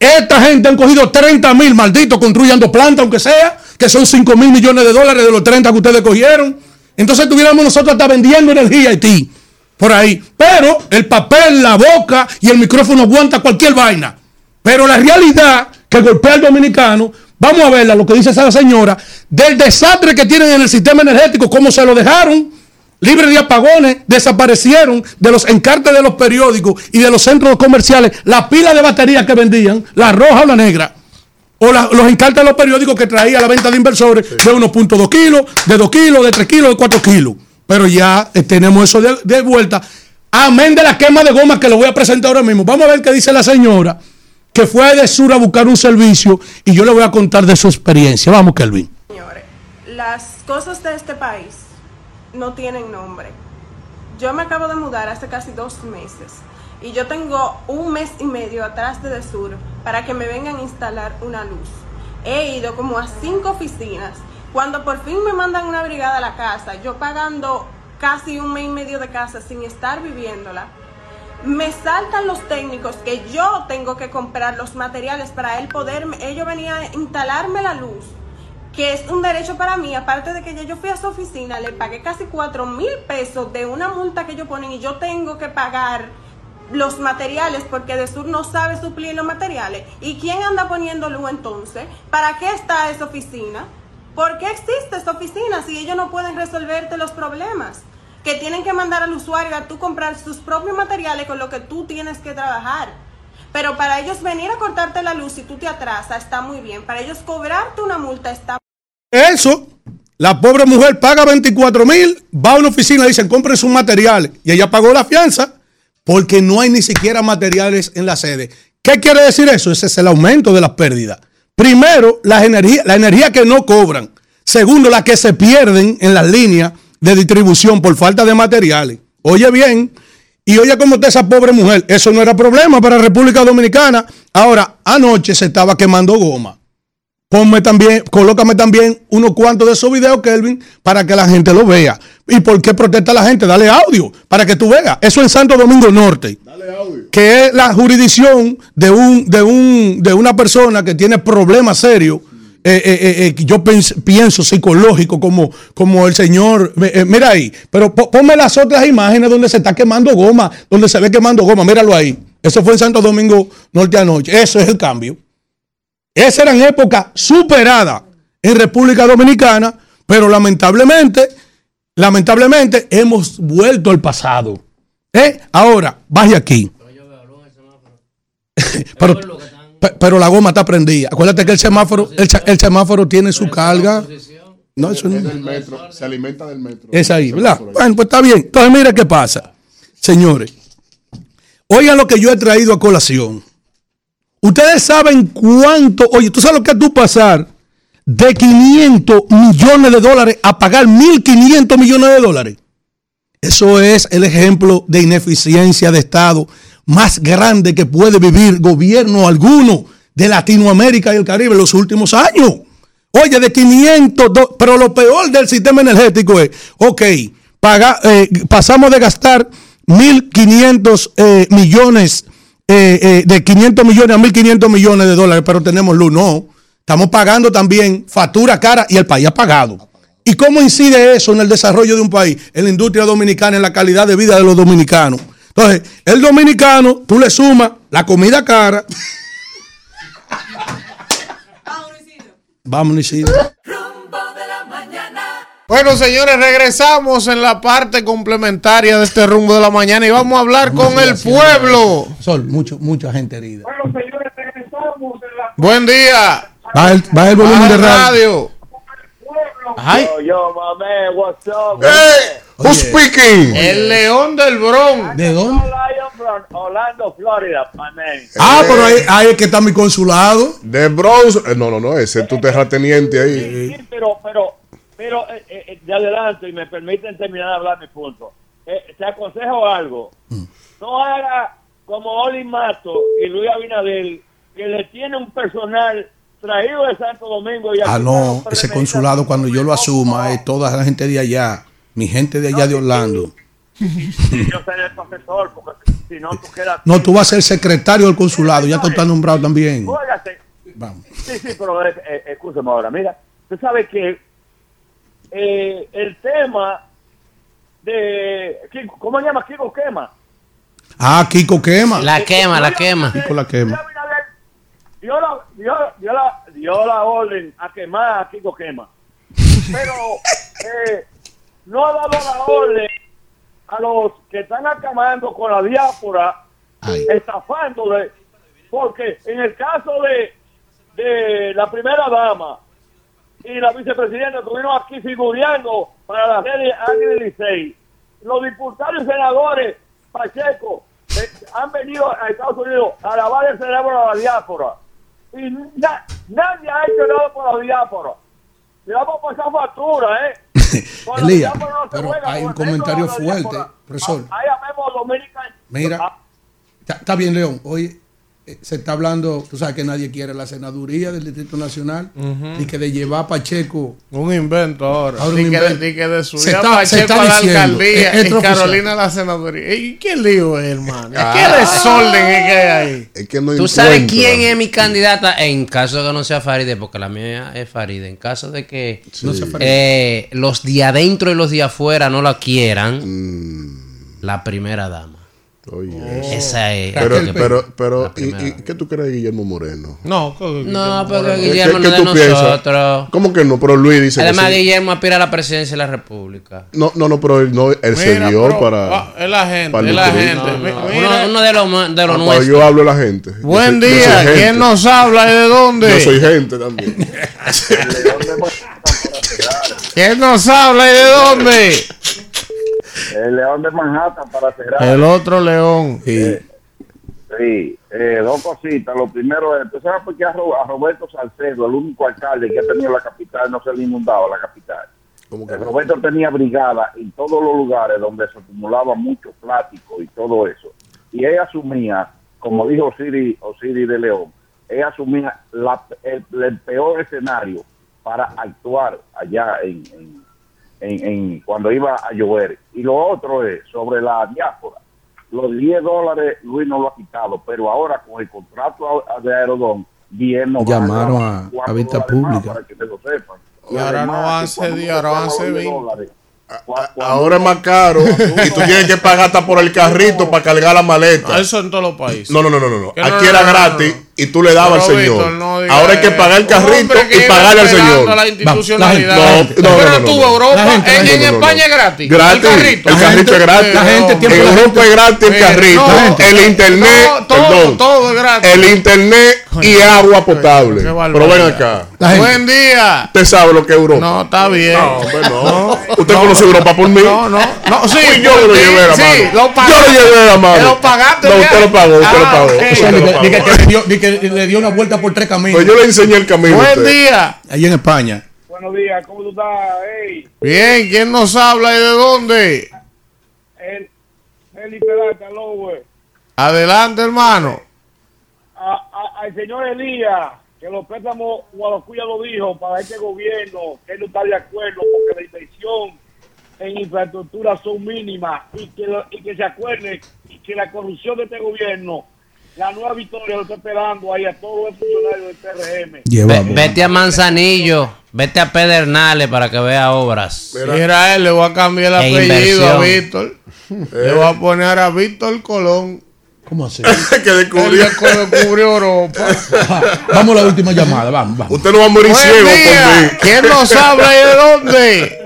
Esta gente han cogido 30 mil, malditos, construyendo plantas, aunque sea, que son 5 mil millones de dólares de los 30 que ustedes cogieron. Entonces tuviéramos nosotros hasta vendiendo energía a Haití, por ahí. Pero el papel, la boca y el micrófono aguanta cualquier vaina. Pero la realidad que golpea al dominicano, vamos a verla, lo que dice esa señora, del desastre que tienen en el sistema energético, cómo se lo dejaron, libre de apagones, desaparecieron de los encartes de los periódicos y de los centros comerciales la pila de baterías que vendían, la roja o la negra. O la- los encartes de los periódicos que traía la venta de inversores de 1.2 kilos, de 2 kilos, de 3 kilos, de 4 kilos. Pero ya eh, tenemos eso de, de vuelta. Amén de la quema de goma que lo voy a presentar ahora mismo. Vamos a ver qué dice la señora que fue de Sur a buscar un servicio y yo le voy a contar de su experiencia. Vamos, Kelvin.
Las cosas de este país no tienen nombre. Yo me acabo de mudar hace casi dos meses y yo tengo un mes y medio atrás de Desur para que me vengan a instalar una luz. He ido como a cinco oficinas. Cuando por fin me mandan una brigada a la casa, yo pagando casi un mes y medio de casa sin estar viviéndola, me saltan los técnicos que yo tengo que comprar los materiales para él poder, ellos venían a instalarme la luz, que es un derecho para mí, aparte de que ya yo fui a su oficina, le pagué casi cuatro mil pesos de una multa que ellos ponen y yo tengo que pagar los materiales porque de sur no sabe suplir los materiales. ¿Y quién anda poniendo luz entonces? ¿Para qué está esa oficina? ¿Por qué existe esa oficina si ellos no pueden resolverte los problemas? Que tienen que mandar al usuario a tú comprar sus propios materiales con lo que tú tienes que trabajar. Pero para ellos venir a cortarte la luz si tú te atrasas está muy bien. Para ellos cobrarte una multa está
Eso, la pobre mujer paga 24 mil, va a una oficina y dicen compren sus materiales. Y ella pagó la fianza porque no hay ni siquiera materiales en la sede. ¿Qué quiere decir eso? Ese es el aumento de las pérdidas. Primero, la energía, la energía que no cobran. Segundo, la que se pierden en las líneas de distribución por falta de materiales. Oye bien, y oye cómo está esa pobre mujer. Eso no era problema para República Dominicana. Ahora, anoche se estaba quemando goma. Ponme también, colócame también unos cuantos de esos videos, Kelvin, para que la gente lo vea. ¿Y por qué protesta la gente? Dale audio para que tú veas. Eso en Santo Domingo Norte. Que es la jurisdicción de un, de un, de una persona que tiene problemas serios. Eh, eh, eh, yo pienso psicológico como, como el señor, mira ahí, pero po- ponme las otras imágenes donde se está quemando goma, donde se ve quemando goma, míralo ahí. Eso fue en Santo Domingo Norte anoche. Eso es el cambio. Esas eran épocas superadas en República Dominicana, pero lamentablemente, lamentablemente hemos vuelto al pasado. ¿Eh? Ahora, baje aquí. pero, pe- pero la goma está prendida. Acuérdate que el semáforo, el, semáforo tiene su carga. No, eso no-
metro, se alimenta del metro.
es ahí, ¿verdad? Bueno, pues está bien. Entonces, mire qué pasa. Señores, Oigan lo que yo he traído a colación. Ustedes saben cuánto, oye, tú sabes lo que es tú pasar de 500 millones de dólares a pagar 1.500 millones de dólares. Eso es el ejemplo de ineficiencia de Estado más grande que puede vivir gobierno alguno de Latinoamérica y el Caribe en los últimos años. Oye, de 500, do- pero lo peor del sistema energético es, ok, paga- eh, pasamos de gastar 1.500 eh, millones, eh, eh, de 500 millones a 1.500 millones de dólares, pero tenemos luz. No, estamos pagando también factura cara y el país ha pagado. ¿Y cómo incide eso en el desarrollo de un país? En la industria dominicana, en la calidad de vida de los dominicanos. Entonces, el dominicano, tú le sumas la comida cara. Vamos, Isidro.
Bueno, señores, regresamos en la parte complementaria de este rumbo de la mañana y vamos a hablar con el pueblo.
Sol, mucho, mucha gente herida.
Bueno, señores, regresamos en la
Buen día.
Baja el, baja el volumen
Baja
de radio.
Ay.
Yo, what's up?
Who's speaking? El león del Bronx.
¿De dónde?
Orlando, Florida, my man.
Ah, pero ahí, ahí es que está mi consulado.
De Bronx. eh, No, no, no, ese es tu terrateniente ahí.
Sí, pero, pero, pero, eh, eh, de adelante, y me permiten terminar de hablar mi punto. Eh, te aconsejo algo.
Mm.
No haga como Oli Mato y Luis Abinadel, que le tiene un personal traído de Santo Domingo. Y
Ah,
aquí
no, ese consulado cuando yo lo asuma es toda la gente de allá, mi gente de allá de Orlando.
Yo seré el profesor, porque si no, tú quedas...
No, tú vas a ser secretario del consulado, ya tú estás nombrado también.
Óigase.
Vamos.
Sí, sí, pero eh, eh, escúchame ahora. Mira, tú sabes que eh, el tema de... ¿Cómo se llama? Kiko Quema.
Ah, Kiko quema.
La quema, la quema.
Kiko la quema.
Dio la, dio, dio la, dio la orden a quemar a Kiko Quema. Pero eh, no ha dado la orden a los que están acamando con la diáspora, estafándole, porque en el caso de, de la primera dama y la vicepresidenta estuvieron aquí figureando para la serie Águila Licey. Los diputados y senadores Pacheco eh, han venido a Estados Unidos a lavar el cerebro a la diáspora. Y na- nadie ha hecho nada por la diáspora. Le vamos a pasar factura, ¿eh?
Elías,
no
pero
juega,
hay un comentario fuerte, profesor.
Ahí.
Mira, está, está bien, León. Hoy eh, se está hablando, tú sabes que nadie quiere la senaduría del Distrito Nacional
Ujú.
y que de llevar a Pacheco.
Un invento ahora.
Ahora un
Di que,
invento.
que de
Se
subir a
está-
Pacheco
está
a la
diciendo,
alcaldía
es- es
y. Carolina a la senaduría. ¿Y qué lío es, hermano?
Ah.
¿Qué desorden es que hay ahí?
Es que no
¿Tú sabes quién es mi candidata en caso de que no sea Faride? Porque la mía es Faride. En caso de que eh, los de adentro y los de afuera no la quieran,
Mm.
la primera dama.
Oye.
Esa es.
Pero,
la
pero, pero,
la
¿y, qué tú crees de Guillermo Moreno?
No,
No, porque
¿Qué-
Guillermo
qué-
no es de
piensas?
nosotros.
¿Cómo que no? Pero Luis dice
Además,
que sí.
Guillermo aspira a la presidencia de la República.
No, no, no, pero él, no, él se
Mira,
dio
pero,
para.
ah, es la gente, es la gente.
No, no, uno, uno de los de
Ah,
los
cuando
nuestros.
yo hablo de la gente.
Buen
yo
día. ¿Quién nos habla y de dónde?
Yo soy gente también.
¿Quién nos habla y de dónde?
El León de Manhattan para cerrar.
El otro león.
Eh, sí, eh, dos cositas. Lo primero es, ¿tú sabes por qué a, Ro- a Roberto Salcedo, el único alcalde que ha tenido la capital, no se le ha inundado la capital? Eh, Roberto tenía brigada en todos los lugares donde se acumulaba mucho plástico y todo eso. Y ella asumía, como dijo Osiris, Osiris de León, ella asumía la- el, el peor escenario para actuar allá en, en- en- en- cuando iba a llover. Y lo otro es sobre la diáspora. Los 10 dólares Luis no lo ha quitado, pero ahora con el contrato a- de Aerodón, bien no
Llamaron a, a vista pública.
para que se lo sepan.
Y ahora no van a ceder, ahora van a ser 20.
Ahora es más caro y tú tienes que pagar hasta por el carrito para cargar la maleta.
Eso en todos los países.
No, no, no, no, no. Aquí
no,
era
no, no,
gratis y tú le dabas al señor.
Víctor, no
Ahora hay que pagar el carrito y pagarle al señor.
a la institucionalidad.
No, no, no,
Pero
no,
tú,
no.
Europa,
gente-
en,
no,
en
no, no,
España
no.
es gratis.
Gratis.
El carrito.
El carrito es gratis.
La gente,
En Europa es gratis el carrito.
no,
el internet,
no, todo, todo es gratis.
el internet y agua potable. Pero ven acá.
Buen día.
Usted sabe lo que es Europa.
No, está bien.
No, no. Usted conoce Europa por mí.
No, no, no, sí.
Yo lo llevé de la mano. Yo lo llevé de la mano.
Lo pagaste
No, usted lo pagó, usted lo
Ah,
pagó.
Le dio, le una vuelta por tres caminos.
Pues yo le enseñé el camino.
Buen
usted.
día.
Ahí en España.
Buenos días, ¿cómo tú estás? Hey,
Bien, ¿quién nos habla y de dónde?
el, Eli Peralta, Lowe.
Adelante, hermano.
A- a- al señor Elías, que los préstamos, Guadalupe lo dijo, para este gobierno, que él no está de acuerdo porque la inversión en infraestructura son mínimas y que, y que se acuerde y que la corrupción de este gobierno, la nueva victoria lo está esperando ahí a todos los funcionarios del PRM.
Ve- vete a Manzanillo, vete a Pedernales para que vea obras.
Mira, él le voy a cambiar el
E
apellido a. Víctor. Le voy a poner a Víctor Colón.
¿Cómo así?
que descubrió.
Descubrió Europa.
Vamos a la última llamada, vamos, vamos.
Usted no va a morir
Buen
ciego
día.
mí.
¿Quién nos habla y de dónde?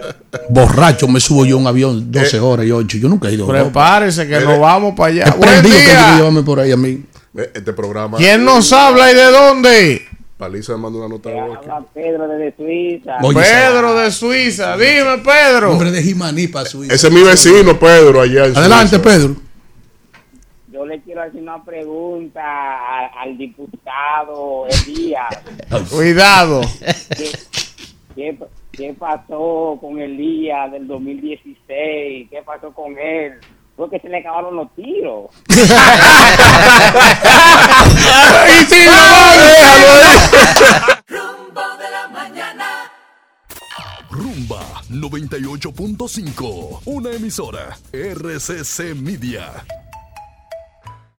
Borracho me subo yo a un avión 12 horas y 8. Yo nunca he ido.
Prepárese que nos vamos para allá. Buen
prendido que hay que
día.
llevarme por ahí a mí.
Este programa.
¿Quién nos habla y de dónde?
Paliza me mandó una nota de voz.
Pedro desde Suiza.
Oye,
Pedro de Suiza. Dime, Pedro.
Hombre de Jimaní para Suiza.
Ese es mi vecino, Pedro, allá en
Adelante,
Suiza.
Pedro.
Yo le quiero hacer una pregunta al diputado Elías.
Cuidado.
¿Qué, qué, qué pasó con Elías del 2016? ¿Qué pasó con él? Fue que se le acabaron los tiros.
y sí,
Rumbo de la mañana.
Rumba 98.5, una emisora RCC Media.